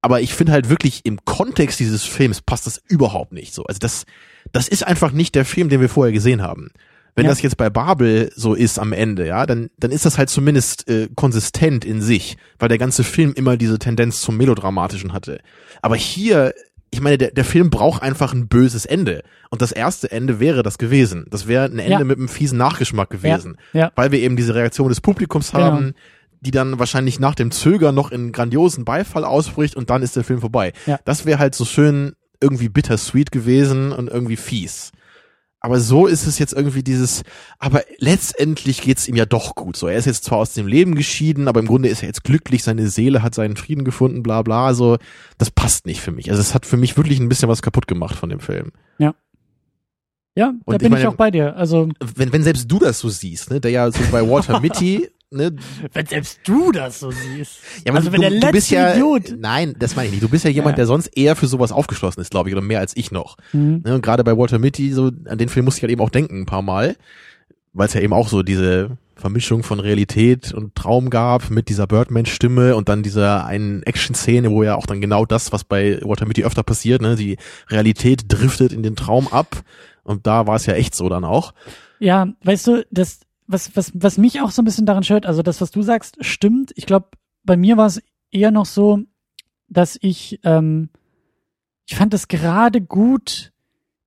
Aber ich finde halt wirklich im Kontext dieses Films passt das überhaupt nicht so. Also das, das ist einfach nicht der Film, den wir vorher gesehen haben. Wenn ja. das jetzt bei Babel so ist am Ende, ja, dann, dann ist das halt zumindest äh, konsistent in sich, weil der ganze Film immer diese Tendenz zum Melodramatischen hatte. Aber hier, ich meine, der, der Film braucht einfach ein böses Ende. Und das erste Ende wäre das gewesen. Das wäre ein Ende ja. mit einem fiesen Nachgeschmack gewesen. Ja. Weil wir eben diese Reaktion des Publikums genau. haben, die dann wahrscheinlich nach dem Zögern noch in grandiosen Beifall ausbricht und dann ist der Film vorbei. Ja. Das wäre halt so schön irgendwie bittersweet gewesen und irgendwie fies. Aber so ist es jetzt irgendwie dieses, aber letztendlich geht's ihm ja doch gut. So, er ist jetzt zwar aus dem Leben geschieden, aber im Grunde ist er jetzt glücklich, seine Seele hat seinen Frieden gefunden, bla bla. Also, das passt nicht für mich. Also es hat für mich wirklich ein bisschen was kaputt gemacht von dem Film. Ja. Ja, da bin ich, meine, ich auch bei dir. Also wenn, wenn selbst du das so siehst, ne, der ja so bei Walter Mitty ne? Wenn selbst du das so siehst. Ja, also wenn du, der letzte du bist ja, Idiot. Nein, das meine ich nicht. Du bist ja jemand, ja. der sonst eher für sowas aufgeschlossen ist, glaube ich, oder mehr als ich noch. Mhm. Ne, und gerade bei Walter Mitty, so an den Film musste ich halt eben auch denken ein paar Mal, weil es ja eben auch so diese Vermischung von Realität und Traum gab mit dieser Birdman-Stimme und dann dieser einen Action-Szene, wo ja auch dann genau das, was bei Walter Mitty öfter passiert, ne, die Realität driftet in den Traum ab und da war es ja echt so dann auch. Ja, weißt du, das was, was, was mich auch so ein bisschen daran stört, also das, was du sagst, stimmt. Ich glaube, bei mir war es eher noch so, dass ich, ähm, ich fand es gerade gut,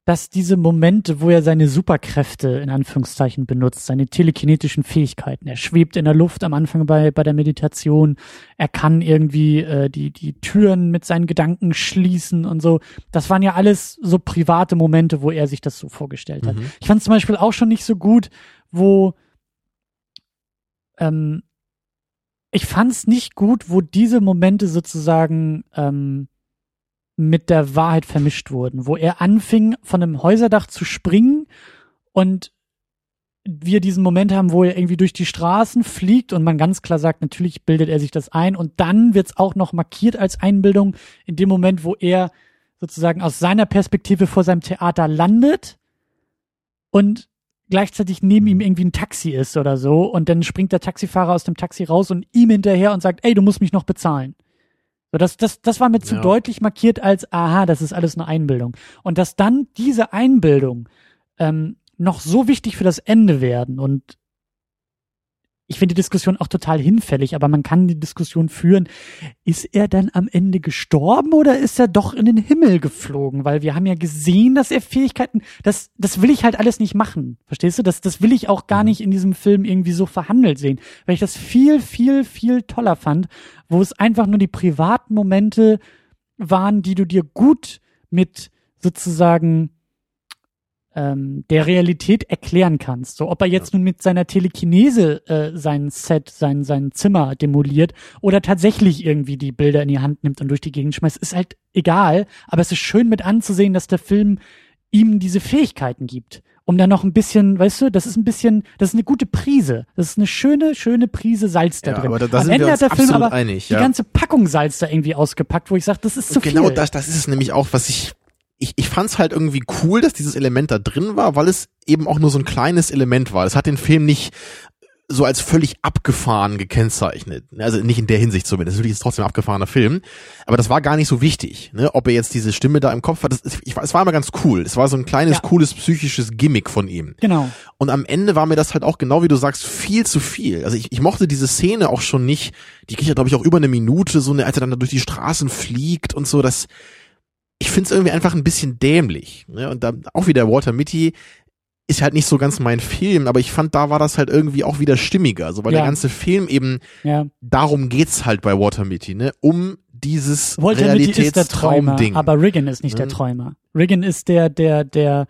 dass diese Momente, wo er seine Superkräfte in Anführungszeichen benutzt, seine telekinetischen Fähigkeiten, er schwebt in der Luft am Anfang bei, bei der Meditation, er kann irgendwie äh, die, die Türen mit seinen Gedanken schließen und so. Das waren ja alles so private Momente, wo er sich das so vorgestellt hat. Mhm. Ich fand es zum Beispiel auch schon nicht so gut, wo ähm, ich fand es nicht gut, wo diese Momente sozusagen ähm, mit der Wahrheit vermischt wurden, wo er anfing, von einem Häuserdach zu springen und wir diesen Moment haben, wo er irgendwie durch die Straßen fliegt und man ganz klar sagt, natürlich bildet er sich das ein und dann wird es auch noch markiert als Einbildung in dem Moment, wo er sozusagen aus seiner Perspektive vor seinem Theater landet und gleichzeitig neben ihm irgendwie ein Taxi ist oder so und dann springt der Taxifahrer aus dem Taxi raus und ihm hinterher und sagt, ey, du musst mich noch bezahlen. So, das, das, das war mir zu Ja. deutlich markiert als, aha, das ist alles eine Einbildung. Und dass dann diese Einbildung ähm, noch so wichtig für das Ende werden und ich finde die Diskussion auch total hinfällig, aber man kann die Diskussion führen, ist er dann am Ende gestorben oder ist er doch in den Himmel geflogen? Weil wir haben ja gesehen, dass er Fähigkeiten, das, das will ich halt alles nicht machen. Verstehst du? Das, das will ich auch gar Mhm. nicht in diesem Film irgendwie so verhandelt sehen. Weil ich das viel, viel, viel toller fand, wo es einfach nur die privaten Momente waren, die du dir gut mit sozusagen ähm, der Realität erklären kannst. So, ob er jetzt nun mit seiner Telekinese äh, sein Set, sein, sein Zimmer demoliert oder tatsächlich irgendwie die Bilder in die Hand nimmt und durch die Gegend schmeißt, ist halt egal. Aber es ist schön mit anzusehen, dass der Film ihm diese Fähigkeiten gibt. Um dann noch ein bisschen, weißt du, das ist ein bisschen, das ist eine gute Prise. Das ist eine schöne, schöne Prise Salz da Ja, drin. aber da- da Am Ende hat der Film aber einig, die ja. ganze Packung Salz da irgendwie ausgepackt, wo ich sage, das ist zu genau viel. das, das ist es nämlich auch, was ich, ich, ich fand es halt irgendwie cool, dass dieses Element da drin war, weil es eben auch nur so ein kleines Element war. Es hat den Film nicht so als völlig abgefahren gekennzeichnet. Also nicht in der Hinsicht zumindest. Natürlich ist es trotzdem ein abgefahrener Film. Aber das war gar nicht so wichtig, ne? ob er jetzt diese Stimme da im Kopf hat. Das, ich, es war immer ganz cool. Es war so ein kleines, Ja. cooles psychisches Gimmick von ihm. Genau. Und am Ende war mir das halt auch genau wie du sagst viel zu viel. Also ich, ich mochte diese Szene auch schon nicht. Die geht ja glaube ich auch über eine Minute, so eine, als er dann da durch die Straßen fliegt und so. Das, ich finde es irgendwie einfach ein bisschen dämlich. Ne? Und da auch wieder Walter Mitty ist halt nicht so ganz mein Film, aber ich fand, da war das halt irgendwie auch wieder stimmiger. So, weil Ja. der ganze Film eben Ja. darum geht's halt bei Walter Mitty, ne? Um dieses Realitätstraum-Ding. aber Riggin ist nicht der Mhm. Träumer. Riggin ist der, der, der,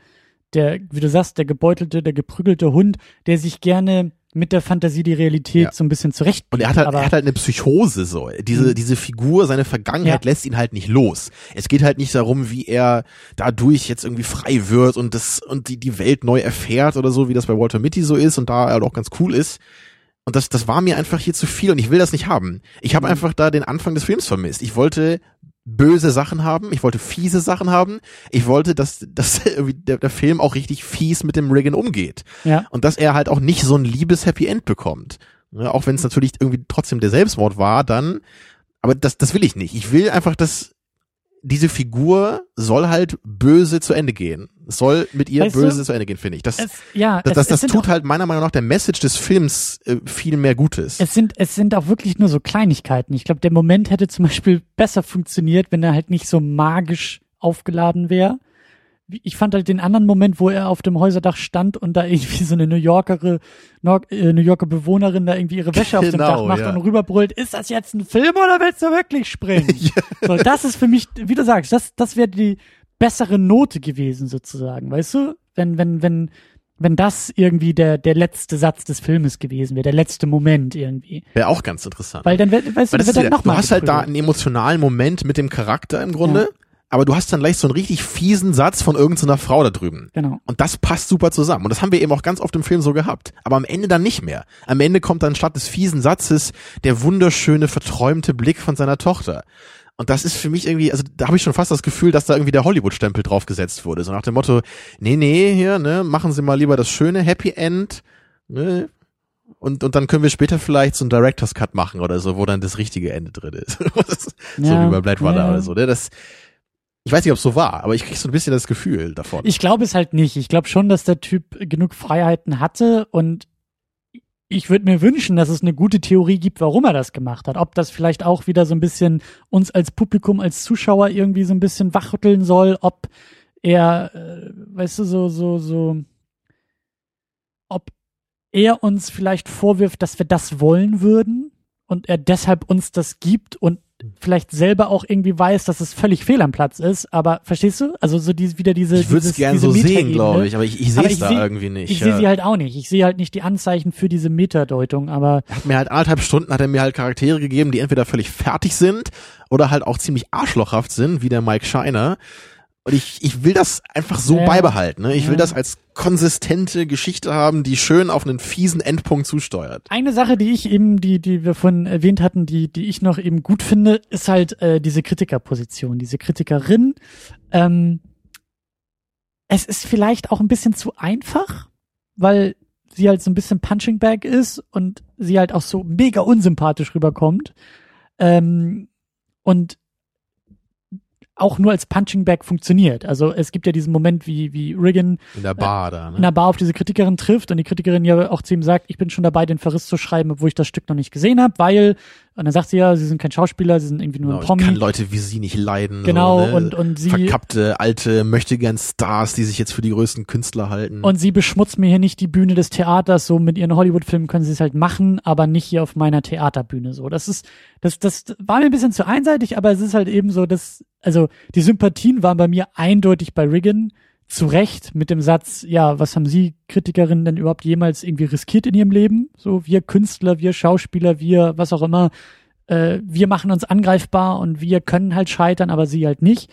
der, wie du sagst, der gebeutelte, der geprügelte Hund, der sich gerne mit der Fantasie die Realität Ja. so ein bisschen zurecht. Und er hat halt, er hat halt eine Psychose so. Diese, Mhm. diese Figur, seine Vergangenheit Ja. lässt ihn halt nicht los. Es geht halt nicht darum, wie er dadurch jetzt irgendwie frei wird und das, und die, die Welt neu erfährt oder so, wie das bei Walter Mitty so ist und da er halt auch ganz cool ist. Und das, das war mir einfach hier zu viel und ich will das nicht haben. Ich habe Mhm. einfach da den Anfang des Films vermisst. Ich wollte böse Sachen haben, ich wollte fiese Sachen haben, ich wollte, dass, dass der, der Film auch richtig fies mit dem Reagan umgeht ja, und dass er halt auch nicht so ein liebes Happy End bekommt. Ne, auch wenn es natürlich irgendwie trotzdem der Selbstmord war, dann, aber das, das will ich nicht. Ich will einfach, dass diese Figur soll halt böse zu Ende gehen. Es soll mit ihr Weißt du, böse zu Ende gehen, finde ich. Das, es, ja, das, es, das, es das sind tut halt meiner Meinung nach der Message des Films äh, viel mehr Gutes. es sind, es sind auch wirklich nur so Kleinigkeiten. Ich glaube, der Moment hätte zum Beispiel besser funktioniert, wenn er halt nicht so magisch aufgeladen wäre. Ich fand halt den anderen Moment, wo er auf dem Häuserdach stand und da irgendwie so eine New Yorker, äh, New Yorker Bewohnerin da irgendwie ihre Wäsche auf dem Genau, Dach macht ja. und rüberbrüllt, ist das jetzt ein Film oder willst du wirklich springen? so, das ist für mich, wie du sagst, das, das wäre die bessere Note gewesen sozusagen, weißt du? Wenn, wenn, wenn, wenn das irgendwie der, der letzte Satz des Filmes gewesen wäre, der letzte Moment irgendwie. Wäre auch ganz interessant. Weil dann, weißt du, Weil dann das wird wieder, dann du nochmal hast halt da einen emotionalen Moment mit dem Charakter im Grunde, aber du hast dann gleich so einen richtig fiesen Satz von irgendeiner Frau da drüben. Genau. Und das passt super zusammen. Und das haben wir eben auch ganz oft im Film so gehabt. Aber am Ende dann nicht mehr. Am Ende kommt dann statt des fiesen Satzes der wunderschöne, verträumte Blick von seiner Tochter. Und das ist für mich irgendwie, also da habe ich schon fast das Gefühl, dass da irgendwie der Hollywood-Stempel draufgesetzt wurde. So nach dem Motto, nee, nee, hier, ne, machen Sie mal lieber das schöne Happy End, ne, und, und dann können wir später vielleicht so einen Director's Cut machen oder so, wo dann das richtige Ende drin ist. so Ja, wie bei Blade Runner ja. oder so, ne, das, ich weiß nicht, ob es so war, aber ich krieg so ein bisschen das Gefühl davon. Ich glaube es halt nicht. Ich glaube schon, dass der Typ genug Freiheiten hatte und ich würde mir wünschen, dass es eine gute Theorie gibt, warum er das gemacht hat. Ob das vielleicht auch wieder so ein bisschen uns als Publikum, als Zuschauer irgendwie so ein bisschen wachrütteln soll, ob er, äh, weißt du, so, so, so, ob er uns vielleicht vorwirft, dass wir das wollen würden und er deshalb uns das gibt und vielleicht selber auch irgendwie weiß, dass es völlig fehl am Platz ist, aber verstehst du? Also so die, wieder diese Ich würde es gerne so sehen, glaube ich, aber ich, ich sehe es da seh, irgendwie nicht. Ich ja. sehe sie halt auch nicht. Ich sehe halt nicht die Anzeichen für diese Metadeutung, aber er hat mir halt anderthalb Stunden hat er mir halt Charaktere gegeben, die entweder völlig fertig sind oder halt auch ziemlich arschlochhaft sind, wie der Mike Shiner. Und ich, ich will das einfach so ja. beibehalten. Ne? Ich ja. will das als konsistente Geschichte haben, die schön auf einen fiesen Endpunkt zusteuert. Eine Sache, die ich eben, die, die wir vorhin erwähnt hatten, die, die ich noch eben gut finde, ist halt äh, diese Kritikerposition, diese Kritikerin. Ähm, es ist vielleicht auch ein bisschen zu einfach, weil sie halt so ein bisschen Punching Bag ist und sie halt auch so mega unsympathisch rüberkommt. Ähm, und auch nur als Punching Bag funktioniert. Also es gibt ja diesen Moment, wie, wie Riggin in der Bar da, ne? in der Bar auf diese Kritikerin trifft und die Kritikerin ja auch zu ihm sagt, ich bin schon dabei, den Verriss zu schreiben, obwohl ich das Stück noch nicht gesehen habe, weil und dann sagt sie ja, sie sind kein Schauspieler, sie sind irgendwie nur genau, ein Promi. Ich kann Leute wie sie nicht leiden. Genau, so, ne? und, und sie. Verkappte, alte, möchte gern Stars, die sich jetzt für die größten Künstler halten. Und sie beschmutzt mir hier nicht die Bühne des Theaters, so mit ihren Hollywood-Filmen können sie es halt machen, aber nicht hier auf meiner Theaterbühne, so. Das ist, das, das war mir ein bisschen zu einseitig, aber es ist halt eben so, dass, also, die Sympathien waren bei mir eindeutig bei Riggin zu Recht mit dem Satz, ja, was haben Sie Kritikerinnen denn überhaupt jemals irgendwie riskiert in ihrem Leben? So, wir Künstler, wir Schauspieler, wir, was auch immer, äh, wir machen uns angreifbar und wir können halt scheitern, aber sie halt nicht.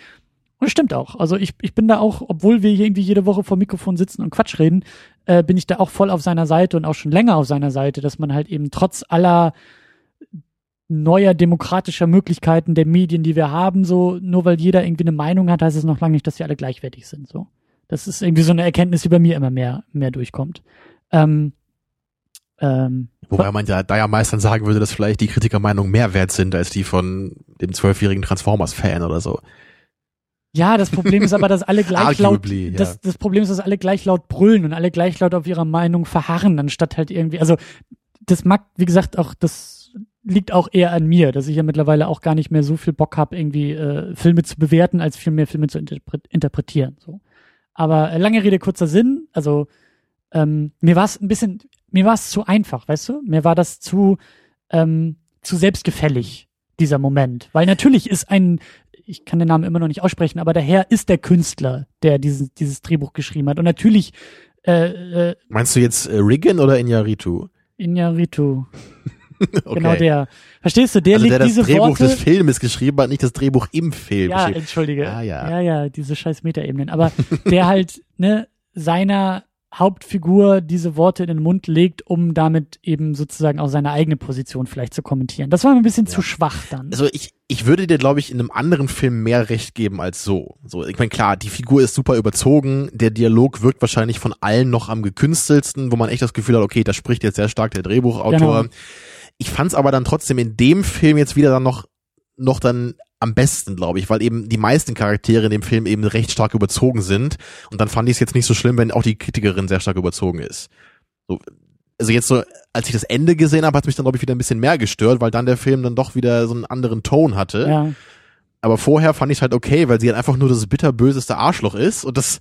Und es stimmt auch. Also ich, ich bin da auch, obwohl wir hier irgendwie jede Woche vor Mikrofon sitzen und Quatsch reden, äh, bin ich da auch voll auf seiner Seite und auch schon länger auf seiner Seite, dass man halt eben trotz aller neuer demokratischer Möglichkeiten der Medien, die wir haben, so nur weil jeder irgendwie eine Meinung hat, heißt es noch lange nicht, dass sie alle gleichwertig sind. So. Das ist irgendwie so eine Erkenntnis, die bei mir immer mehr, mehr durchkommt. Ähm, ähm, Wobei man ja da ja meist dann sagen würde, dass vielleicht die Kritikermeinungen mehr wert sind als die von dem zwölfjährigen Transformers-Fan oder so. Ja, das Problem ist aber, dass alle gleich laut, ja. das, das Problem ist, dass alle gleich laut brüllen und alle gleich laut auf ihrer Meinung verharren, anstatt halt irgendwie, also, das mag, wie gesagt, auch, das liegt auch eher an mir, dass ich ja mittlerweile auch gar nicht mehr so viel Bock habe, irgendwie äh, Filme zu bewerten, als viel mehr Filme zu interpre interpretieren. So. Aber äh, lange Rede, kurzer Sinn. Also ähm, mir war es ein bisschen, mir war es zu einfach, weißt du? Mir war das zu, ähm, zu selbstgefällig, dieser Moment. Weil natürlich ist ein, ich kann den Namen immer noch nicht aussprechen, aber der Herr ist der Künstler, der dieses, dieses Drehbuch geschrieben hat. Und natürlich äh, äh, Meinst du jetzt äh, Riggin oder Inyaritu? Inyaritu. okay. Genau der. Verstehst du, der also legt der das diese Drehbuch Worte, des Filmes geschrieben hat, nicht das Drehbuch im Film. Ja, geschrieben. entschuldige. Ah, ja. ja, ja, diese scheiß Metaebenen. Aber der halt, ne, seiner Hauptfigur diese Worte in den Mund legt, um damit eben sozusagen auch seine eigene Position vielleicht zu kommentieren. Das war mir ein bisschen ja. zu schwach dann. Also ich, ich würde dir, glaube ich, in einem anderen Film mehr Recht geben als so. So, ich meine, klar, die Figur ist super überzogen, der Dialog wirkt wahrscheinlich von allen noch am gekünstelsten, wo man echt das Gefühl hat, okay, da spricht jetzt sehr stark der Drehbuchautor. Genau. Ich fand es aber dann trotzdem in dem Film jetzt wieder dann noch, noch dann am besten, glaube ich, weil eben die meisten Charaktere in dem Film eben recht stark überzogen sind. Und dann fand ich es jetzt nicht so schlimm, wenn auch die Kritikerin sehr stark überzogen ist. So, also jetzt so, als ich das Ende gesehen habe, hat mich dann, glaube ich, wieder ein bisschen mehr gestört, weil dann der Film dann doch wieder so einen anderen Ton hatte. Ja. Aber vorher fand ich es halt okay, weil sie halt einfach nur das bitterböseste Arschloch ist und das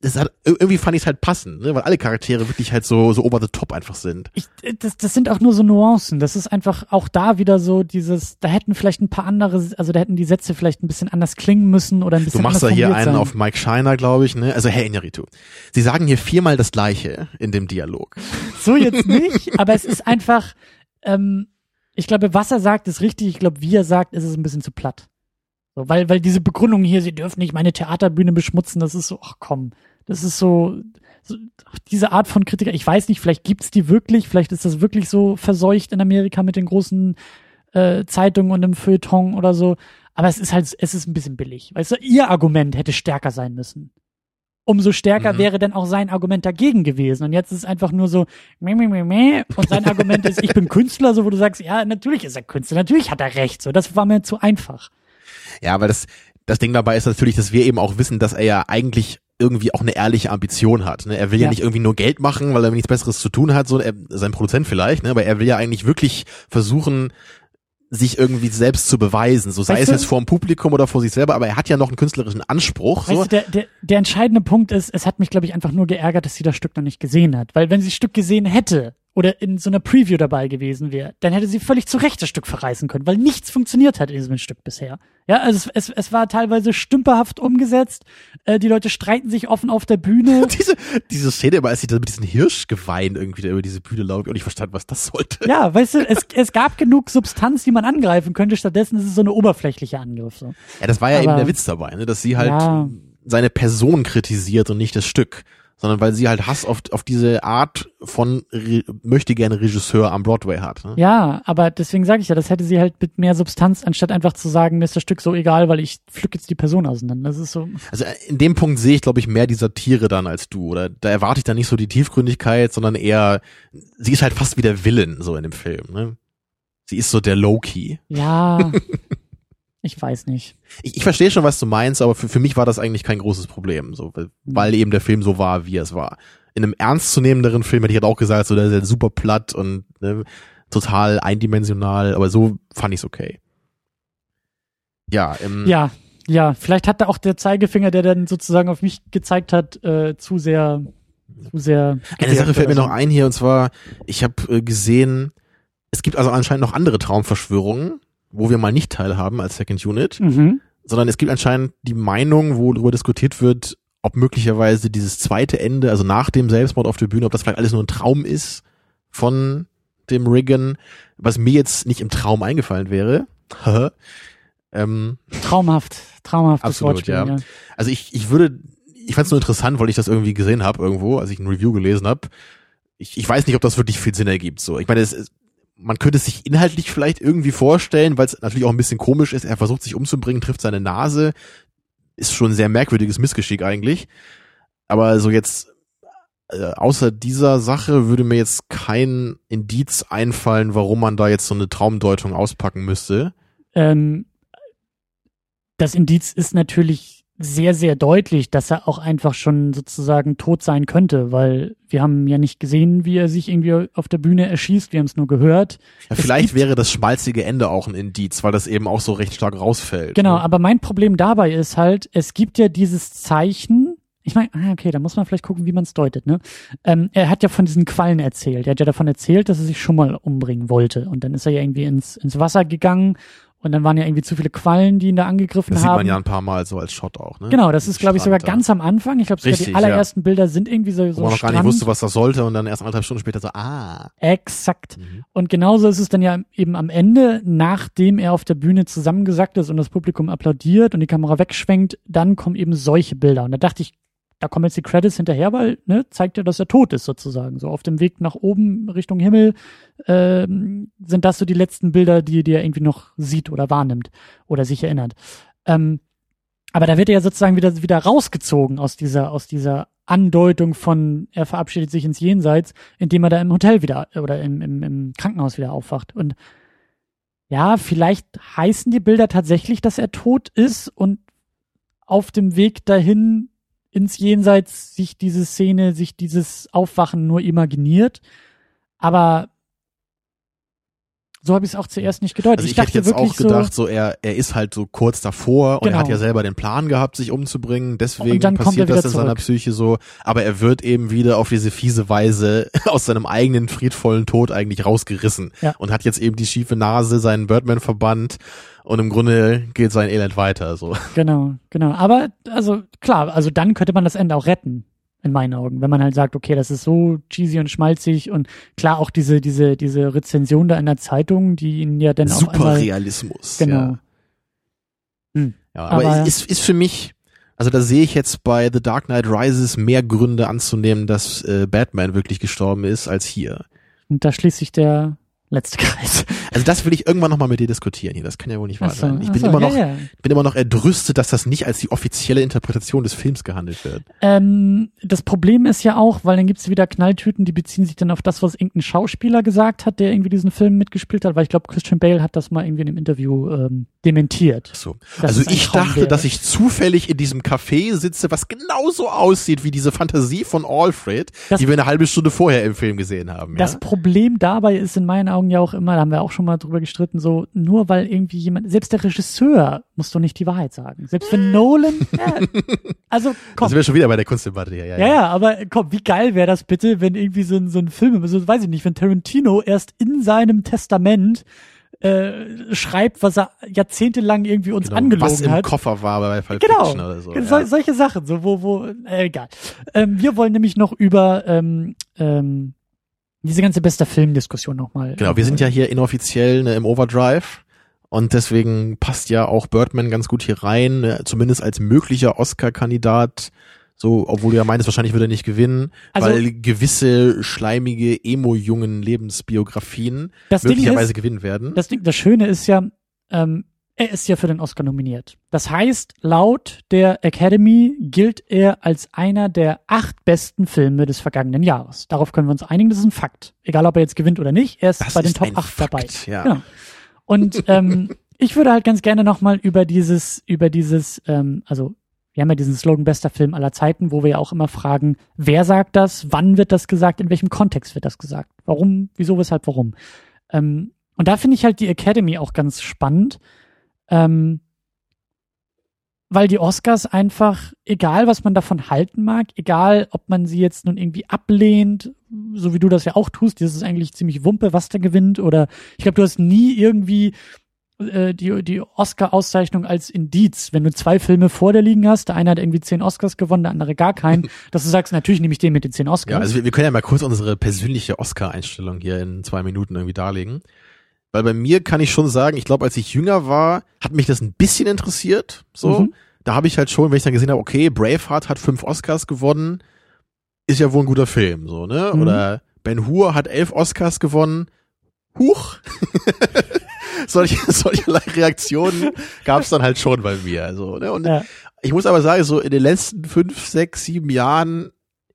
das hat, irgendwie fand ich es halt passend, ne? weil alle Charaktere wirklich halt so, so over the top einfach sind. Ich, das, das sind auch nur so Nuancen. Das ist einfach auch da wieder so dieses, da hätten vielleicht ein paar andere, also da hätten die Sätze vielleicht ein bisschen anders klingen müssen oder ein bisschen Du machst da hier einen sein. auf Mike Shiner, glaube ich, ne? Also hey Inarito, sie sagen hier viermal das Gleiche in dem Dialog. So jetzt nicht, aber es ist einfach, ähm, ich glaube, was er sagt, ist richtig. Ich glaube, wie er sagt, ist es ein bisschen zu platt. So, weil, weil diese Begründung hier, sie dürfen nicht meine Theaterbühne beschmutzen, das ist so, ach komm, das ist so, so diese Art von Kritiker, ich weiß nicht, vielleicht gibt's die wirklich, vielleicht ist das wirklich so verseucht in Amerika mit den großen äh, Zeitungen und im Feuilleton oder so, aber es ist halt, es ist ein bisschen billig. Weißt du, ihr Argument hätte stärker sein müssen. Umso stärker Mhm. wäre dann auch sein Argument dagegen gewesen. Und jetzt ist es einfach nur so, meh, meh, meh, meh. und sein Argument ist, ich bin Künstler, so wo du sagst, ja, natürlich ist er Künstler, natürlich hat er recht. So, das war mir zu einfach. Ja, weil das, das Ding dabei ist natürlich, dass wir eben auch wissen, dass er ja eigentlich irgendwie auch eine ehrliche Ambition hat. Ne? Er will ja. ja. nicht irgendwie nur Geld machen, weil er nichts Besseres zu tun hat, so er, sein Produzent vielleicht, ne? aber er will ja eigentlich wirklich versuchen, sich irgendwie selbst zu beweisen, so sei weißt es jetzt vor dem Publikum oder vor sich selber, aber er hat ja noch einen künstlerischen Anspruch. Weißt so. Du, der, der, der entscheidende Punkt ist, es hat mich, glaube ich, einfach nur geärgert, dass sie das Stück noch nicht gesehen hat. Weil wenn sie das Stück gesehen hätte, oder in so einer Preview dabei gewesen wäre, dann hätte sie völlig zu Recht das Stück verreißen können, weil nichts funktioniert hat in diesem Stück bisher. Ja, also es, es, es war teilweise stümperhaft umgesetzt. Äh, die Leute streiten sich offen auf der Bühne. diese, diese Szene, als sie da mit diesem Hirschgewein irgendwie da über diese Bühne laufen und ich verstanden, was das sollte. Ja, weißt du, es, es gab genug Substanz, die man angreifen könnte. Stattdessen ist es so eine oberflächliche Angriff. So. Ja, das war ja Aber, eben der Witz dabei, ne? dass sie halt ja. seine Person kritisiert und nicht das Stück sondern weil sie halt Hass auf, auf diese Art von Re möchte gerne Regisseur am Broadway hat. Ne? Ja, aber deswegen sage ich ja, das hätte sie halt mit mehr Substanz, anstatt einfach zu sagen, mir ist das Stück so egal, weil ich pflück jetzt die Person auseinander. Das ist so. Also äh, in dem Punkt sehe ich, glaube ich, mehr die Satire dann als du. Oder da erwarte ich dann nicht so die Tiefgründigkeit, sondern eher, sie ist halt fast wie der Villain so in dem Film. Ne? Sie ist so der Low-Key. Ja. Ich weiß nicht. Ich, ich verstehe schon, was du meinst, aber für, für mich war das eigentlich kein großes Problem, so, weil, eben der Film so war, wie er es war. In einem ernstzunehmenderen Film hätte ich halt auch gesagt, so, der ist halt super platt und ne, total eindimensional, aber so fand ich es okay. Ja, ähm, ja, ja, vielleicht hat da auch der Zeigefinger, der dann sozusagen auf mich gezeigt hat, äh, zu sehr, zu sehr. Eine Sache fällt mir noch ein hier und zwar, ich habe äh, gesehen, es gibt also anscheinend noch andere Traumverschwörungen wo wir mal nicht teilhaben als Second Unit, mhm. sondern es gibt anscheinend die Meinung, wo darüber diskutiert wird, ob möglicherweise dieses zweite Ende, also nach dem Selbstmord auf der Bühne, ob das vielleicht alles nur ein Traum ist von dem Riggin, was mir jetzt nicht im Traum eingefallen wäre. ähm, traumhaft, traumhaft. Absolut, ja. ja. Also ich, ich würde, ich fand es nur interessant, weil ich das irgendwie gesehen habe irgendwo, als ich ein Review gelesen habe. Ich, ich weiß nicht, ob das wirklich viel Sinn ergibt. So, ich meine, es, man könnte es sich inhaltlich vielleicht irgendwie vorstellen, weil es natürlich auch ein bisschen komisch ist. Er versucht sich umzubringen, trifft seine Nase. Ist schon ein sehr merkwürdiges Missgeschick eigentlich. Aber so jetzt, äh, außer dieser Sache würde mir jetzt kein Indiz einfallen, warum man da jetzt so eine Traumdeutung auspacken müsste. Ähm, das Indiz ist natürlich sehr, sehr deutlich, dass er auch einfach schon sozusagen tot sein könnte, weil wir haben ja nicht gesehen, wie er sich irgendwie auf der Bühne erschießt, wir haben es nur gehört. Ja, vielleicht wäre das schmalzige Ende auch ein Indiz, weil das eben auch so recht stark rausfällt. Genau, ne? aber mein Problem dabei ist halt, es gibt ja dieses Zeichen, ich meine, ah, okay, da muss man vielleicht gucken, wie man es deutet, ne? Ähm, er hat ja von diesen Quallen erzählt. Er hat ja davon erzählt, dass er sich schon mal umbringen wollte. Und dann ist er ja irgendwie ins, ins Wasser gegangen und dann waren ja irgendwie zu viele Quallen, die ihn da angegriffen das haben. Das sieht man ja ein paar Mal so als Shot auch, ne? Genau, das ist, glaube ich, sogar ganz am Anfang. Ich glaube, sogar die allerersten ja. Bilder sind irgendwie so, so Wo man noch gar nicht wusste, was das sollte und dann erst anderthalb Stunden später so, ah. Exakt. Mhm. Und genauso ist es dann ja eben am Ende, nachdem er auf der Bühne zusammengesackt ist und das Publikum applaudiert und die Kamera wegschwenkt, dann kommen eben solche Bilder. Und da dachte ich, da kommen jetzt die Credits hinterher, weil ne, zeigt ja, dass er tot ist sozusagen. So auf dem Weg nach oben Richtung Himmel ähm, sind das so die letzten Bilder, die, die er irgendwie noch sieht oder wahrnimmt oder sich erinnert. Ähm, aber da wird er ja sozusagen wieder wieder rausgezogen aus dieser aus dieser Andeutung von er verabschiedet sich ins Jenseits, indem er da im Hotel wieder oder im, im, im Krankenhaus wieder aufwacht. Und ja, vielleicht heißen die Bilder tatsächlich, dass er tot ist und auf dem Weg dahin ins Jenseits sich diese Szene, sich dieses Aufwachen nur imaginiert. Aber so habe ich es auch zuerst nicht gedeutet. Also ich, ich hätte jetzt auch gedacht, so, so, er, er ist halt so kurz davor und genau. er hat genau. ja selber den Plan gehabt, sich umzubringen. Deswegen passiert das in zurück. seiner Psyche so. Aber er wird eben wieder auf diese fiese Weise aus seinem eigenen friedvollen Tod eigentlich rausgerissen ja. und hat jetzt eben die schiefe Nase, seinen Birdman verbannt und im Grunde geht sein Elend weiter. So. Genau, genau. Aber also klar, also dann könnte man das Ende auch retten in meinen Augen, wenn man halt sagt, okay, das ist so cheesy und schmalzig und klar auch diese diese diese Rezension da in der Zeitung, die ihn ja dann auch einmal, Realismus. Genau. Ja, hm. ja aber, aber ist ist für mich also da sehe ich jetzt bei The Dark Knight Rises mehr Gründe anzunehmen, dass äh, Batman wirklich gestorben ist als hier. Und da schließt sich der Letzte Kreis. Also das will ich irgendwann nochmal mit dir diskutieren hier. Das kann ja wohl nicht wahr Ach so, sein. Ich ach bin so, immer ja, noch, ja. bin immer noch erdrüstet, dass das nicht als die offizielle Interpretation des Films gehandelt wird. Ähm, das Problem ist ja auch, weil dann gibt's wieder Knalltüten, die beziehen sich dann auf das, was irgendein Schauspieler gesagt hat, der irgendwie diesen Film mitgespielt hat, weil ich glaube, Christian Bale hat das mal irgendwie in einem Interview ähm, dementiert. So. Das also ich Traum dachte, wäre. dass ich zufällig in diesem Café sitze, was genauso aussieht wie diese Fantasie von Alfred, Das- die wir eine halbe Stunde vorher im Film gesehen haben. Das ja? Problem dabei ist in meinen Augen ja auch immer, da haben wir auch schon mal drüber gestritten, so nur weil irgendwie jemand, selbst der Regisseur muss doch nicht die Wahrheit sagen. Selbst wenn Nolan, ja, also Da komm, sind wir schon wieder bei der Kunstdebatte hier. Ja, Ja, ja, aber komm, wie geil wäre das bitte, wenn irgendwie so ein, so ein Film, so weiß ich nicht, wenn Tarantino erst in seinem Testament äh, schreibt, was er jahrzehntelang irgendwie uns Genau, angelogen was im hat. Koffer war bei Pulp Genau, Fiction oder so. so, ja. solche Sachen, so wo, wo, äh, egal. Ähm, wir wollen nämlich noch über ähm, ähm, diese ganze beste Filmdiskussion nochmal. Genau, wir sind ja hier inoffiziell ne, im Overdrive und deswegen passt ja auch Birdman ganz gut hier rein, ne, zumindest als möglicher Oscar-Kandidat. So, obwohl du ja meinst, wahrscheinlich würde er nicht gewinnen, Also- weil gewisse schleimige, emo-jungen Lebensbiografien möglicherweise ist, gewinnen werden. das Ding, das Schöne ist ja, ähm, er ist ja für den Oscar nominiert. Das heißt, laut der Academy gilt er als einer der acht besten Filme des vergangenen Jahres. Darauf können wir uns einigen, das ist ein Fakt. Egal, ob er jetzt gewinnt oder nicht, er ist Das bei den ist Top ein 8 Fakt, dabei. ja. Genau. Und ähm, ich würde halt ganz gerne nochmal über dieses, über dieses, ähm, also wir haben ja diesen Slogan bester Film aller Zeiten, wo wir ja auch immer fragen, wer sagt das, wann wird das gesagt, in welchem Kontext wird das gesagt, warum, wieso, weshalb, warum. Ähm, und da finde ich halt die Academy auch ganz spannend, ähm, weil die Oscars einfach, egal was man davon halten mag, egal ob man sie jetzt nun irgendwie ablehnt, so wie du das ja auch tust, das ist eigentlich ziemlich Wumpe, was da gewinnt, oder ich glaube, du hast nie irgendwie äh, die, die Oscar-Auszeichnung als Indiz, wenn du zwei Filme vor dir liegen hast, der eine hat irgendwie zehn Oscars gewonnen, der andere gar keinen, dass du sagst, natürlich nehme ich den mit den zehn Oscars. Ja, also wir, wir können ja mal kurz unsere persönliche Oscar-Einstellung hier in zwei Minuten irgendwie darlegen. Weil bei mir kann ich schon sagen, ich glaube, als ich jünger war, hat mich das ein bisschen interessiert. So, Mhm. da habe ich halt schon, wenn ich dann gesehen habe, okay, Braveheart hat fünf Oscars gewonnen, ist ja wohl ein guter Film, so ne? Mhm. Oder Ben Hur hat elf Oscars gewonnen. Huch. solche, solcherlei Reaktionen gab es dann halt schon bei mir. Also, ne? Und Ja. ich muss aber sagen, so in den letzten fünf, sechs, sieben Jahren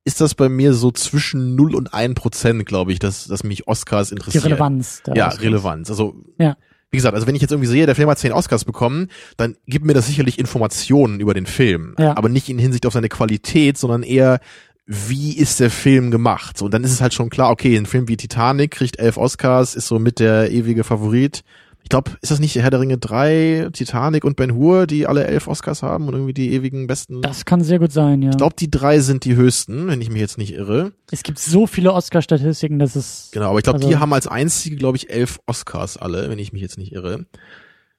ist das bei mir so zwischen 0 und 1 Prozent, glaube ich, dass, dass mich Oscars die interessieren. Relevanz. der Ja, Oscars. Relevanz. Also, Ja. wie gesagt, also wenn ich jetzt irgendwie sehe, der Film hat zehn Oscars bekommen, dann gibt mir das sicherlich Informationen über den Film. Ja. Aber nicht in Hinsicht auf seine Qualität, sondern eher, wie ist der Film gemacht? So, und dann ist es halt schon klar, okay, ein Film wie Titanic kriegt elf Oscars, ist so mit der ewige Favorit. Ich glaube, ist das nicht Herr der Ringe 3, Titanic und Ben Hur, die alle elf Oscars haben und irgendwie die ewigen besten? Das kann sehr gut sein, ja. ich glaube, die drei sind die höchsten, wenn ich mich jetzt nicht irre. es gibt so viele Oscar-Statistiken, dass es Genau, aber ich glaube, Also- die haben als einzige, glaube ich, elf Oscars alle, wenn ich mich jetzt nicht irre.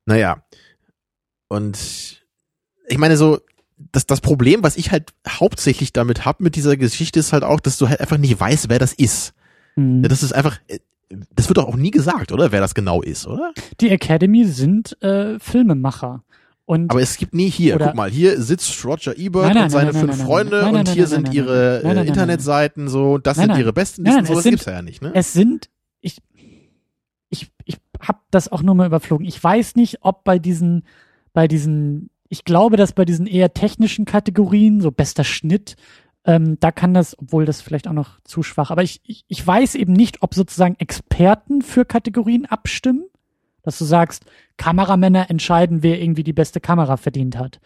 Naja. Und ich meine so, das, das Problem, was ich halt hauptsächlich damit hab mit dieser Geschichte, ist halt auch, dass du halt einfach nicht weißt, wer das ist. Hm. Ja, Das ist einfach, das wird doch auch nie gesagt, oder? Wer das genau ist, oder? Die Academy sind äh, Filmemacher. Und Aber es gibt nie hier, guck mal, hier sitzt Roger Ebert Nein, nein, und seine nein, fünf Freunde und hier sind ihre äh, Internetseiten so, das sind ihre besten Listen, es sowas sind- gibt's ja nicht, ne? es sind, ich, ich, ich habe das auch nur mal überflogen. Ich weiß nicht, ob bei diesen, bei diesen, ich glaube, dass bei diesen eher technischen Kategorien, so bester Schnitt, ähm, da kann das, obwohl das vielleicht auch noch zu schwach, aber ich, ich, ich weiß eben nicht, ob sozusagen Experten für Kategorien abstimmen, dass du sagst, Kameramänner entscheiden, wer irgendwie die beste Kamera verdient hat.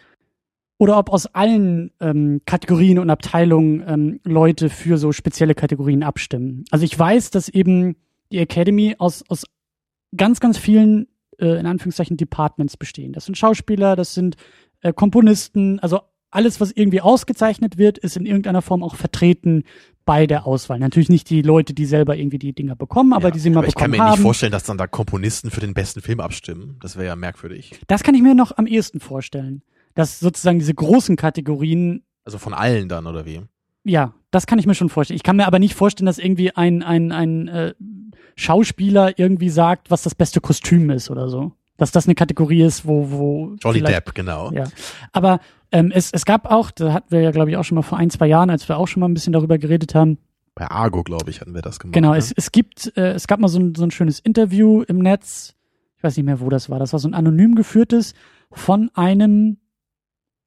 Oder ob aus allen ähm, Kategorien und Abteilungen ähm, Leute für so spezielle Kategorien abstimmen. Also ich weiß, dass eben die Academy aus, aus ganz, ganz vielen, äh, in Anführungszeichen, Departments bestehen. Das sind Schauspieler, das sind äh, Komponisten, also alles, was irgendwie ausgezeichnet wird, ist in irgendeiner Form auch vertreten bei der Auswahl. Natürlich nicht die Leute, die selber irgendwie die Dinger bekommen, aber Ja, die sie mal aber ich kann bekommen mir haben. nicht vorstellen, dass dann da Komponisten für den besten Film abstimmen. Das wäre ja merkwürdig. das kann ich mir noch am ehesten vorstellen. Dass sozusagen diese großen Kategorien Also von allen dann, oder wie? Ja, das kann ich mir schon vorstellen. Ich kann mir aber nicht vorstellen, dass irgendwie ein, ein, ein äh, Schauspieler irgendwie sagt, was das beste Kostüm ist oder so. Dass das eine Kategorie ist, wo, wo. Johnny Depp, genau. Ja. Aber ähm, es, es gab auch, da hatten wir ja, glaube ich, auch schon mal vor ein, zwei Jahren, als wir auch schon mal ein bisschen darüber geredet haben, Bei Argo, glaube ich, hatten wir das gemacht. Genau, ne? es, es gibt, äh, es gab mal so ein, so ein schönes Interview im Netz, ich weiß nicht mehr, wo das war, das war so ein anonym geführtes von einem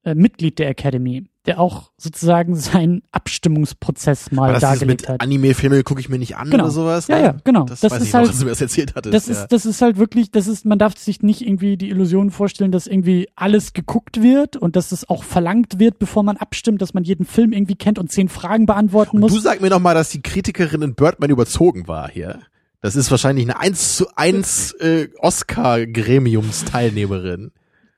äh, Mitglied der Academy, der auch sozusagen seinen Abstimmungsprozess mal Aber das ist dargelegt mit hat. Anime-Filme gucke ich mir nicht an Genau. oder sowas. Ja, ne? ja, genau. Das, Das weiß ist ich noch, halt- dass du mir das erzählt hattest. Das ja. ist, das ist halt wirklich, das ist, man darf sich nicht irgendwie die Illusion vorstellen, dass irgendwie alles geguckt wird und dass es auch verlangt wird, bevor man abstimmt, dass man jeden Film irgendwie kennt und zehn Fragen beantworten muss. Du sag mir noch mal, dass die Kritikerin in Birdman überzogen war hier. Das ist wahrscheinlich eine 1 zu 1 äh, Oscar-Gremiumsteilnehmerin.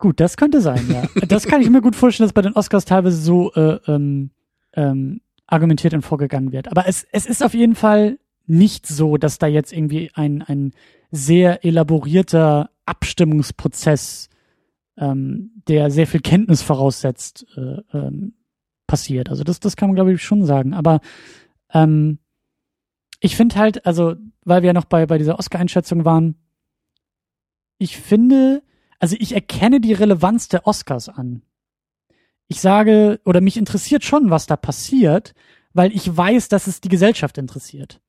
Gut, das könnte sein, ja. Das kann ich mir gut vorstellen, dass bei den Oscars teilweise so äh, ähm, ähm, argumentiert und vorgegangen wird. Aber es, es ist auf jeden Fall nicht so, dass da jetzt irgendwie ein, ein sehr elaborierter Abstimmungsprozess, ähm, der sehr viel Kenntnis voraussetzt, äh, ähm, passiert. Also das, das kann man, glaube ich, schon sagen. Aber ähm, ich finde halt, also, weil wir ja noch bei, bei dieser Oscar-Einschätzung waren, ich finde, also ich erkenne die Relevanz der Oscars an. Ich sage, oder mich interessiert schon, was da passiert, weil ich weiß, dass es die Gesellschaft interessiert.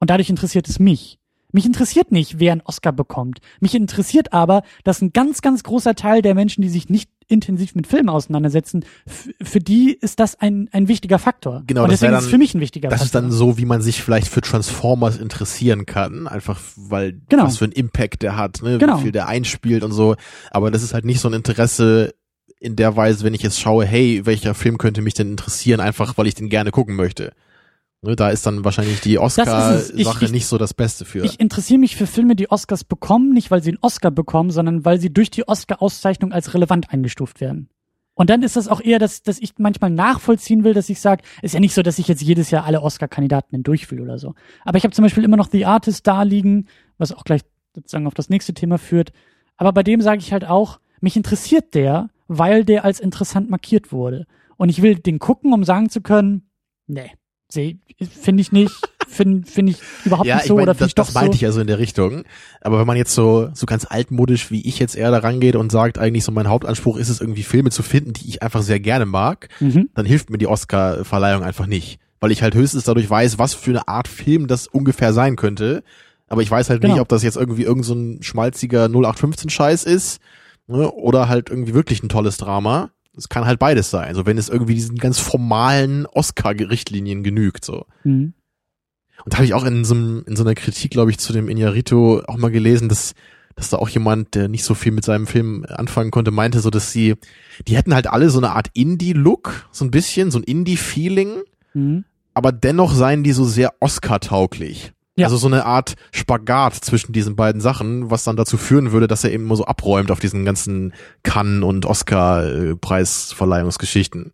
Und dadurch interessiert es mich. Mich interessiert nicht, wer einen Oscar bekommt. Mich interessiert aber, dass ein ganz, ganz großer Teil der Menschen, die sich nicht intensiv mit Filmen auseinandersetzen, für die ist das ein, ein wichtiger Faktor. Genau, Und das deswegen wär ist es dann- für mich ein wichtiger Das ist Faktor. dann so, wie man sich vielleicht für Transformers interessieren kann. Einfach weil, Genau. was für einen Impact der hat, ne? Genau. wie viel der einspielt und so. Aber das ist halt nicht so ein Interesse in der Weise, wenn ich jetzt schaue, hey, welcher Film könnte mich denn interessieren, einfach weil ich den gerne gucken möchte. Ne, da ist dann wahrscheinlich die Oscar-Sache ich- nicht so das Beste für. Ich interessiere mich für Filme, die Oscars bekommen, nicht weil sie einen Oscar bekommen, sondern weil sie durch die Oscar-Auszeichnung als relevant eingestuft werden. Und dann ist das auch eher, dass, dass ich manchmal nachvollziehen will, dass ich sage, ist ja nicht so, dass ich jetzt jedes Jahr alle Oscar-Kandidaten durchfühle oder so. Aber ich habe zum Beispiel immer noch The Artist da liegen, was auch gleich sozusagen auf das nächste Thema führt. Aber bei dem sage ich halt auch, mich interessiert der, weil der als interessant markiert wurde. Und ich will den gucken, um sagen zu können, nee, finde ich nicht, finde find ich überhaupt ja, nicht ich so mein, oder finde das, ich doch das meinte so. ich ja so in der Richtung. Aber wenn man jetzt so, so ganz altmodisch wie ich jetzt eher da rangeht und sagt, eigentlich so mein Hauptanspruch ist es irgendwie Filme zu finden, die ich einfach sehr gerne mag, Mhm. dann hilft mir die Oscar-Verleihung einfach nicht. Weil ich halt höchstens dadurch weiß, was für eine Art Film das ungefähr sein könnte. Aber ich weiß halt Genau. nicht, ob das jetzt irgendwie irgend so ein schmalziger 0815-Scheiß ist ne, oder halt irgendwie wirklich ein tolles Drama. Es kann halt beides sein. Also wenn es irgendwie diesen ganz formalen Oscar-Richtlinien genügt, so. Mhm. Und da habe ich auch in so, einem, in so einer Kritik, glaube ich, zu dem Iñárritu auch mal gelesen, dass, dass da auch jemand, der nicht so viel mit seinem Film anfangen konnte, meinte so, dass sie, die hätten halt alle so eine Art Indie-Look, so ein bisschen, so ein Indie-Feeling, Mhm. aber dennoch seien die so sehr Oscar-tauglich. Ja. Also so eine Art Spagat zwischen diesen beiden Sachen, was dann dazu führen würde, dass er eben immer so abräumt auf diesen ganzen Cannes- und Oscar-Preisverleihungsgeschichten.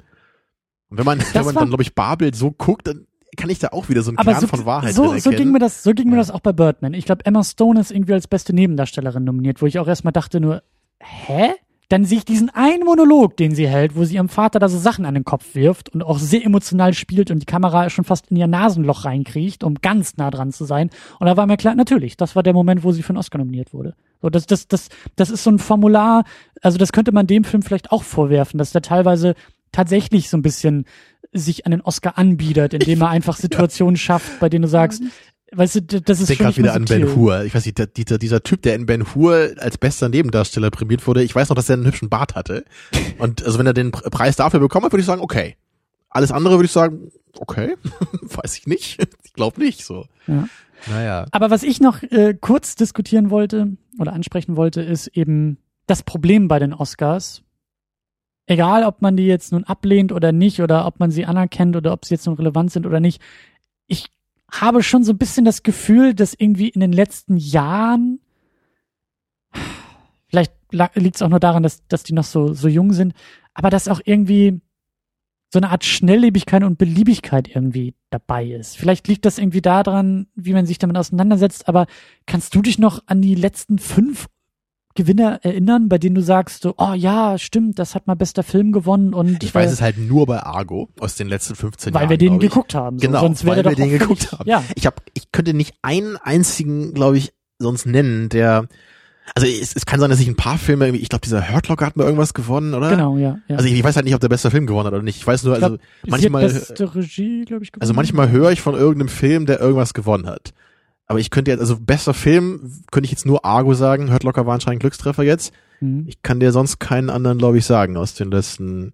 Und wenn man, wenn man dann, glaube ich, Babel so guckt, dann kann ich da auch wieder so einen Aber Kern so, von Wahrheit so, so ging mir das, so ging mir Ja. das auch bei Birdman. Ich glaube, Emma Stone ist irgendwie als beste Nebendarstellerin nominiert, wo ich auch erstmal dachte nur, hä? Dann sehe ich diesen einen Monolog, den sie hält, wo sie ihrem Vater da so Sachen an den Kopf wirft und auch sehr emotional spielt und die Kamera schon fast in ihr Nasenloch reinkriecht, um ganz nah dran zu sein. Und da war mir klar, natürlich, das war der Moment, wo sie für einen Oscar nominiert wurde. So, das, das, das, das ist so ein Formular, also das könnte man dem Film vielleicht auch vorwerfen, dass der teilweise tatsächlich so ein bisschen sich an den Oscar anbietet, indem er einfach Situationen schafft, bei denen du sagst, weißt du, das ist Ich denke schon gerade wieder an subtil. Ben Hur. Ich weiß nicht, der, dieser, dieser Typ, der in Ben Hur als bester Nebendarsteller prämiert wurde, ich weiß noch, dass er einen hübschen Bart hatte. Und also wenn er den Pr- Preis dafür bekommen hat, würde ich sagen, okay. Alles andere würde ich sagen, okay, weiß ich nicht. Ich glaube nicht so. Ja. Naja. Aber was ich noch äh, kurz diskutieren wollte oder ansprechen wollte, ist eben das Problem bei den Oscars. Egal, ob man die jetzt nun ablehnt oder nicht, oder ob man sie anerkennt oder ob sie jetzt nun relevant sind oder nicht. Ich habe schon so ein bisschen das Gefühl, dass irgendwie in den letzten Jahren, vielleicht liegt es auch nur daran, dass, dass die noch so, so jung sind, aber dass auch irgendwie so eine Art Schnelllebigkeit und Beliebigkeit irgendwie dabei ist. Vielleicht liegt das irgendwie daran, wie man sich damit auseinandersetzt, aber kannst du dich noch an die letzten fünf Gewinner erinnern, bei denen du sagst, so, oh ja, stimmt, das hat mal bester Film gewonnen und Ich weiß äh, es halt nur bei Argo aus den letzten 15 weil Jahren. wir den geguckt haben. So. Genau, Sonst wäre weil wir den geguckt haben. Ja, Ich hab, ich könnte nicht einen einzigen, glaube ich, sonst nennen, der Also es, es kann sein, dass ich ein paar Filme, irgendwie, ich glaube, dieser Hurt Locker hat mal irgendwas gewonnen, oder? Genau, ja. ja. Also ich, ich weiß halt nicht, ob der beste Film gewonnen hat oder nicht. Ich weiß nur, Ich also glaub, Sie manchmal, Regie, glaube ich, also manchmal höre ich von irgendeinem Film, der irgendwas gewonnen hat. Aber ich könnte jetzt, also bester Film, könnte ich jetzt nur Argo sagen. Hurt Locker war anscheinend ein Glückstreffer jetzt. Mhm. Ich kann dir sonst keinen anderen, glaube ich, sagen aus den letzten,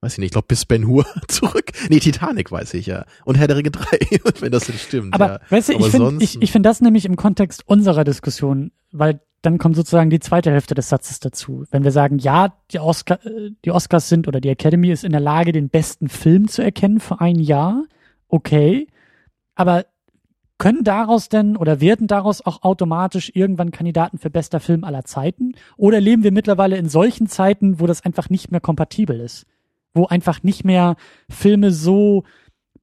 weiß ich nicht, ich glaube bis Ben Hur zurück. Nee, Titanic weiß ich ja. Und Herr der Ringe 3, wenn das denn stimmt. Aber ja. weißt du, Aber ich finde ich, ich find das nämlich im Kontext unserer Diskussion, weil dann kommt sozusagen die zweite Hälfte des Satzes dazu. Wenn wir sagen, ja, die, Oscar, die Oscars sind oder die Academy ist in der Lage, den besten Film zu erkennen für ein Jahr, okay, aber können daraus denn oder werden daraus auch automatisch irgendwann Kandidaten für bester Film aller Zeiten? Oder leben wir mittlerweile in solchen Zeiten, wo das einfach nicht mehr kompatibel ist? Wo einfach nicht mehr Filme so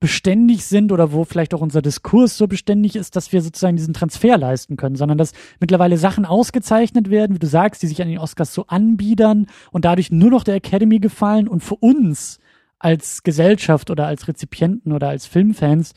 beständig sind oder wo vielleicht auch unser Diskurs so beständig ist, dass wir sozusagen diesen Transfer leisten können, sondern dass mittlerweile Sachen ausgezeichnet werden, wie du sagst, die sich an den Oscars so anbiedern und dadurch nur noch der Academy gefallen und für uns als Gesellschaft oder als Rezipienten oder als Filmfans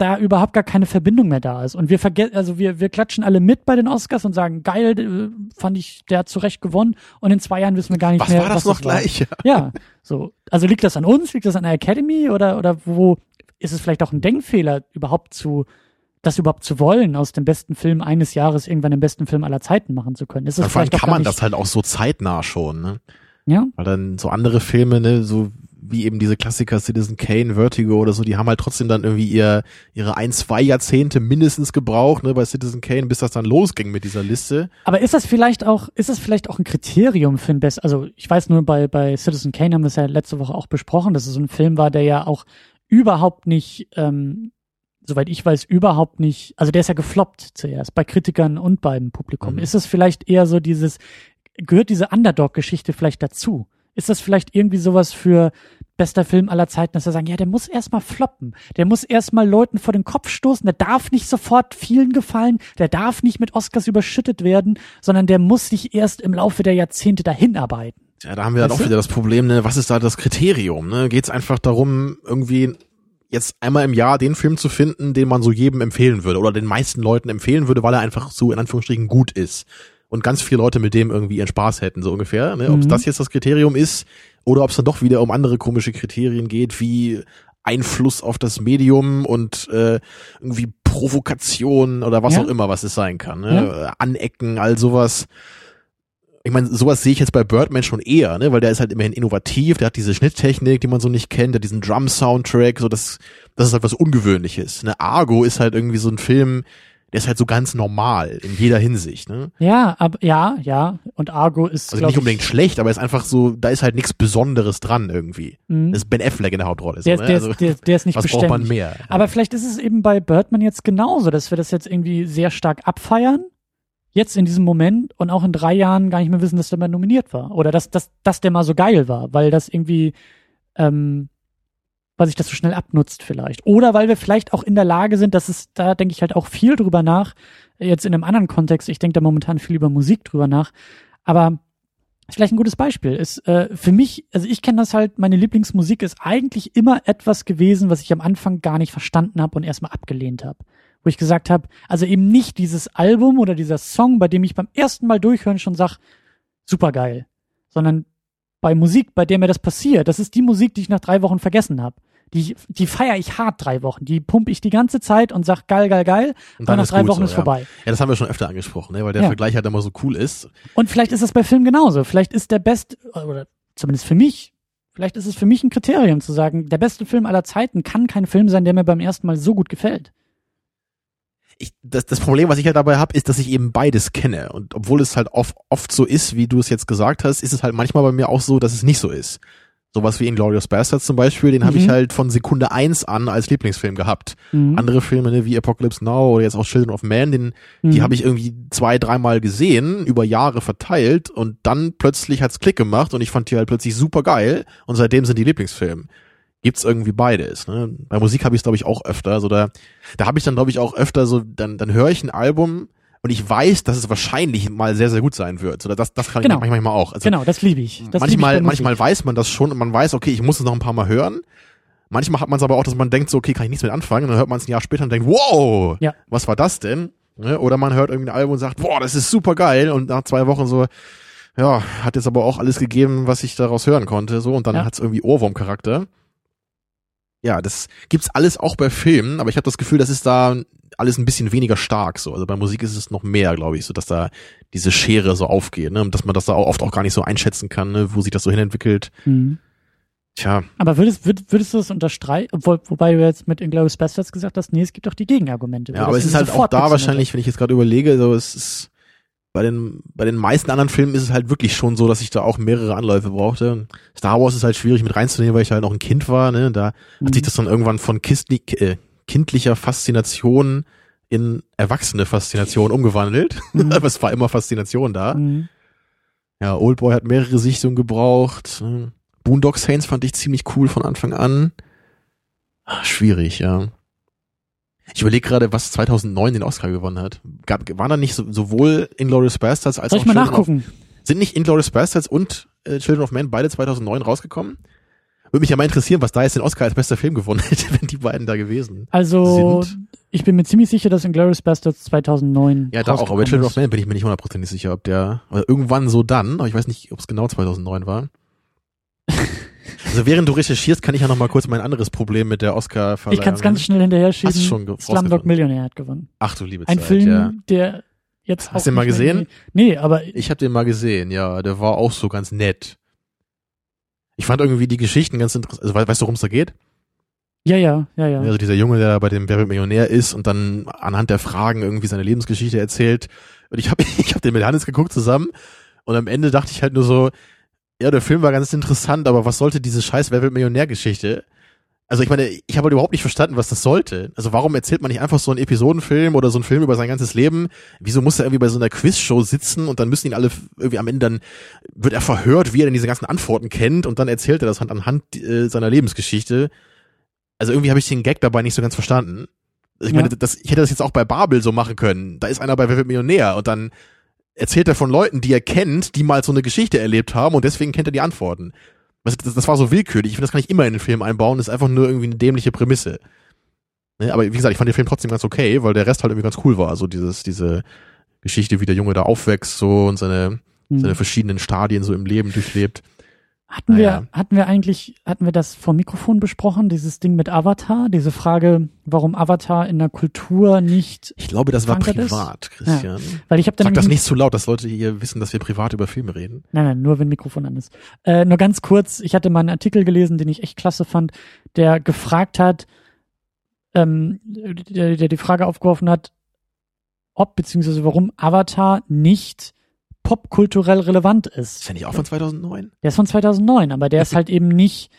da überhaupt gar keine Verbindung mehr da ist. Und wir vergessen, also wir, wir klatschen alle mit bei den Oscars und sagen, geil, äh, fand ich, der hat zu Recht gewonnen. Und in zwei Jahren wissen wir gar nicht was mehr, war das was noch war. gleich? Ja, so. Also liegt das an uns? Liegt das an der Academy? Oder, oder wo ist es vielleicht auch ein Denkfehler, überhaupt zu, das überhaupt zu wollen, aus dem besten Film eines Jahres irgendwann den besten Film aller Zeiten machen zu können? Ist es Ja, vor allem kann man das halt auch so zeitnah schon, ne? Ja, Weil dann so andere Filme, ne, so wie eben diese Klassiker Citizen Kane, Vertigo oder so, die haben halt trotzdem dann irgendwie ihr, ihre ein, zwei Jahrzehnte mindestens gebraucht, ne, bei Citizen Kane, bis das dann losging mit dieser Liste. aber ist das vielleicht auch, ist das vielleicht auch ein Kriterium für ein Best, also ich weiß nur, bei, bei Citizen Kane haben wir es ja letzte Woche auch besprochen, dass es so ein Film war, der ja auch überhaupt nicht, ähm, soweit ich weiß, überhaupt nicht, also der ist ja gefloppt zuerst, bei Kritikern und beim Publikum. Mhm. Ist es vielleicht eher so dieses, gehört diese Underdog-Geschichte vielleicht dazu? Ist das vielleicht irgendwie sowas für bester Film aller Zeiten, dass wir sagen, ja, der muss erstmal floppen, der muss erstmal Leuten vor den Kopf stoßen, der darf nicht sofort vielen gefallen, der darf nicht mit Oscars überschüttet werden, sondern der muss sich erst im Laufe der Jahrzehnte dahin arbeiten. Ja, da haben wir Weißt auch du? wieder das Problem, ne, was ist da das Kriterium, ne? Geht es einfach darum, irgendwie jetzt einmal im Jahr den Film zu finden, den man so jedem empfehlen würde oder den meisten Leuten empfehlen würde, weil er einfach so in Anführungsstrichen gut ist. Und ganz viele Leute mit dem irgendwie ihren Spaß hätten, so ungefähr. Ne? Ob Mhm. das jetzt das Kriterium ist oder ob es dann doch wieder um andere komische Kriterien geht, wie Einfluss auf das Medium und äh, irgendwie Provokation oder was Ja. auch immer, was es sein kann. Ne? Anecken, all sowas ich meine, sowas sehe ich jetzt bei Birdman schon eher, ne, weil der ist halt immerhin innovativ, der hat diese Schnitttechnik, die man so nicht kennt, der hat diesen Drum-Soundtrack, so das, das ist halt was Ungewöhnliches. Ne, Argo ist halt irgendwie so ein Film, der ist halt so ganz normal in jeder Hinsicht, ne. Ja, aber ja, ja. Und Argo ist, Also nicht ich, unbedingt schlecht, aber ist einfach so, da ist halt nichts Besonderes dran irgendwie. Mhm. Das ist Ben Affleck in der Hauptrolle. der, so, ist- ne? der, also, ist, der, der ist nicht was beständig. braucht man mehr? Aber vielleicht ist es eben bei Birdman jetzt genauso, dass wir das jetzt irgendwie sehr stark abfeiern. Jetzt in diesem Moment und auch in drei Jahren gar nicht mehr wissen, dass der mal nominiert war. Oder dass, dass, dass der mal so geil war, weil das irgendwie, ähm, weil sich das so schnell abnutzt vielleicht. Oder weil wir vielleicht auch in der Lage sind, dass es, da denke ich halt auch viel drüber nach, jetzt in einem anderen Kontext, ich denke da momentan viel über Musik drüber nach, aber ist vielleicht ein gutes Beispiel. Ist äh, für mich, also ich kenne das halt, meine Lieblingsmusik ist eigentlich immer etwas gewesen, was ich am Anfang gar nicht verstanden habe und erstmal abgelehnt habe. Wo ich gesagt habe, also eben nicht dieses Album oder dieser Song, bei dem ich beim ersten Mal durchhören schon sag, super geil, sondern bei Musik, bei der mir das passiert, das ist die Musik, die ich nach drei Wochen vergessen habe. Die, die feiere ich hart drei Wochen. Die pumpe ich die ganze Zeit und sag geil, geil, geil. Und dann nach drei Wochen so, ist ja. vorbei. Ja, das haben wir schon öfter angesprochen, ne, weil der Ja. Vergleich halt immer so cool ist. Und vielleicht ist das bei Filmen genauso. Vielleicht ist der best, oder zumindest für mich, vielleicht ist es für mich ein Kriterium zu sagen, der beste Film aller Zeiten kann kein Film sein, der mir beim ersten Mal so gut gefällt. ich, das, das Problem, was ich halt dabei habe, ist, dass ich eben beides kenne. Und obwohl es halt oft, oft so ist, wie du es jetzt gesagt hast, ist es halt manchmal bei mir auch so, dass es nicht so ist. Sowas wie Inglourious Bastards zum Beispiel, den habe Mhm. ich halt von Sekunde eins an als Lieblingsfilm gehabt. Mhm. Andere Filme ne, wie Apocalypse Now oder jetzt auch Children of Man, den, die Mhm. habe ich irgendwie zwei, dreimal gesehen, über Jahre verteilt und dann plötzlich hat's Klick gemacht und ich fand die halt plötzlich super geil und seitdem sind die Lieblingsfilme. Gibt's irgendwie beides. Ne? Bei Musik habe ich es glaube ich auch öfter. So da, da habe ich dann glaube ich auch öfter so, dann, dann höre ich ein Album und ich weiß, dass es wahrscheinlich mal sehr, sehr gut sein wird. Oder das, das kann Genau. ich manchmal auch. Also Genau, das liebe ich. Das manchmal, ich bei Musik. manchmal weiß man das schon und man weiß, okay, ich muss es noch ein paar Mal hören. Manchmal hat man es aber auch, dass man denkt, so, okay, kann ich nichts mit anfangen. Und dann hört man es ein Jahr später und denkt, wow, Ja. was war das denn? Ne? Oder man hört irgendwie ein Album und sagt, boah, das ist super geil und nach zwei Wochen so, ja, hat jetzt aber auch alles gegeben, was ich daraus hören konnte, so und dann Ja. hat's irgendwie Ohrwurmcharakter. Ja, das gibt's alles auch bei Filmen, aber ich habe das Gefühl, das ist da alles ein bisschen weniger stark so. Also bei Musik ist es noch mehr, glaube ich, so dass da diese Schere so aufgeht, ne? Und dass man das da auch oft auch gar nicht so einschätzen kann, ne? wo sich das so hinentwickelt. Mhm. Tja, Aber würdest, würd, würdest du das unterstreichen, obwohl, wobei du jetzt mit Inglourious Bastards gesagt hast, nee, es gibt doch die Gegenargumente. Ja, aber es ist halt auch da wahrscheinlich, wenn ich jetzt gerade überlege, so es ist bei den bei den meisten anderen Filmen ist es halt wirklich schon so, dass ich da auch mehrere Anläufe brauchte. Star Wars ist halt schwierig mit reinzunehmen, weil ich halt noch ein Kind war, ne? Da hat sich das dann irgendwann von kistli, äh, kindlicher Faszination in erwachsene Faszination umgewandelt. Mhm. aber es war immer Faszination da. Mhm. Ja, Oldboy hat mehrere Sichtungen gebraucht. Boondock Saints fand ich ziemlich cool von Anfang an. Ah, schwierig, ja. Ich überlege gerade, was 2009 den Oscar gewonnen hat. Gab, waren da nicht so, sowohl Inglourious Bastards als Soll auch ich mal Children nachgucken? Of, sind nicht Inglourious Bastards und äh, Children of Men beide 2009 rausgekommen? Würde mich ja mal interessieren, was da jetzt den Oscar als bester Film gewonnen hätte, wenn die beiden da gewesen Also, sind. ich bin mir ziemlich sicher, dass Inglourious Bastards 2009 Ja, da auch, aber Children of. Men bin ich mir nicht hundertprozentig sicher, ob der, oder irgendwann so dann, aber ich weiß nicht, ob es genau 2009 war. Also während du recherchierst, kann ich ja noch mal kurz mein anderes Problem mit der oscar Ich kann es ganz schnell hinterher schieben. Hast schon Slumdog? Millionär hat gewonnen. Ach du liebe Ein Zeit, Film, ja. der jetzt Hast du den mal gesehen? Nee, aber Ich habe den mal gesehen, ja, der war auch so ganz nett. Ich fand irgendwie die Geschichten ganz interessant. Also we- weißt du, worum es da geht? ja, ja, ja, ja. Also dieser Junge, der bei dem Wer Millionär ist und dann anhand der Fragen irgendwie seine Lebensgeschichte erzählt. Und ich habe ich hab den mit Hannes geguckt zusammen und am Ende dachte ich halt nur so, ja, der Film war ganz interessant, aber was sollte diese scheiß Wer Millionär Geschichte? Also ich meine, ich habe halt überhaupt nicht verstanden, was das sollte. Also warum erzählt man nicht einfach so einen Episodenfilm oder so einen Film über sein ganzes Leben? Wieso muss er irgendwie bei so einer Quizshow sitzen und dann müssen ihn alle irgendwie am Ende dann wird er verhört, wie er denn diese ganzen Antworten kennt und dann erzählt er das halt anhand äh, seiner Lebensgeschichte. Also irgendwie habe ich den Gag dabei nicht so ganz verstanden. Also Ich Ja. meine, das, ich hätte das jetzt auch bei Babel so machen können. Da ist einer bei Wer wird Millionär und dann erzählt er von Leuten, die er kennt, die mal so eine Geschichte erlebt haben und deswegen kennt er die Antworten. Das, das, war so willkürlich. Ich finde, das kann ich immer in den Film einbauen. Das ist einfach nur irgendwie eine dämliche Prämisse. Ne? Aber wie gesagt, ich fand den Film trotzdem ganz okay, weil der Rest halt irgendwie ganz cool war. So dieses, diese Geschichte, wie der Junge da aufwächst so und seine, Hm. seine verschiedenen Stadien so im Leben durchlebt. Hatten Naja. wir, hatten wir eigentlich, hatten wir das vor Mikrofon besprochen, dieses Ding mit Avatar, diese Frage, warum Avatar in der Kultur nicht, Ich glaube, das war Verankert ist? privat, Christian. weil ich habe dann Sag das nicht zu laut, dass Leute hier wissen, dass wir privat über Filme reden. Nein, nein, nur wenn Mikrofon an ist. Äh, nur ganz kurz, ich hatte mal einen Artikel gelesen, den ich echt klasse fand, der gefragt hat, ähm, der, der die Frage aufgeworfen hat, ob beziehungsweise warum Avatar nicht popkulturell relevant ist. Ist der nicht auch von 2009? Der ist von 2009, aber der ist halt eben nicht.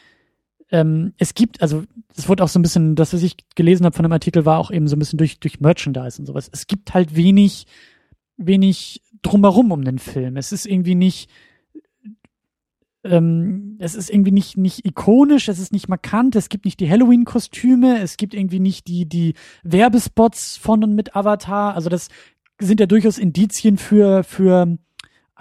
Ähm, es gibt, also es wurde auch so ein bisschen, das, was ich gelesen habe von dem Artikel, war auch eben so ein bisschen durch durch Merchandise und sowas. Es gibt halt wenig, wenig drumherum um den Film. Es ist irgendwie nicht, ähm, es ist irgendwie nicht nicht ikonisch, es ist nicht markant. Es gibt nicht die Halloween-Kostüme, es gibt irgendwie nicht die die Werbespots von und mit Avatar. Also das sind ja durchaus Indizien für für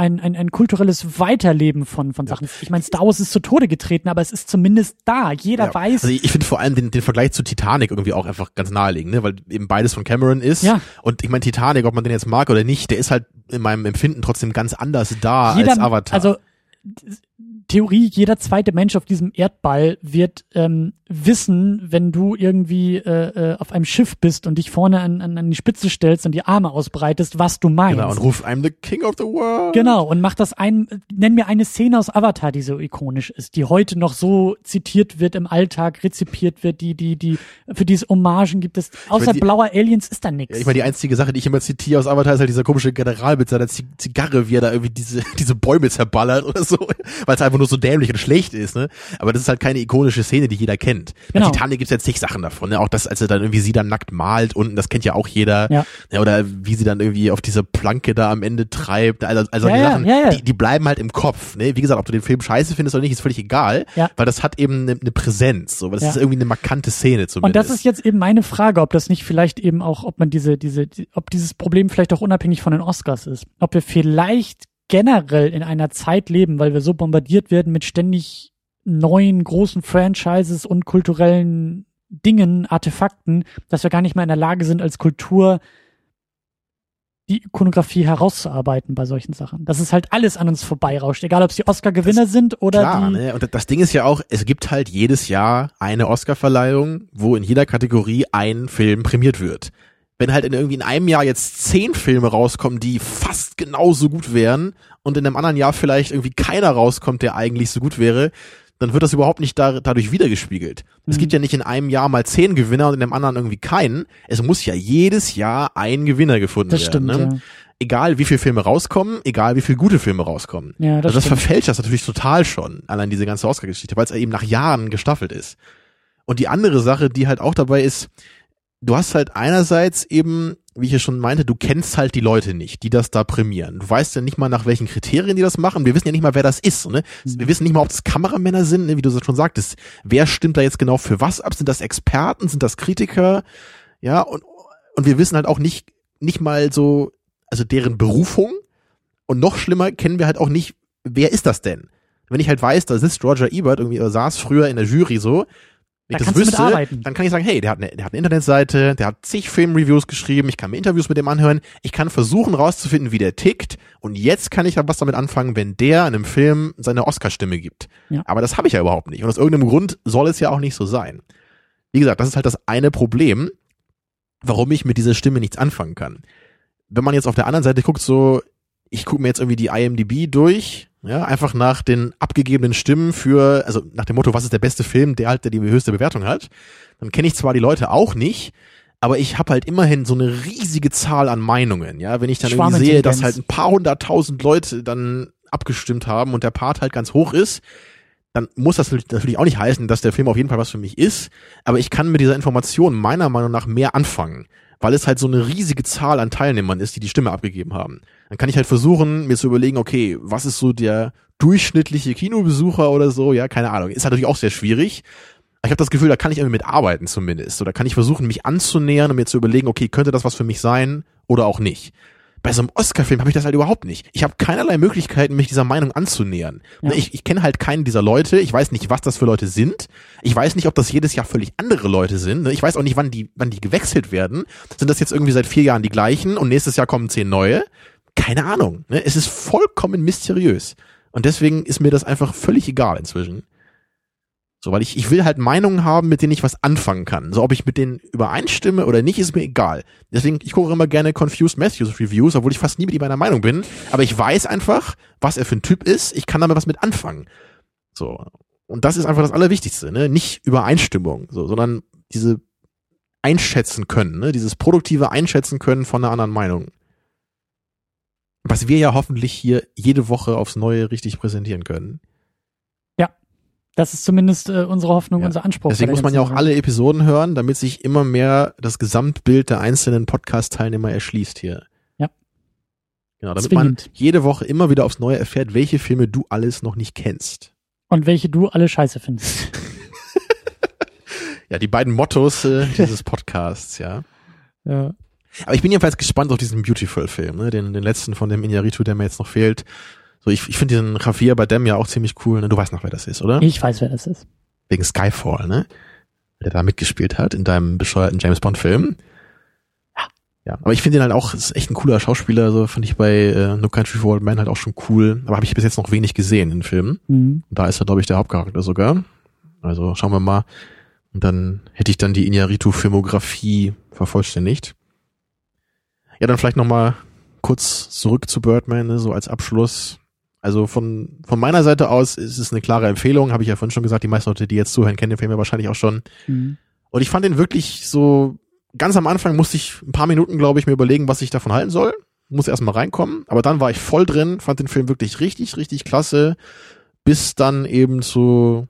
ein, ein, ein kulturelles Weiterleben von, von Sachen. Ich meine, Star Wars ist zu Tode getreten, aber es ist zumindest da. Jeder Ja. weiß. Also ich ich finde vor allem den, den Vergleich zu Titanic irgendwie auch einfach ganz naheliegend, ne? weil eben beides von Cameron ist. Ja. Und ich meine, Titanic, ob man den jetzt mag oder nicht, der ist halt in meinem Empfinden trotzdem ganz anders da jeder, als Avatar. Also Theorie, jeder zweite Mensch auf diesem Erdball wird ähm, wissen, wenn du irgendwie äh, äh, auf einem Schiff bist und dich vorne an, an, an die Spitze stellst und die Arme ausbreitest, was du meinst. genau, und ruft I'm the king of the world. Genau, und mach das ein, nenn mir eine Szene aus Avatar, die so ikonisch ist, die heute noch so zitiert wird im Alltag, rezipiert wird, die, die, die, für diese Hommagen gibt es, außer meine, die- blauer Aliens ist da nichts. Ja, ich meine, die einzige Sache, die ich immer zitiere aus Avatar, ist halt dieser komische General mit seiner Zi- Zigarre, wie er da irgendwie diese, diese Bäume zerballert oder so, weil es einfach nur so dämlich und schlecht ist, ne? Aber das ist halt keine ikonische Szene, die jeder kennt. Bei Genau. Titanic gibt's ja zig Sachen davon, ne? Auch das, als er dann irgendwie sie dann nackt malt unten, das kennt ja auch jeder. Ja. oder wie sie dann irgendwie auf dieser Planke da am Ende treibt. Also, also Ja, die ja, Sachen, ja, ja. Die, die bleiben halt im Kopf, ne? Wie gesagt, ob du den Film scheiße findest oder nicht, ist völlig egal, Ja. weil das hat eben eine ne Präsenz, so, weil das Ja. ist irgendwie eine markante Szene Und zumindest. das ist jetzt eben meine Frage, ob das nicht vielleicht eben auch, ob man diese, diese, die, ob dieses Problem vielleicht auch unabhängig von den Oscars ist. Ob wir vielleicht generell in einer Zeit leben, weil wir so bombardiert werden mit ständig neuen großen Franchises und kulturellen Dingen, Artefakten, dass wir gar nicht mehr in der Lage sind, als Kultur die Ikonografie herauszuarbeiten bei solchen Sachen. Dass es halt alles an uns vorbeirauscht, egal ob es die Oscar-Gewinner sind oder Klar, die. ne? Und das Ding ist ja auch, es gibt halt jedes Jahr eine Oscar-Verleihung, wo in jeder Kategorie ein Film prämiert wird. Wenn halt in irgendwie in einem Jahr jetzt zehn Filme rauskommen, die fast genauso gut wären und in einem anderen Jahr vielleicht irgendwie keiner rauskommt, der eigentlich so gut wäre, dann wird das überhaupt nicht da, dadurch wiedergespiegelt. Es Mhm. gibt ja nicht in einem Jahr mal zehn Gewinner und in dem anderen irgendwie keinen. Es muss ja jedes Jahr ein Gewinner gefunden Das werden. stimmt, ne? Egal wie viele Filme rauskommen, egal wie viele gute Filme rauskommen. ja. Ja, das, Also das stimmt. verfälscht das natürlich total schon, allein diese ganze Oscar-Geschichte, weil es eben nach Jahren gestaffelt ist. Und die andere Sache, die halt auch dabei ist, du hast halt einerseits eben, wie ich ja schon meinte, du kennst halt die Leute nicht, die das da prämieren. Du weißt ja nicht mal, nach welchen Kriterien die das machen. Wir wissen ja nicht mal, wer das ist. Ne? Wir wissen nicht mal, ob das Kameramänner sind, ne? wie du schon sagtest. Wer stimmt da jetzt genau für was ab? Sind das Experten? Sind das Kritiker? Ja, und, und wir wissen halt auch nicht, nicht mal so, also deren Berufung. Und noch schlimmer kennen wir halt auch nicht, wer ist das denn? Wenn ich halt weiß, da sitzt Roger Ebert irgendwie, oder saß früher in der Jury so, wenn Da ich das wüsste, dann kann ich sagen, hey, der hat, eine, der hat eine Internetseite, der hat zig Filmreviews geschrieben, ich kann mir Interviews mit dem anhören, ich kann versuchen rauszufinden, wie der tickt und jetzt kann ich dann was damit anfangen, wenn der in einem Film seine Oscar-Stimme gibt. Ja. Aber das habe ich ja überhaupt nicht und aus irgendeinem Grund soll es ja auch nicht so sein. Wie gesagt, das ist halt das eine Problem, warum ich mit dieser Stimme nichts anfangen kann. Wenn man jetzt auf der anderen Seite guckt, so, ich gucke mir jetzt irgendwie die IMDb durch, ja, einfach nach den abgegebenen Stimmen für, also nach dem Motto, was ist der beste Film, der halt die höchste Bewertung hat, dann kenne ich zwar die Leute auch nicht, aber ich habe halt immerhin so eine riesige Zahl an Meinungen, ja, wenn ich dann irgendwie sehe, dass halt ein paar hunderttausend Leute dann abgestimmt haben und der Part halt ganz hoch ist, dann muss das natürlich auch nicht heißen, dass der Film auf jeden Fall was für mich ist, aber ich kann mit dieser Information meiner Meinung nach mehr anfangen, weil es halt so eine riesige Zahl an Teilnehmern ist, die die Stimme abgegeben haben. Dann kann ich halt versuchen, mir zu überlegen, okay, was ist so der durchschnittliche Kinobesucher oder so, ja, keine Ahnung. Ist halt natürlich auch sehr schwierig. Ich habe das Gefühl, da kann ich irgendwie mitarbeiten zumindest. Oder kann ich versuchen, mich anzunähern und mir zu überlegen, okay, könnte das was für mich sein oder auch nicht. Bei so einem Oscar-Film habe ich das halt überhaupt nicht. Ich habe keinerlei Möglichkeiten, mich dieser Meinung anzunähern. Ja. Ich, ich kenne halt keinen dieser Leute. Ich weiß nicht, was das für Leute sind. Ich weiß nicht, ob das jedes Jahr völlig andere Leute sind. Ich weiß auch nicht, wann die, wann die gewechselt werden. Sind das jetzt irgendwie seit vier Jahren die gleichen und nächstes Jahr kommen zehn neue? Keine Ahnung. ne? Es ist vollkommen mysteriös. Und deswegen ist mir das einfach völlig egal inzwischen. So, weil ich, ich will halt Meinungen haben, mit denen ich was anfangen kann. So, ob ich mit denen übereinstimme oder nicht, ist mir egal. Deswegen, ich gucke immer gerne Confused Matthews Reviews, obwohl ich fast nie mit ihm einer Meinung bin. Aber ich weiß einfach, was er für ein Typ ist. Ich kann damit was mit anfangen. So. Und das ist einfach das Allerwichtigste, ne? Nicht Übereinstimmung, so, sondern diese einschätzen können, ne? Dieses produktive Einschätzen können von einer anderen Meinung. Was wir ja hoffentlich hier jede Woche aufs Neue richtig präsentieren können. Das ist zumindest äh, unsere Hoffnung, Ja. unser Anspruch. Deswegen muss man ja auch ganzen alle Episoden hören, damit sich immer mehr das Gesamtbild der einzelnen Podcast-Teilnehmer erschließt hier. Ja. Genau, damit Zwingend. man jede Woche immer wieder aufs Neue erfährt, welche Filme du alles noch nicht kennst. Und welche du alle scheiße findest. Ja, die beiden Mottos äh, dieses Podcasts, ja. ja. Aber ich bin jedenfalls gespannt auf diesen Beautiful-Film, ne? den, den letzten von dem Iñárritu, der mir jetzt noch fehlt. So, ich, ich finde diesen Javier Bardem ja auch ziemlich cool. Ne? Du weißt noch, wer das ist, oder? Ich weiß, wer das ist. Wegen Skyfall, ne? Der da mitgespielt hat in deinem bescheuerten James Bond-Film. Ja. Ja, aber ich finde ihn halt auch, ist echt ein cooler Schauspieler, so fand ich bei äh, No Country for Old Men halt auch schon cool. Aber habe ich bis jetzt noch wenig gesehen in Filmen. Mhm. Da ist er, glaube ich, der Hauptcharakter sogar. Also schauen wir mal. Und dann hätte ich dann die Iñárritu-Filmografie vervollständigt. Ja, dann vielleicht noch mal kurz zurück zu Birdman, ne, so als Abschluss. Also von, von meiner Seite aus ist es eine klare Empfehlung, habe ich ja vorhin schon gesagt, die meisten Leute, die jetzt zuhören, kennen den Film ja wahrscheinlich auch schon. Mhm. Und ich fand den wirklich so, ganz am Anfang musste ich ein paar Minuten, glaube ich, mir überlegen, was ich davon halten soll. Muss erst mal reinkommen. Aber dann war ich voll drin, fand den Film wirklich richtig, richtig klasse. Bis dann eben zu,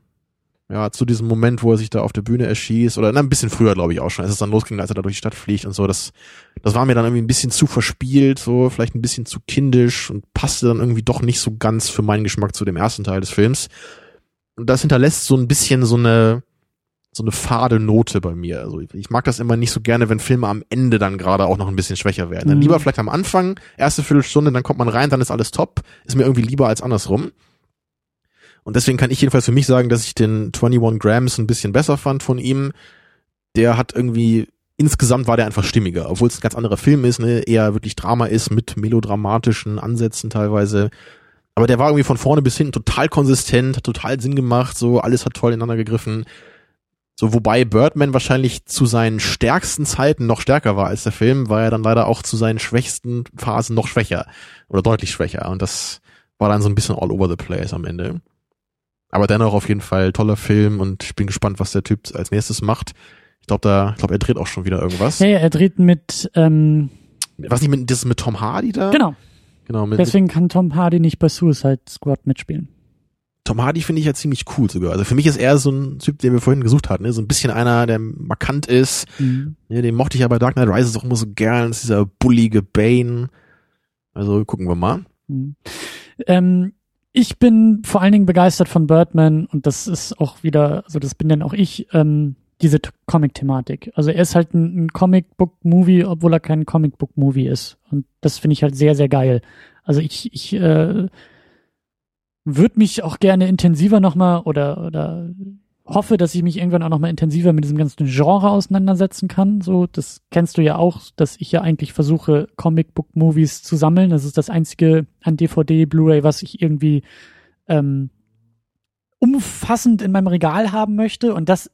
ja, zu diesem Moment, wo er sich da auf der Bühne erschießt. Oder na, ein bisschen früher, glaube ich, auch schon, als es dann losging, als er da durch die Stadt fliegt und so. Das, das war mir dann irgendwie ein bisschen zu verspielt, so, vielleicht ein bisschen zu kindisch und passte dann irgendwie doch nicht so ganz für meinen Geschmack zu dem ersten Teil des Films. Und das hinterlässt so ein bisschen so eine, so eine fade Note bei mir. Also ich, mag das immer nicht so gerne, wenn Filme am Ende dann gerade auch noch ein bisschen schwächer werden. Dann Mhm. lieber vielleicht am Anfang, erste Viertelstunde, dann kommt man rein, dann ist alles top. Ist mir irgendwie lieber als andersrum. Und deswegen kann ich jedenfalls für mich sagen, dass ich den 21 Grams ein bisschen besser fand von ihm. Der hat irgendwie insgesamt war der einfach stimmiger, obwohl es ein ganz anderer Film ist, ne, eher wirklich Drama ist mit melodramatischen Ansätzen teilweise. Aber der war irgendwie von vorne bis hinten total konsistent, hat total Sinn gemacht, so alles hat toll ineinander gegriffen. So, wobei Birdman wahrscheinlich zu seinen stärksten Zeiten noch stärker war als der Film, war er dann leider auch zu seinen schwächsten Phasen noch schwächer oder deutlich schwächer. Und das war dann so ein bisschen all over the place am Ende. Aber dennoch auf jeden Fall toller Film und ich bin gespannt, was der Typ als nächstes macht. Ich glaube, da, ich glaube, er dreht auch schon wieder irgendwas. Ja, ja, er dreht mit, ähm, Was nicht mit, das ist mit Tom Hardy da? genau. Genau, mit, Deswegen kann Tom Hardy nicht bei Suicide Squad mitspielen. Tom Hardy finde ich ja ziemlich cool sogar. Also für mich ist er so ein Typ, den wir vorhin gesucht hatten, ne? so ein bisschen einer, der markant ist. Mhm. Ne? Den mochte ich ja bei Dark Knight Rises auch immer so gern. Das ist dieser bullige Bane. Also gucken wir mal. Mhm. Ähm, ich bin vor allen Dingen begeistert von Birdman und das ist auch wieder, also das bin dann auch ich, ähm, diese Comic-Thematik. Also er ist halt ein, ein Comic-Book-Movie, obwohl er kein Comic-Book-Movie ist. Und das finde ich halt sehr, sehr geil. Also ich, ich äh, würde mich auch gerne intensiver nochmal oder, oder hoffe, dass ich mich irgendwann auch nochmal intensiver mit diesem ganzen Genre auseinandersetzen kann. So, das kennst du ja auch, dass ich ja eigentlich versuche, Comic-Book-Movies zu sammeln. Das ist das einzige an DVD, Blu-ray, was ich irgendwie ähm, umfassend in meinem Regal haben möchte. Und das,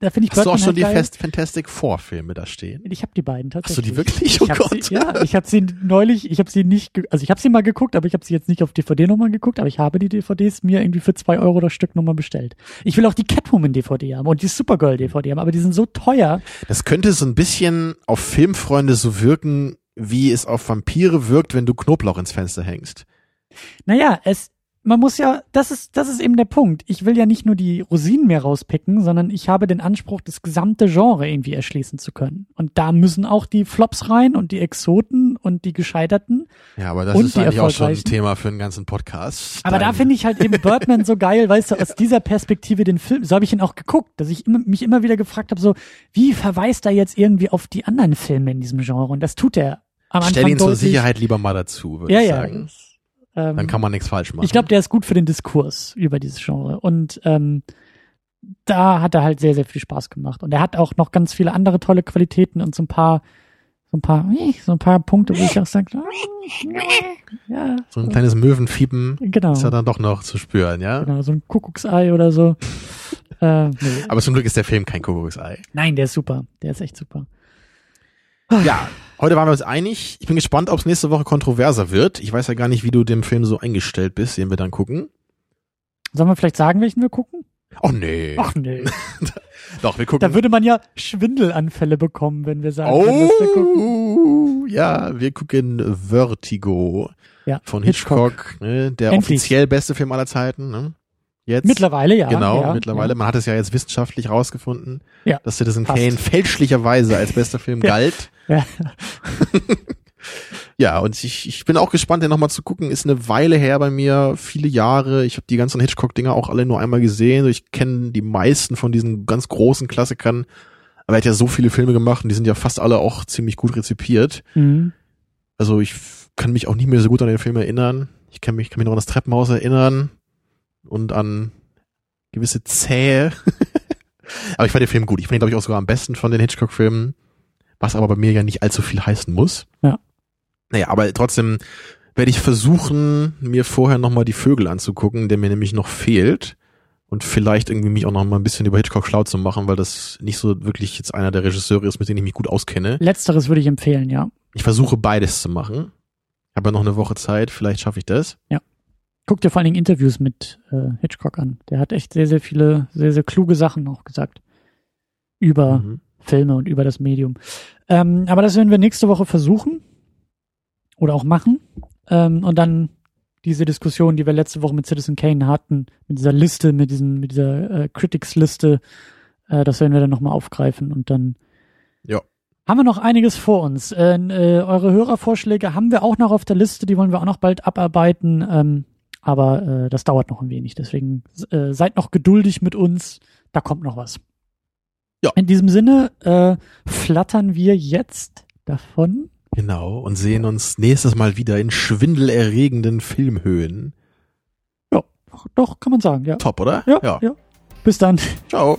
da finde ich Hast du auch Birdman schon die halt geil. Fest Fantastic Four Filme da stehen? Ich habe die beiden Hast du tatsächlich. die wirklich? Oh ich Gott. Sie, ja, ich habe sie neulich, ich habe sie nicht, also ich habe sie mal geguckt, aber ich habe sie jetzt nicht auf DVD nochmal geguckt, aber ich habe die DVDs mir irgendwie für zwei Euro das Stück nochmal bestellt. Ich will auch die Catwoman DVD haben und die Supergirl DVD haben, aber die sind so teuer. Das könnte so ein bisschen auf Filmfreunde so wirken, wie es auf Vampire wirkt, wenn du Knoblauch ins Fenster hängst. Naja, es, man muss ja, das ist, das ist eben der Punkt. Ich will ja nicht nur die Rosinen mehr rauspicken, sondern ich habe den Anspruch, das gesamte Genre irgendwie erschließen zu können. Und da müssen auch die Flops rein und die Exoten und die Gescheiterten. Ja, aber das ist eigentlich auch schon ein. Thema für einen ganzen Podcast. Aber da Dein- finde ich halt eben Birdman so geil, weißt du, aus dieser Perspektive den Film, so habe ich ihn auch geguckt, dass ich immer, mich immer wieder gefragt habe, so, wie verweist er jetzt irgendwie auf die anderen Filme in diesem Genre? Und das tut er am Anfang Stell ihn zur. Sicherheit lieber mal dazu, würde Ja, ich ja. sagen. das, ähm, Dann kann man nichts falsch machen. ich glaube, der ist gut für den Diskurs über dieses Genre. Und ähm, da hat er halt sehr, sehr viel Spaß gemacht. Und er hat auch noch ganz viele andere tolle Qualitäten und so ein paar, so ein paar, so ein paar Punkte, wo ich auch sage, ja, so ein kleines Möwenfiepen genau. ist ja dann doch noch zu spüren, ja? Genau, so ein Kuckucksei oder so. äh, nee. Aber zum Glück ist der Film kein Kuckucksei. Nein, der ist super. Der ist echt super. Ja, heute waren wir uns einig. Ich bin gespannt, ob es nächste Woche kontroverser wird. Ich weiß ja gar nicht, wie du dem Film so eingestellt bist, den wir dann gucken. Sollen wir vielleicht sagen, welchen wir gucken? Oh nee. Ach nee. Doch, wir gucken. Da würde man ja Schwindelanfälle bekommen, wenn wir sagen, würden, was wir gucken. Oh, ja, wir gucken Vertigo Ja, von Hitchcock, ne, der Endlich. offiziell beste Film aller Zeiten. Ne? Jetzt. Mittlerweile, ja. Genau, ja, mittlerweile. Man hat es ja jetzt wissenschaftlich rausgefunden, Ja, dass Citizen passt. Kane fälschlicherweise als bester Film Ja. galt. Ja. Ja, und ich, ich bin auch gespannt, den nochmal zu gucken. Ist eine Weile her bei mir, viele Jahre. Ich habe die ganzen Hitchcock-Dinger auch alle nur einmal gesehen. Ich kenne die meisten von diesen ganz großen Klassikern. Aber er hat ja so viele Filme gemacht und die sind ja fast alle auch ziemlich gut rezipiert. Mhm. Also ich kann mich auch nicht mehr so gut an den Film erinnern. Ich kann mich, kann mich noch an das Treppenhaus erinnern und an gewisse Zähe. aber ich fand den Film gut. Ich fand ihn, glaube ich, auch sogar am besten von den Hitchcock-Filmen, was aber bei mir ja nicht allzu viel heißen muss. Ja. Naja, aber trotzdem werde ich versuchen, mir vorher nochmal die Vögel anzugucken, der mir nämlich noch fehlt. Und vielleicht irgendwie mich auch noch mal ein bisschen über Hitchcock schlau zu machen, weil das nicht so wirklich jetzt einer der Regisseure ist, mit denen ich mich gut auskenne. Letzteres würde ich empfehlen, ja. Ich versuche beides zu machen. Habe ja noch eine Woche Zeit, vielleicht schaffe ich das. Guck dir vor allen Dingen Interviews mit äh, Hitchcock an. Der hat echt sehr, sehr viele, sehr, sehr kluge Sachen auch gesagt. Über Mhm. Filme und über das Medium. Ähm, aber das werden wir nächste Woche versuchen. Oder auch machen. Ähm, und dann diese Diskussion, die wir letzte Woche mit Citizen Kane hatten, mit dieser Liste, mit diesen, mit dieser äh, Critics-Liste, äh, das werden wir dann nochmal aufgreifen und dann Ja. haben wir noch einiges vor uns. Äh, äh, eure Hörervorschläge haben wir auch noch auf der Liste, die wollen wir auch noch bald abarbeiten. Ähm, aber äh, das dauert noch ein wenig. Deswegen äh, seid noch geduldig mit uns. Da kommt noch was. Ja. In diesem Sinne äh, flattern wir jetzt davon. Genau, und sehen uns nächstes Mal wieder in schwindelerregenden Filmhöhen. Ja, doch, doch kann man sagen. Ja. Top, oder? Ja, ja. Bis dann. Ciao.